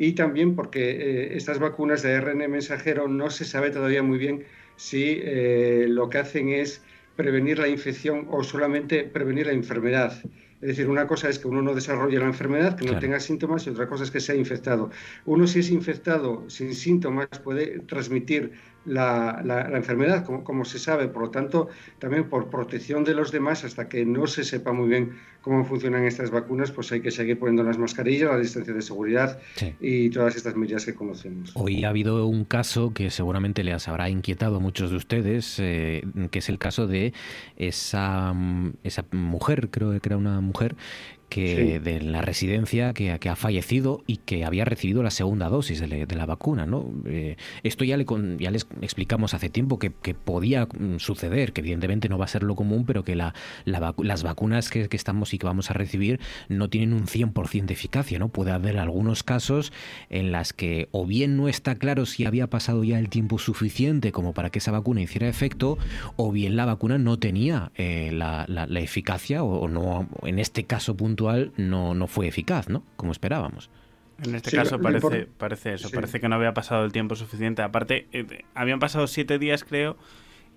y también porque eh, estas vacunas de ARN mensajero no se sabe todavía muy bien si eh, lo que hacen es prevenir la infección o solamente prevenir la enfermedad. Es decir, una cosa es que uno no desarrolle la enfermedad, que no Claro. tenga síntomas, y otra cosa es que sea infectado. Uno si es infectado sin síntomas puede transmitir la, la- la enfermedad, como, como se sabe. Por lo tanto, también por protección de los demás, hasta que no se sepa muy bien cómo funcionan estas vacunas, pues hay que seguir poniendo las mascarillas, la distancia de seguridad Sí. y todas estas medidas que conocemos. Hoy ha habido un caso que seguramente les habrá inquietado a muchos de ustedes, eh, que es el caso de esa, mm, esa mujer, creo que era una mujer, que Sí. de la residencia que, que ha fallecido y que había recibido la segunda dosis de, la- de la vacuna. ¿no? Eh, esto ya, le, ya les explicamos hace tiempo que, que podía mm, suceder, que evidentemente no va a ser lo común, pero que la, la vacu- las vacunas que, que estamos y que vamos a recibir no tienen un 100% de eficacia. ¿no? Puede haber algunos casos en las que o bien no está claro si había pasado ya el tiempo suficiente como para que esa vacuna hiciera efecto, o bien la vacuna no tenía eh, la, la- la eficacia o, o no, en este caso puntual no, no fue eficaz, ¿no? Como esperábamos. En este Sí, caso parece, parece eso, sí. parece que no había pasado el tiempo suficiente. Aparte, eh, habían pasado siete días, creo,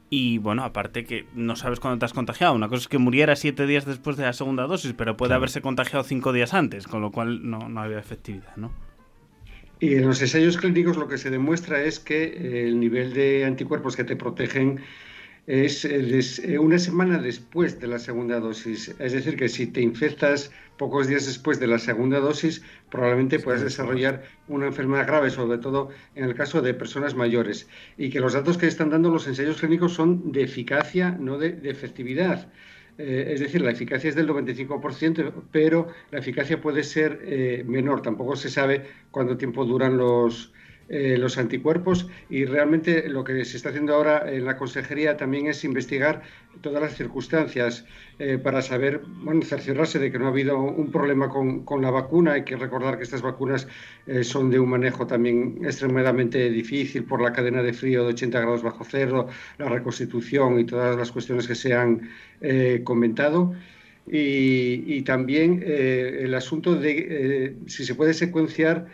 y bueno, aparte que no sabes cuándo te has contagiado. Una cosa es que muriera siete días después de la segunda dosis, pero puede Claro. haberse contagiado cinco días antes, con lo cual no, no había efectividad, ¿no? Y en los ensayos clínicos lo que se demuestra es que el nivel de anticuerpos que te protegen es eh, eh, una semana después de la segunda dosis. Es decir, que si te infectas pocos días después de la segunda dosis, probablemente puedas desarrollar una enfermedad grave, sobre todo en el caso de personas mayores. Y que los datos que están dando los ensayos clínicos son de eficacia, no de, de efectividad. Eh, es decir, la eficacia es del 95%, pero la eficacia puede ser eh, menor. Tampoco se sabe cuánto tiempo duran los, eh, los anticuerpos y realmente lo que se está haciendo ahora en la consejería también es investigar todas las circunstancias eh, para saber, bueno, cerciorarse de que no ha habido un problema con, con la vacuna. Hay que recordar que estas vacunas eh, son de un manejo también extremadamente difícil por la cadena de frío de 80 grados bajo cero, la reconstitución y todas las cuestiones que se han eh, comentado. Y, también el asunto de si se puede secuenciar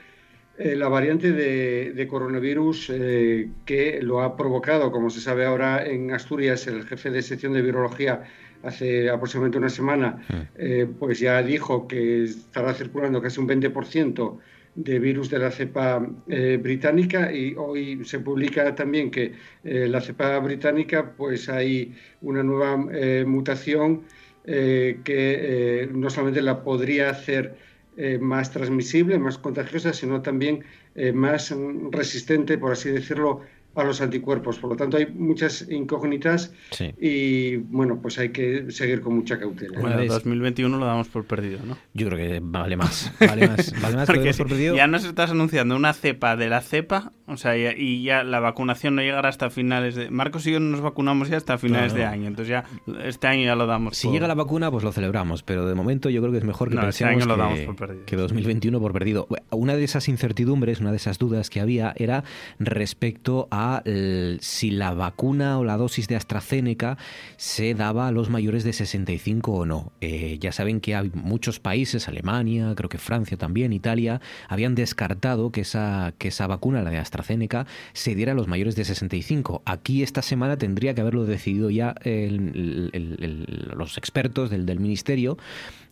eh, la variante de, de coronavirus eh, que lo ha provocado, como se sabe ahora en Asturias, el jefe de sección de virología hace aproximadamente una semana, eh, pues ya dijo que estará circulando casi un 20% de virus de la cepa eh, británica y hoy se publica también que eh, la cepa británica pues hay una nueva mutación que no solamente la podría hacer eh, más transmisible, más contagiosa, sino también eh, más resistente, por así decirlo, a los anticuerpos. Por lo tanto, hay muchas incógnitas Sí. y, bueno, pues hay que seguir con mucha cautela. Bueno, 2021 lo damos por perdido, ¿no? Yo creo que vale más. <laughs> Vale más, vale más que lo Porque por perdido. ya nos estás anunciando una cepa de la cepa, o sea, y, y ya la vacunación no llegará hasta finales de... Marcos y yo no nos vacunamos ya hasta finales No, de año, entonces ya este año ya lo damos Si por- llega la vacuna, pues lo celebramos, pero de momento yo creo que es mejor que No, este pensemos año lo que, damos por perdido. que 2021 por perdido. Una de esas incertidumbres, una de esas dudas que había era respecto a si la vacuna o la dosis de AstraZeneca se daba a los mayores de 65 o no. Eh, ya saben que hay muchos países, Alemania, creo que Francia también, Italia, habían descartado que esa, que esa vacuna, la de AstraZeneca, se diera a los mayores de 65. Aquí esta semana tendría que haberlo decidido ya los expertos del, del ministerio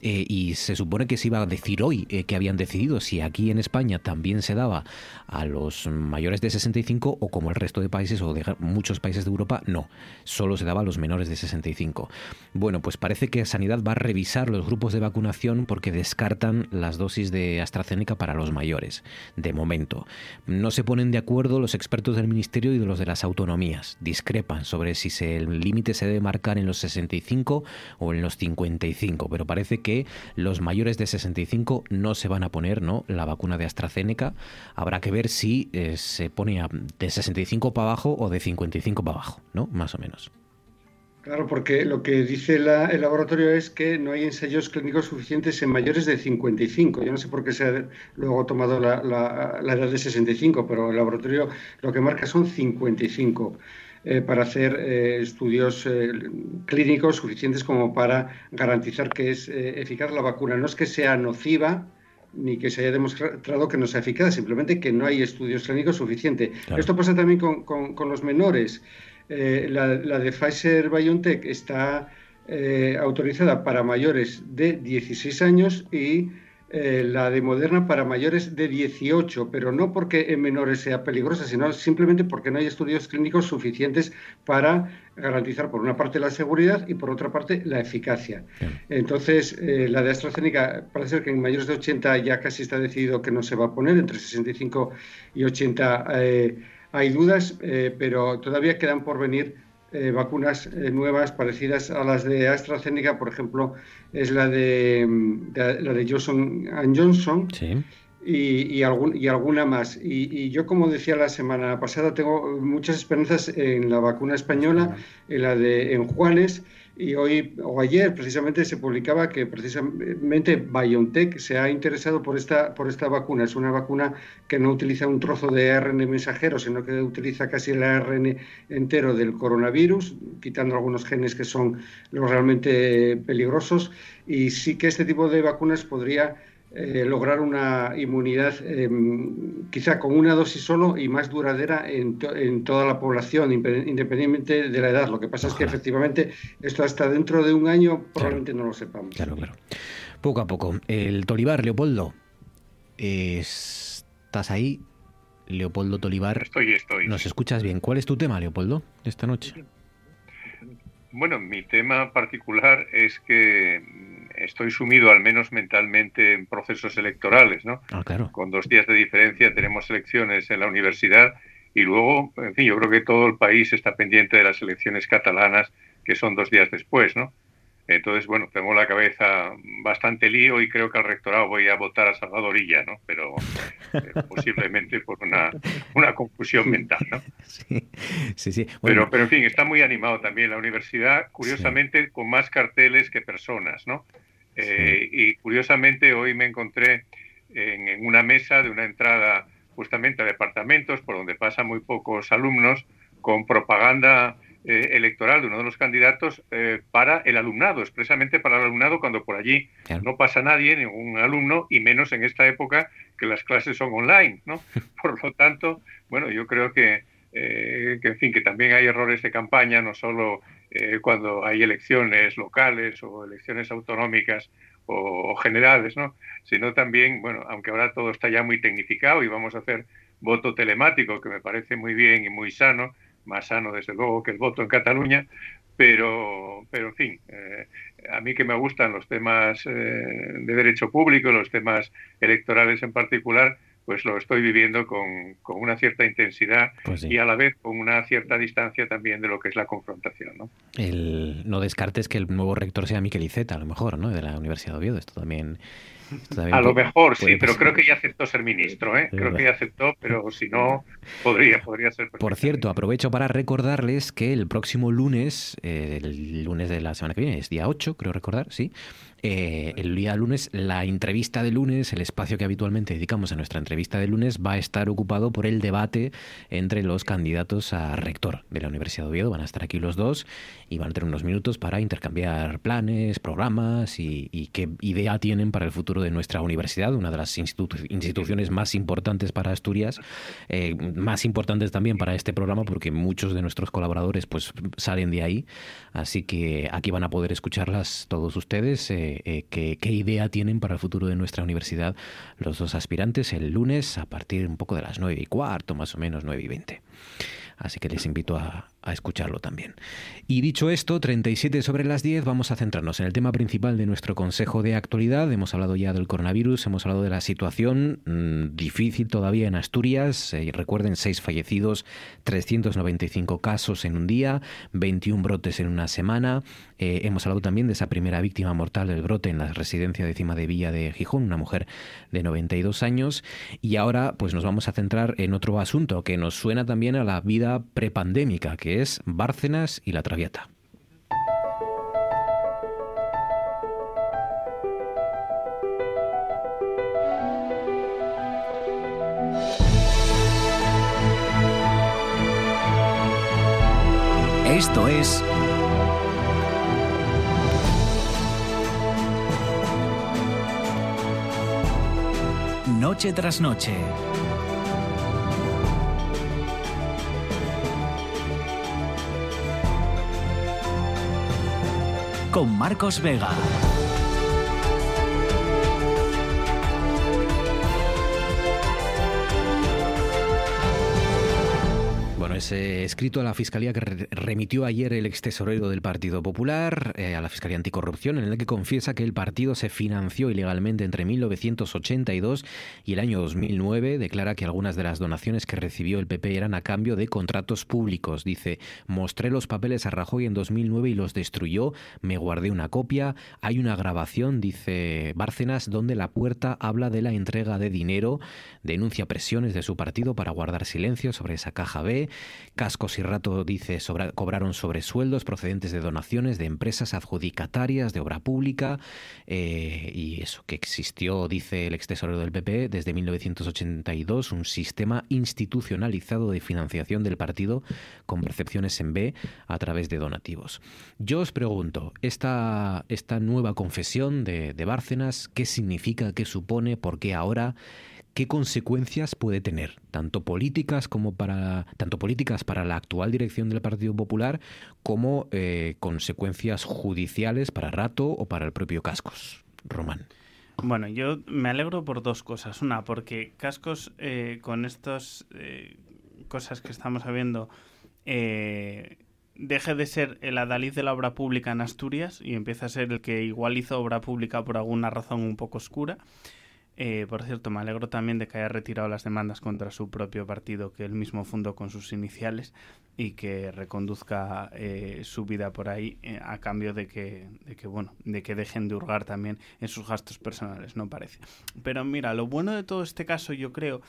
eh, y se supone que se iba a decir hoy eh, que habían decidido si aquí en España también se daba a los mayores de 65 o como el resto de países o de muchos países de Europa, no, solo se daba a los menores de 65. Bueno, pues parece que Sanidad va a revisar los grupos de vacunación porque descartan las dosis de AstraZeneca para los mayores, de momento. No se ponen de acuerdo los expertos del Ministerio y de los de las autonomías. Discrepan sobre si el límite se debe marcar en los 65 o en los 55, pero parece que los mayores de 65 no se van a poner ¿no? la vacuna de AstraZeneca. Habrá que ver si eh, se pone a- de 65 para abajo o de 55 para abajo, ¿no? Más o menos. Claro, porque lo que dice el laboratorio es que no hay ensayos clínicos suficientes en mayores de 55. Yo no sé por qué se ha luego tomado la- la edad de 65, pero el laboratorio lo que marca son 55 eh, para hacer eh, estudios eh, clínicos suficientes como para garantizar que es eficaz la vacuna. No es que sea nociva, ni que se haya demostrado que no sea eficaz, simplemente que no hay estudios clínicos suficientes. Claro. Esto pasa también con, con- con los menores. La, la de Pfizer BioNTech está autorizada para mayores de 16 años y eh, la de Moderna para mayores de 18, pero no porque en menores sea peligrosa, sino simplemente porque no hay estudios clínicos suficientes para garantizar por una parte la seguridad y por otra parte la eficacia. Entonces, eh, la de AstraZeneca parece ser que en mayores de 80 ya casi está decidido que no se va a poner, entre 65 y 80 eh, hay dudas, pero todavía quedan por venir eh, vacunas eh, nuevas parecidas a las de AstraZeneca, por ejemplo, es la de, mm, la de Johnson Johnson. Y, y, alguna más. Y, yo, como decía la semana pasada, tengo muchas esperanzas en la vacuna española, en la de en Juanes, y hoy o ayer precisamente se publicaba que precisamente BioNTech se ha interesado por esta, por esta vacuna. Es una vacuna que no utiliza un trozo de ARN mensajero, sino que utiliza casi el ARN entero del coronavirus, quitando algunos genes que son realmente peligrosos. Y sí que este tipo de vacunas podría eh, lograr una inmunidad em, quizá con una dosis solo y más duradera en, toda la población, independientemente de la edad. Lo que pasa es que efectivamente esto hasta dentro de un año probablemente no lo sepamos. Claro, claro. Poco a poco. El Tolivar, Leopoldo. ¿Estás ahí? Leopoldo Tolivar. Estoy, estoy. ¿Nos escuchas bien? ¿Cuál es tu tema, Leopoldo, esta noche? Bueno, mi tema particular es que estoy sumido, al menos mentalmente, en procesos electorales, ¿no? Ah, claro. Con dos días de diferencia tenemos elecciones en la universidad y luego, en fin, yo creo que todo el país está pendiente de las elecciones catalanas, que son dos días después, ¿no? Entonces, bueno, tengo la cabeza bastante lío y creo que al rectorado voy a votar a Salvadorilla, ¿no? Pero eh, <laughs> posiblemente por una, una, confusión mental, ¿no? Sí, sí. sí. Pero, pero, en fin, está muy animado también la universidad, curiosamente con más carteles que personas, ¿no? Eh, y curiosamente hoy me encontré en, una mesa de una entrada justamente a departamentos por donde pasan muy pocos alumnos con propaganda eh, electoral de uno de los candidatos eh, para el alumnado, expresamente para el alumnado cuando por allí no pasa nadie, ningún alumno, y menos en esta época que las clases son online, ¿no? <laughs> Por lo tanto, bueno, yo creo que, que en fin, que también hay errores de campaña, no solo eh, cuando hay elecciones locales o elecciones autonómicas o, generales, ¿no? Sino también, bueno, aunque ahora todo está ya muy tecnificado y vamos a hacer voto telemático, que me parece muy bien y muy sano, más sano desde luego que el voto en Cataluña, pero, pero en fin, eh, a mí que me gustan los temas eh, de derecho público, los temas electorales en particular, pues lo estoy viviendo con, con una cierta intensidad Pues sí. y a la vez con una cierta distancia también de lo que es la confrontación. ¿no? El, no descartes que el nuevo rector sea Miquel Iceta, a lo mejor, ¿no? De la Universidad de Oviedo. Esto también. A lo mejor sí, pero creo que ya aceptó ser ministro, ¿eh? Creo que ya aceptó, pero si no, podría, podría ser. Por cierto, aprovecho para recordarles que el próximo lunes, eh, el lunes de la semana que viene, es día 8, creo recordar, sí. Eh, el día lunes, la entrevista de lunes, el espacio que habitualmente dedicamos a nuestra entrevista de lunes, va a estar ocupado por el debate entre los candidatos a rector de la Universidad de Oviedo. Van a estar aquí los dos y van a tener unos minutos para intercambiar planes, programas y, qué idea tienen para el futuro de nuestra universidad, una de las institu- instituciones más importantes para Asturias, eh, más importantes también para este programa porque muchos de nuestros colaboradores pues salen de ahí, así que aquí van a poder escucharlas todos ustedes, eh, eh, qué, qué idea tienen para el futuro de nuestra universidad los dos aspirantes el lunes a partir un poco de las nueve y cuarto, más o menos nueve y veinte. Así que les invito a, a escucharlo también. Y dicho esto, 37 sobre las 10, vamos a centrarnos en el tema principal de nuestro Consejo de Actualidad. Hemos hablado ya del coronavirus, hemos hablado de la situación mm, difícil todavía en Asturias. Eh, recuerden, seis fallecidos, 395 casos en un día, 21 brotes en una semana. Eh, hemos hablado también de esa primera víctima mortal del brote en la residencia de Cima de Villa de Gijón, una mujer de 92 años. Y ahora pues nos vamos a centrar en otro asunto que nos suena también a la vida prepandémica, que es Bárcenas y la Traviata. Esto es Noche tras noche. Con Marcos Vega. Ese escrito a la Fiscalía que remitió ayer el ex tesorero del Partido Popular, eh, a la Fiscalía Anticorrupción, en el que confiesa que el partido se financió ilegalmente entre 1982 y el año 2009, declara que algunas de las donaciones que recibió el PP eran a cambio de contratos públicos. Dice, mostré los papeles a Rajoy en 2009 y los destruyó, me guardé una copia, hay una grabación, dice Bárcenas, donde la puerta habla de la entrega de dinero, denuncia presiones de su partido para guardar silencio sobre esa caja B, Cascos y Rato dice sobra, cobraron sobresueldos procedentes de donaciones de empresas adjudicatarias de obra pública eh, y eso que existió, dice el ex del PP, desde 1982 un sistema institucionalizado de financiación del partido con percepciones en B a través de donativos. Yo os pregunto, esta, esta nueva confesión de, de Bárcenas, ¿qué significa, qué supone, por qué ahora? Qué consecuencias puede tener, tanto políticas como para tanto políticas para la actual dirección del Partido Popular, como eh, consecuencias judiciales para Rato o para el propio Cascos. Román. Bueno, yo me alegro por dos cosas. Una, porque Cascos, eh, con estas eh, cosas que estamos sabiendo, eh, deje de ser el adalid de la obra pública en Asturias y empieza a ser el que igual hizo obra pública por alguna razón un poco oscura. Eh, por cierto, me alegro también de que haya retirado las demandas contra su propio partido que él mismo fundó con sus iniciales y que reconduzca eh, su vida por ahí eh, a cambio de que, de que, bueno, de que dejen de hurgar también en sus gastos personales, no parece. Pero mira, lo bueno de todo este caso, yo creo,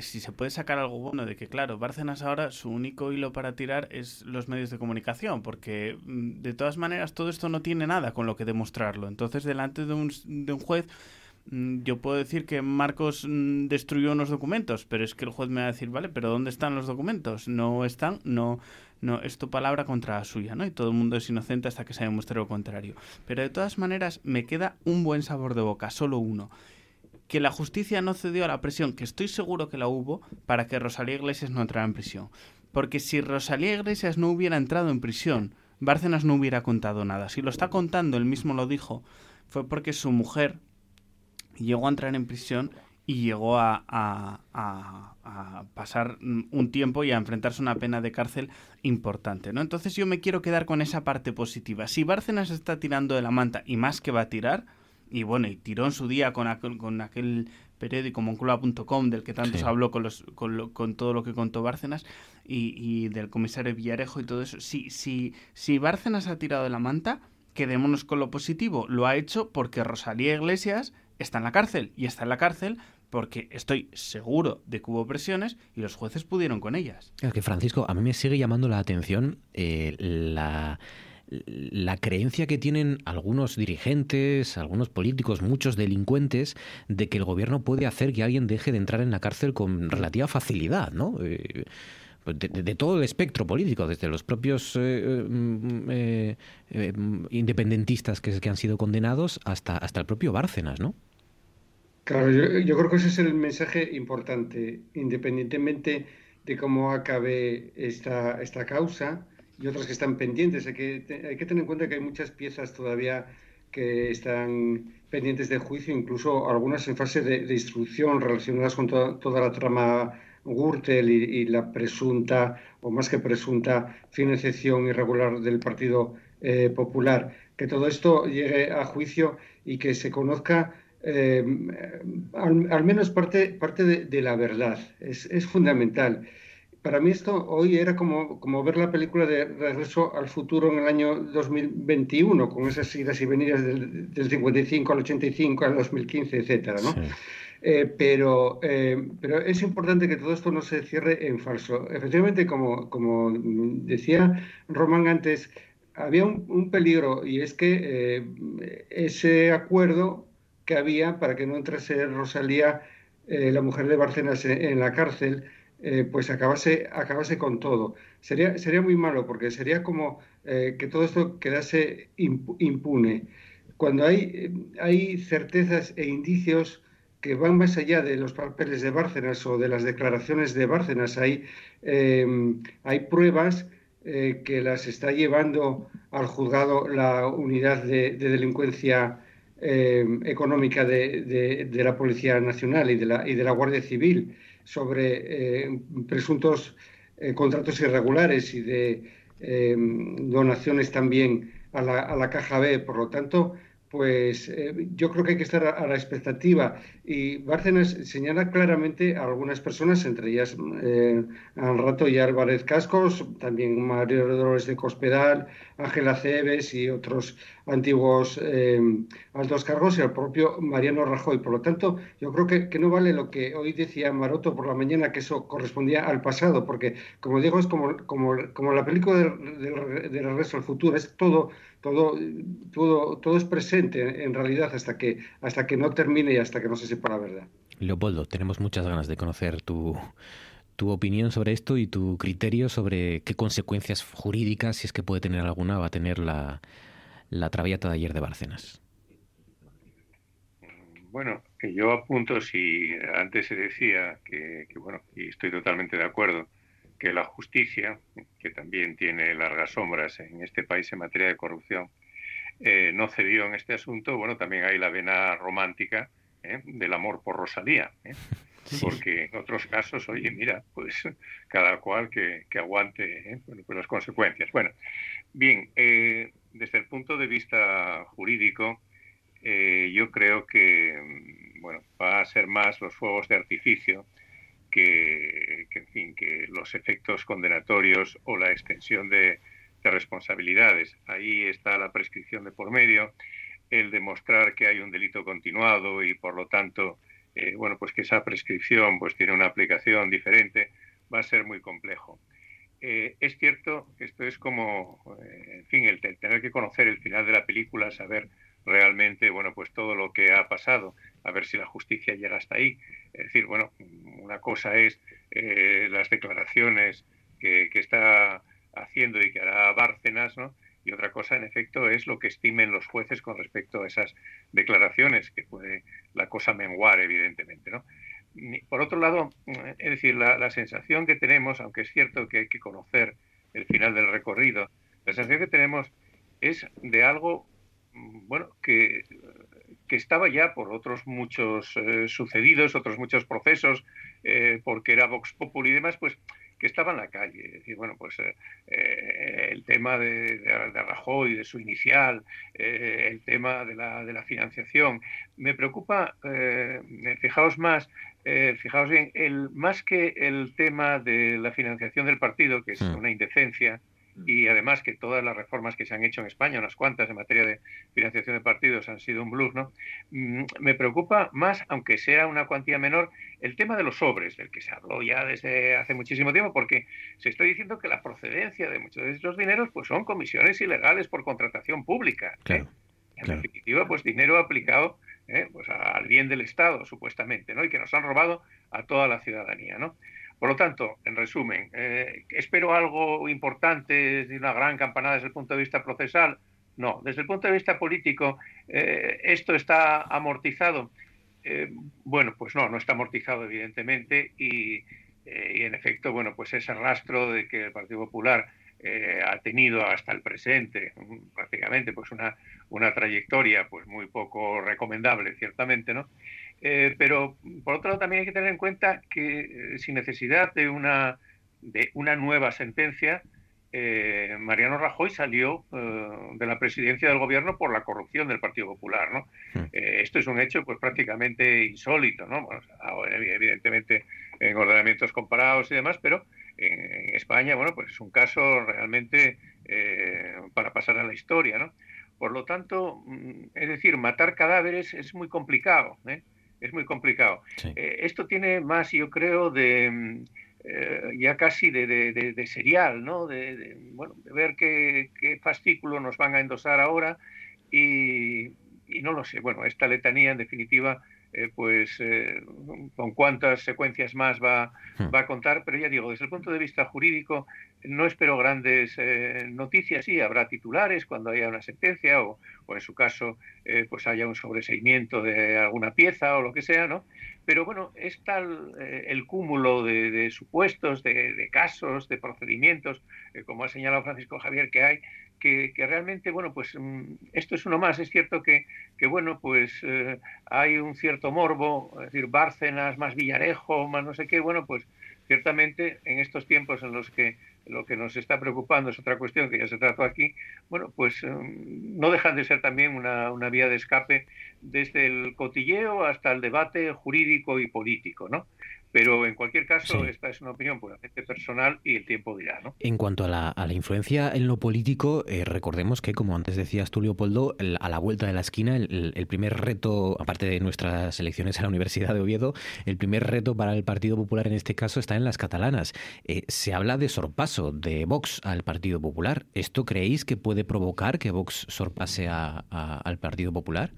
si se puede sacar algo bueno de que, claro, Bárcenas ahora su único hilo para tirar es los medios de comunicación, porque mm, de todas maneras todo esto no tiene nada con lo que demostrarlo. Entonces, delante de un, de un juez yo puedo decir que Marcos mm, destruyó unos documentos, pero es que el juez me va a decir, vale, pero ¿dónde están los documentos? No están, no, no, es tu palabra contra la suya, ¿no? Y todo el mundo es inocente hasta que se demuestre lo contrario. Pero de todas maneras, me queda un buen sabor de boca, solo uno. Que la justicia no cedió a la presión, que estoy seguro que la hubo, para que Rosalía Iglesias no entrara en prisión. Porque si Rosalía Iglesias no hubiera entrado en prisión, Bárcenas no hubiera contado nada. Si lo está contando, él mismo lo dijo, fue porque su mujer llegó a entrar en prisión y llegó a, pasar un tiempo y a enfrentarse a una pena de cárcel importante, ¿no? Entonces yo me quiero quedar con esa parte positiva. Si Bárcenas está tirando de la manta y más que va a tirar, y bueno, y tiró en su día con aquel, con aquel periódico moncloa.com del que tanto se habló con, los, con, todo lo que contó Bárcenas y, y, del comisario Villarejo y todo eso. Si, si, si Bárcenas ha tirado de la manta, quedémonos con lo positivo. Lo ha hecho porque Rosalía Iglesias está en la cárcel y está en la cárcel porque estoy seguro de que hubo presiones y los jueces pudieron con ellas. Que Francisco, a mí me sigue llamando la atención eh, la, creencia que tienen algunos dirigentes, algunos políticos, muchos delincuentes, de que el gobierno puede hacer que alguien deje de entrar en la cárcel con relativa facilidad, ¿no? Eh, de, todo el espectro político, desde los propios eh, mm, independentistas que, que, han sido condenados hasta, hasta el propio Bárcenas, ¿no? Claro, yo, creo que ese es el mensaje importante, independientemente de cómo acabe esta, esta causa y otras que están pendientes. Hay que, hay que tener en cuenta que hay muchas piezas todavía que están pendientes de juicio, incluso algunas en fase de, instrucción relacionadas con toda la trama Gürtel y, la presunta, o más que presunta, financiación irregular del Partido eh, Popular. Que todo esto llegue a juicio y que se conozca eh, al, menos parte, parte de, la verdad, es, es, fundamental. Para mí esto hoy era como, como ver la película de Regreso al Futuro en el año 2021, con esas idas y venidas del, del 55 al 85 al 2015, etcétera, ¿no? Eh, pero, eh, pero es importante que todo esto no se cierre en falso. Efectivamente, como, como decía Román antes, había un, un peligro y es que ese acuerdo que había para que no entrase Rosalía, eh, la mujer de Bárcenas, en, la cárcel, eh, pues acabase, acabase con todo. Sería, sería muy malo porque sería como eh, que todo esto quedase impune. Cuando hay, hay certezas e indicios que van más allá de los papeles de Bárcenas o de las declaraciones de Bárcenas, hay, hay pruebas eh, que las está llevando al juzgado la unidad de, delincuencia eh, económica de, la Policía Nacional y de la, y de la Guardia Civil sobre eh, presuntos contratos irregulares y de donaciones también a la, a la Caja B. Por lo tanto, pues eh, yo creo que hay que estar a, la expectativa. Y Bárcenas señala claramente a algunas personas, entre ellas eh, al rato y Álvarez Cascos, también Mario Dolores de Cospedal, Ángela Cebes y otros antiguos eh, altos cargos y al propio Mariano Rajoy. Por lo tanto, yo creo que, no vale lo que hoy decía Maroto por la mañana, que eso correspondía al pasado, porque como digo, es como, como, como la película del, del regreso al futuro, es todo todo, todo, todo es presente en realidad hasta que, hasta que no termine y hasta que no se sepa la verdad. Leopoldo, tenemos muchas ganas de conocer tu, tu opinión sobre esto y tu criterio sobre qué consecuencias jurídicas, si es que puede tener alguna, va a tener la, la traviata de ayer de Bárcenas. Bueno, yo apunto si antes se decía que, que, bueno, y estoy totalmente de acuerdo, que la justicia, que también tiene largas sombras en este país en materia de corrupción, eh, no cedió en este asunto. Bueno, también hay la vena romántica ¿eh? del amor por Rosalía. ¿eh? Porque en otros casos, oye, mira, pues cada cual que, aguante pues las consecuencias. Bueno, bien, desde el punto de vista jurídico, yo creo que mm, bueno, va a ser más los fuegos de artificio que, en fin, que los efectos condenatorios o la extensión de, responsabilidades. Ahí está la prescripción de por medio, el demostrar que hay un delito continuado y por lo tanto, eh, bueno, pues que esa prescripción pues tiene una aplicación diferente, va a ser muy complejo. Eh, es cierto que esto es como, eh, en fin, el tener que conocer el final de la película, saber realmente, bueno, pues todo lo que ha pasado, a ver si la justicia llega hasta ahí. Es decir, bueno, una cosa es eh, las declaraciones que, está haciendo y que hará Bárcenas, ¿no? Y otra cosa, en efecto, es lo que estimen los jueces con respecto a esas declaraciones, que puede la cosa menguar, evidentemente, ¿no? Por otro lado, es decir, la, la sensación que tenemos, aunque es cierto que hay que conocer el final del recorrido, la sensación que tenemos es de algo bueno, que, que, estaba ya por otros muchos eh, sucedidos, otros muchos procesos, eh, porque era Vox Populi y demás, pues que estaba en la calle. Es bueno, pues eh, el tema de, de, de, Rajoy, de su inicial, el tema de la, de la, financiación. Me preocupa, fijaos más, fijaos bien, el, más que el tema de la financiación del partido, que es hmm. una indecencia, y además que todas las reformas que se han hecho en España, unas cuantas en materia de financiación de partidos han sido un blues, ¿no? Mm, me preocupa más, aunque sea una cuantía menor, el tema de los sobres, del que se habló ya desde hace muchísimo tiempo, porque se está diciendo que la procedencia de muchos de estos dineros pues son comisiones ilegales por contratación pública. ¿eh? En definitiva, pues dinero aplicado ¿eh? pues al bien del Estado, supuestamente, ¿no? Y que nos han robado a toda la ciudadanía, ¿no? Por lo tanto, en resumen, eh, ¿espero algo importante de una gran campanada desde el punto de vista procesal? No. Desde el punto de vista político, eh, ¿esto está amortizado? Eh, bueno, pues no, no está amortizado, evidentemente, y, en efecto, bueno, pues ese rastro de que el Partido Popular ha tenido hasta el presente prácticamente pues una, una trayectoria pues muy poco recomendable, ciertamente, ¿no? Eh, pero por otro lado también hay que tener en cuenta que eh, sin necesidad de una, de una nueva sentencia, eh, Mariano Rajoy salió de la presidencia del gobierno por la corrupción del Partido Popular. ¿no? Hmm. esto es un hecho pues prácticamente insólito, ¿no? evidentemente en ordenamientos comparados y demás, pero en, España, bueno, pues es un caso realmente para pasar a la historia. ¿no? Por lo tanto, mm, es decir, matar cadáveres es muy complicado. ¿eh? Es muy complicado. Eh, esto tiene más, yo creo, de mm, eh, ya casi de, de, serial, ¿no? De, bueno, de ver qué, qué, fascículo nos van a endosar ahora y, y, no lo sé. Bueno, esta letanía, en definitiva, eh, pues con cuántas secuencias más va, hmm. va a contar, pero ya digo, desde el punto de vista jurídico no espero grandes noticias, sí, habrá titulares cuando haya una sentencia o, o en su caso, eh, pues haya un sobreseimiento de alguna pieza o lo que sea, ¿no? Pero bueno, es tal eh, el cúmulo de, supuestos, de, casos, de procedimientos, eh, como ha señalado Francisco Javier, que hay, que, realmente, bueno, pues mm, esto es uno más. Es cierto que, que bueno, pues hay un cierto morbo, es decir, Bárcenas, más Villarejo, más no sé qué, bueno, pues ciertamente en estos tiempos en los que lo que nos está preocupando es otra cuestión que ya se trató aquí, bueno, pues em, no dejan de ser también una, una, vía de escape desde el cotilleo hasta el debate jurídico y político, ¿no? Pero en cualquier caso, esta es una opinión puramente personal y el tiempo dirá. ¿no? En cuanto a la, a la influencia en lo político, eh, recordemos que, como antes decías tú, Leopoldo, a la vuelta de la esquina, el, primer reto, aparte de nuestras elecciones a la Universidad de Oviedo, el primer reto para el Partido Popular en este caso está en las catalanas. Eh, se habla de sorpaso de Vox al Partido Popular. ¿Esto creéis que puede provocar que Vox sorpase al Partido Popular?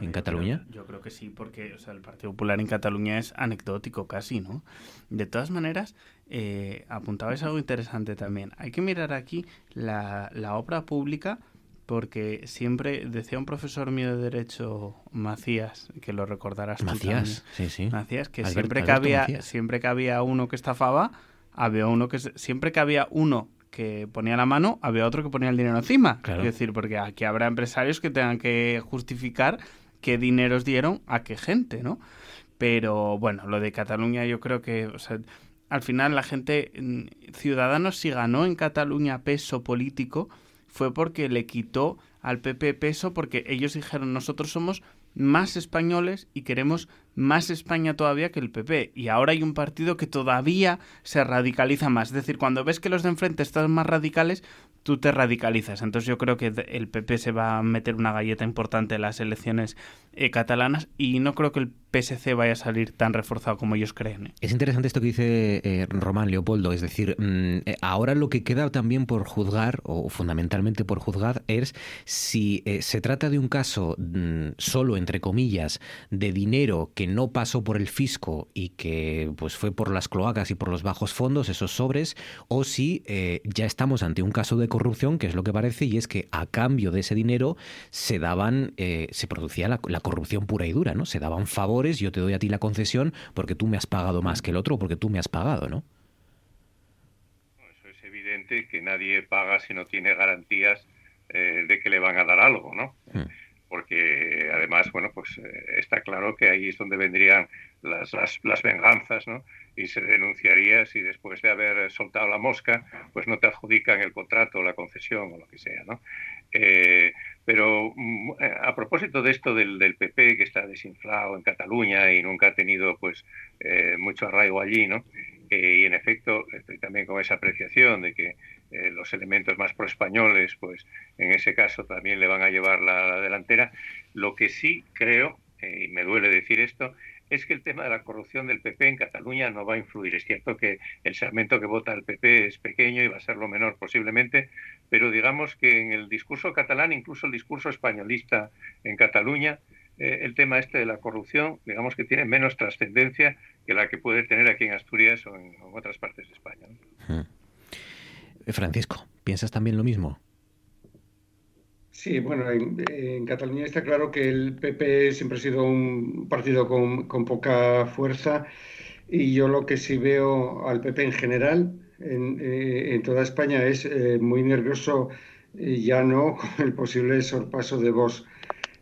En Cataluña? yo creo, que sí, porque o sea, el Partido Popular en Cataluña es anecdótico casi, ¿no? De todas maneras, eh, apuntabais algo interesante también. Hay que mirar aquí la, la obra pública porque siempre decía un profesor mío de derecho Macías que lo recordarás Macías sí sí Macías que siempre que había siempre que había uno que estafaba había uno que siempre que había uno que ponía la mano, había otro que ponía el dinero encima. Es decir, porque aquí habrá empresarios que tengan que justificar qué dineros dieron a qué gente, ¿no? Pero bueno, lo de Cataluña yo creo que, o sea, al final la gente, mm, Ciudadanos si ganó en Cataluña peso político fue porque le quitó al PP peso porque ellos dijeron nosotros somos más españoles y queremos más España todavía que el PP. Y ahora hay un partido que todavía se radicaliza más. Es decir, cuando ves que los de enfrente están más radicales, tú te radicalizas. Entonces yo creo que el PP se va a meter una galleta importante en las elecciones eh, catalanas y no creo que el PSC vaya a salir tan reforzado como ellos creen. ¿eh? Es interesante esto que dice eh, Román Leopoldo, es decir, mm, ahora lo que queda también por juzgar, o fundamentalmente por juzgar, es si se trata de un caso mm, solo, entre comillas, de dinero que no pasó por el fisco y que pues fue por las cloacas y por los bajos fondos, esos sobres, o si ya estamos ante un caso de corrupción, que es lo que parece, y es que a cambio de ese dinero se daban, se producía la, la corrupción pura y dura, ¿no? Se daban favores, yo te doy a ti la concesión porque tú me has pagado más que el otro, porque tú me has pagado, ¿no? Eso es evidente que nadie paga si no tiene garantías eh, de que le van a dar algo, ¿no? Hmm. Porque además, bueno, pues eh, está claro que ahí es donde vendrían las, las, venganzas, ¿no? Y se denunciaría si después de haber soltado la mosca, pues no te adjudican el contrato, la concesión o lo que sea, ¿no? Eh, pero mm, a propósito de esto del, del, PP que está desinflado en Cataluña y nunca ha tenido pues eh, mucho arraigo allí, ¿no? Eh, y en efecto estoy también con esa apreciación de que los elementos más pro-españoles, pues en ese caso también le van a llevar la, la delantera. Lo que sí creo, y me duele decir esto, es que el tema de la corrupción del PP en Cataluña no va a influir. Es cierto que el segmento que vota el PP es pequeño y va a ser lo menor posiblemente, pero digamos que en el discurso catalán, incluso el discurso españolista en Cataluña, eh, el tema este de la corrupción, digamos que tiene menos trascendencia que la que puede tener aquí en Asturias o en, otras partes de España. Eh, Francisco, ¿piensas también lo mismo? Sí, bueno, en, Cataluña está claro que el PP siempre ha sido un partido con, poca fuerza y yo lo que sí veo al PP en general, en, eh, toda España, es eh, muy nervioso ya no <laughs> con el posible sorpaso de Vox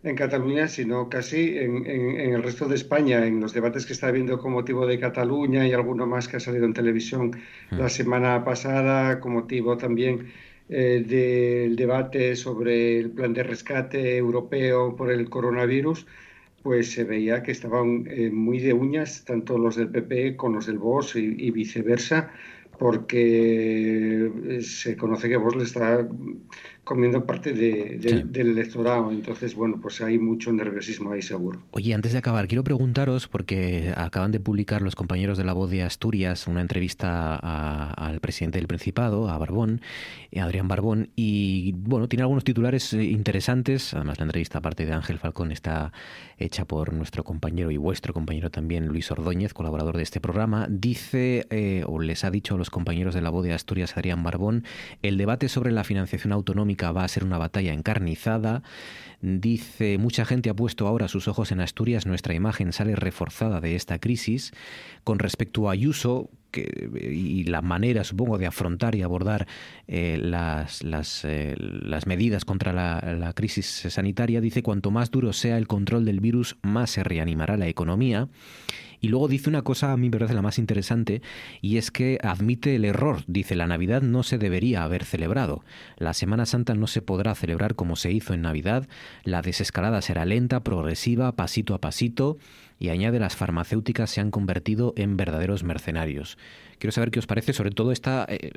en Cataluña, sino casi en, en, el resto de España, en los debates que está habiendo con motivo de Cataluña y alguno más que ha salido en televisión la mm. semana pasada, con motivo también eh, del debate sobre el plan de rescate europeo por el coronavirus, pues se veía que estaban eh, muy de uñas tanto los del PP con los del VOS y, viceversa, porque eh, se conoce que VOS le está comiendo parte del electorado. Entonces, bueno, pues hay mucho nerviosismo ahí seguro. Oye, antes de acabar, quiero preguntaros, porque acaban de publicar los compañeros de La Voz de Asturias una entrevista al presidente del Principado, a Barbón, eh, Adrián Barbón, y bueno, tiene algunos titulares eh, interesantes. Además, la entrevista, aparte de Ángel Falcón, está hecha por nuestro compañero y vuestro compañero también, Luis Ordóñez, colaborador de este programa. Dice, eh, o les ha dicho a los compañeros de La Voz de Asturias, Adrián Barbón, el debate sobre la financiación autonómica va a ser una batalla encarnizada. Dice, mucha gente ha puesto ahora sus ojos en Asturias, nuestra imagen sale reforzada de esta crisis. Con respecto a Ayuso, y la manera, supongo, de afrontar y abordar eh, las, las, eh, las, medidas contra la, la, crisis sanitaria, dice, cuanto más duro sea el control del virus, más se reanimará la economía. Y luego dice una cosa a mí me parece la más interesante y es que admite el error. Dice, la Navidad no se debería haber celebrado. La Semana Santa no se podrá celebrar como se hizo en Navidad. La desescalada será lenta, progresiva, pasito a pasito y añade las farmacéuticas se han convertido en verdaderos mercenarios. Quiero saber qué os parece, sobre todo esta, eh,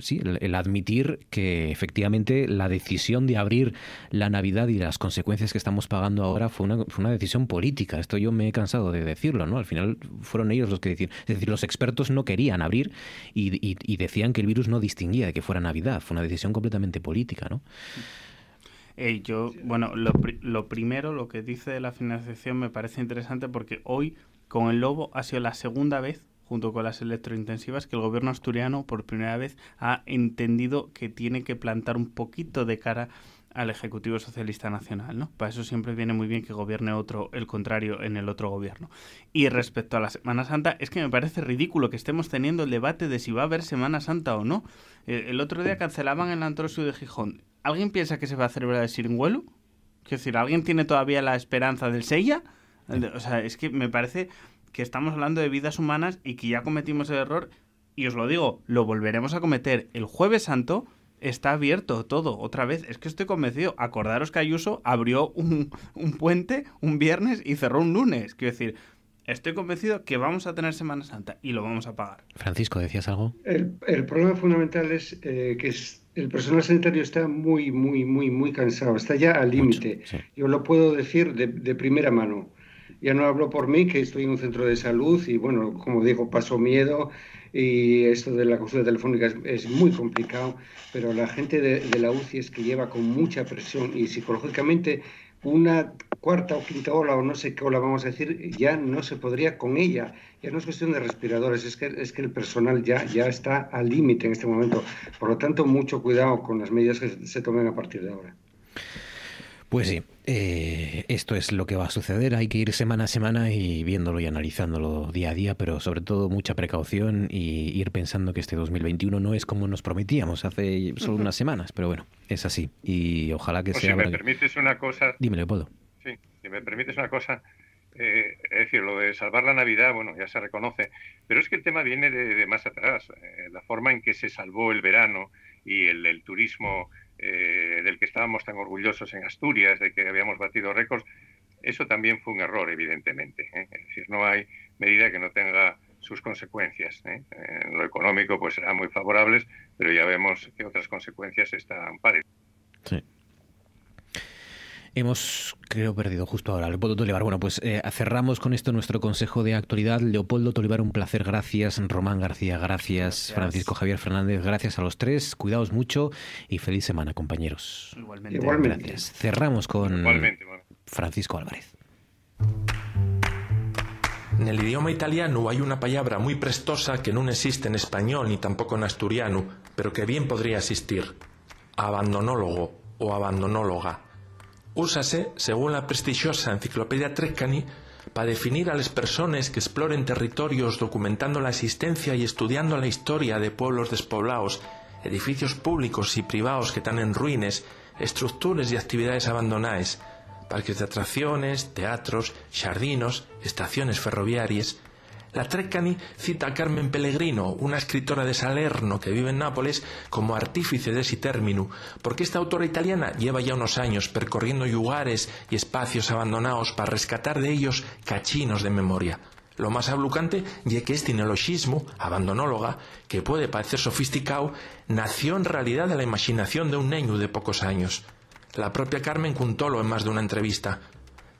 sí, el, admitir que efectivamente la decisión de abrir la Navidad y las consecuencias que estamos pagando ahora fue una, decisión política. Esto yo me he cansado de decirlo, ¿no? Al final fueron ellos los que decían, es decir, los expertos no querían abrir y decían que el virus no distinguía de que fuera Navidad. Fue una decisión completamente política, ¿no? Eh, yo, bueno, lo, lo, primero, lo que dice de la financiación me parece interesante porque hoy con el lobo ha sido la segunda vez junto con las electrointensivas, que el gobierno asturiano por primera vez ha entendido que tiene que plantar un poquito de cara al Ejecutivo Socialista Nacional, ¿no? Para eso siempre viene muy bien que gobierne otro, el contrario, en el otro gobierno. Y respecto a la Semana Santa, es que me parece ridículo que estemos teniendo el debate de si va a haber Semana Santa o no. El, el otro día cancelaban el Antrosio de Gijón. ¿Alguien piensa que se va a celebrar el Siringuelo? Es decir, ¿alguien tiene todavía la esperanza del Sella? O sea, es que me parece que estamos hablando de vidas humanas y que ya cometimos el error. Y os lo digo, lo volveremos a cometer el jueves santo. Está abierto todo, otra vez. Es que estoy convencido. Acordaros que Ayuso abrió un, un puente un viernes y cerró un lunes. Quiero decir, estoy convencido que vamos a tener Semana Santa y lo vamos a pagar. Francisco, ¿decías algo? El, el problema fundamental es eh, que es, el personal sanitario está muy, muy, muy, muy cansado, está ya al límite. Sí. Yo lo puedo decir de, de, primera mano. Ya no hablo por mí, que estoy en un centro de salud y, bueno, como digo, paso miedo y esto de la consulta telefónica es, es muy complicado, pero la gente de, de la UCI es que lleva con mucha presión y psicológicamente una cuarta o quinta ola o no sé qué ola vamos a decir, ya no se podría con ella. Ya no es cuestión de respiradores, es que, es que el personal ya, ya está al límite en este momento. Por lo tanto, mucho cuidado con las medidas que se tomen a partir de ahora. Pues sí, eh, esto es lo que va a suceder. Hay que ir semana a semana y viéndolo y analizándolo día a día, pero sobre todo mucha precaución y ir pensando que este 2021 no es como nos prometíamos hace solo unas semanas, pero bueno, es así. Y ojalá que o sea. Si me permites una cosa. Dime, Leopoldo. Sí, si me permites una cosa. Eh, es decir, lo de salvar la Navidad, bueno, ya se reconoce, pero es que el tema viene de, de más atrás. Eh, la forma en que se salvó el verano y el, el turismo eh, del que estábamos tan orgullosos en Asturias, de que habíamos batido récords, eso también fue un error, evidentemente. ¿eh? Es decir, no hay medida que no tenga sus consecuencias. ¿eh? En lo económico, pues serán muy favorables, pero ya vemos que otras consecuencias están pares. Sí. Hemos, creo, perdido justo ahora. Leopoldo Tolivar. Bueno, pues eh, cerramos con esto nuestro consejo de actualidad. Leopoldo Tolivar, un placer. Gracias. Román García, gracias. gracias. Francisco Javier Fernández, gracias a los tres. Cuidaos mucho y feliz semana, compañeros. Igualmente. Igualmente. Gracias. Cerramos con Igualmente, Francisco Álvarez. En el idioma italiano hay una palabra muy prestosa que no existe en español ni tampoco en asturiano, pero que bien podría existir. Abandonólogo o abandonóloga. Úsase, según la prestigiosa enciclopedia Treccani, para definir a las personas que exploren territorios documentando la existencia y estudiando la historia de pueblos despoblados, edificios públicos y privados que están en ruines, estructuras y actividades abandonadas, parques de atracciones, teatros, jardinos, estaciones ferroviarias. La Treccani cita a Carmen Pellegrino, una escritora de Salerno que vive en Nápoles, como artífice de ese término, porque esta autora italiana lleva ya unos años percorriendo lugares y espacios abandonados para rescatar de ellos cachinos de memoria. Lo más ablucante y que este neologismo, abandonóloga, que puede parecer sofisticado, nació en realidad de la imaginación de un niño de pocos años. La propia Carmen contólo en más de una entrevista.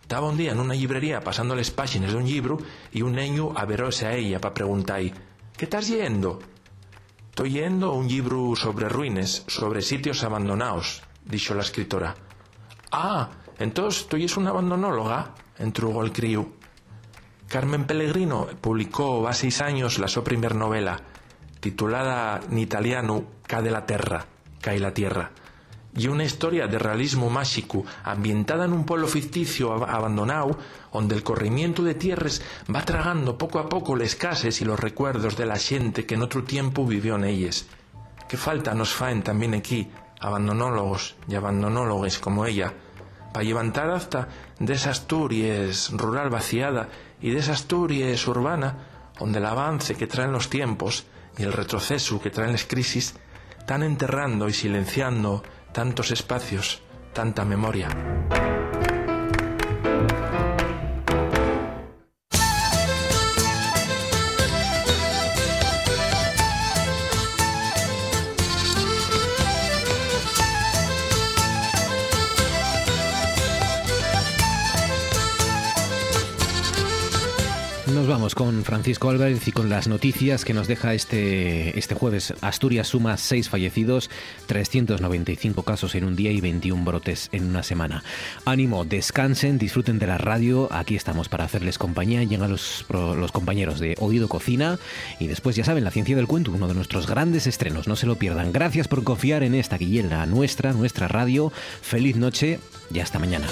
Estaba un día en una librería pasando las páginas de un libro y un niño averose a ella para preguntar ¿Qué estás yendo? Estoy yendo un libro sobre ruines, sobre sitios abandonados, dijo la escritora. Ah, entonces tú eres una abandonóloga, entrugó el crío. Carmen Pellegrino publicó hace seis años la su primer novela, titulada en italiano Cade la terra, cae la tierra y una historia de realismo mágico ambientada en un pueblo ficticio ab- abandonado donde el corrimiento de tierras va tragando poco a poco las casas y los recuerdos de la gente que en otro tiempo vivió en ellas. ¿Qué falta nos faen también aquí abandonólogos y abandonólogues como ella para levantar hasta de esa Asturias rural vaciada y de esa Asturias urbana donde el avance que traen los tiempos y el retroceso que traen las crisis están enterrando y silenciando tantos espacios, tanta memoria. Con Francisco Álvarez y con las noticias que nos deja este, este jueves. Asturias suma 6 fallecidos, 395 casos en un día y 21 brotes en una semana. Ánimo, descansen, disfruten de la radio. Aquí estamos para hacerles compañía. Llegan los, los compañeros de Oído Cocina y después, ya saben, La Ciencia del Cuento, uno de nuestros grandes estrenos. No se lo pierdan. Gracias por confiar en esta guillera nuestra, nuestra radio. Feliz noche y hasta mañana.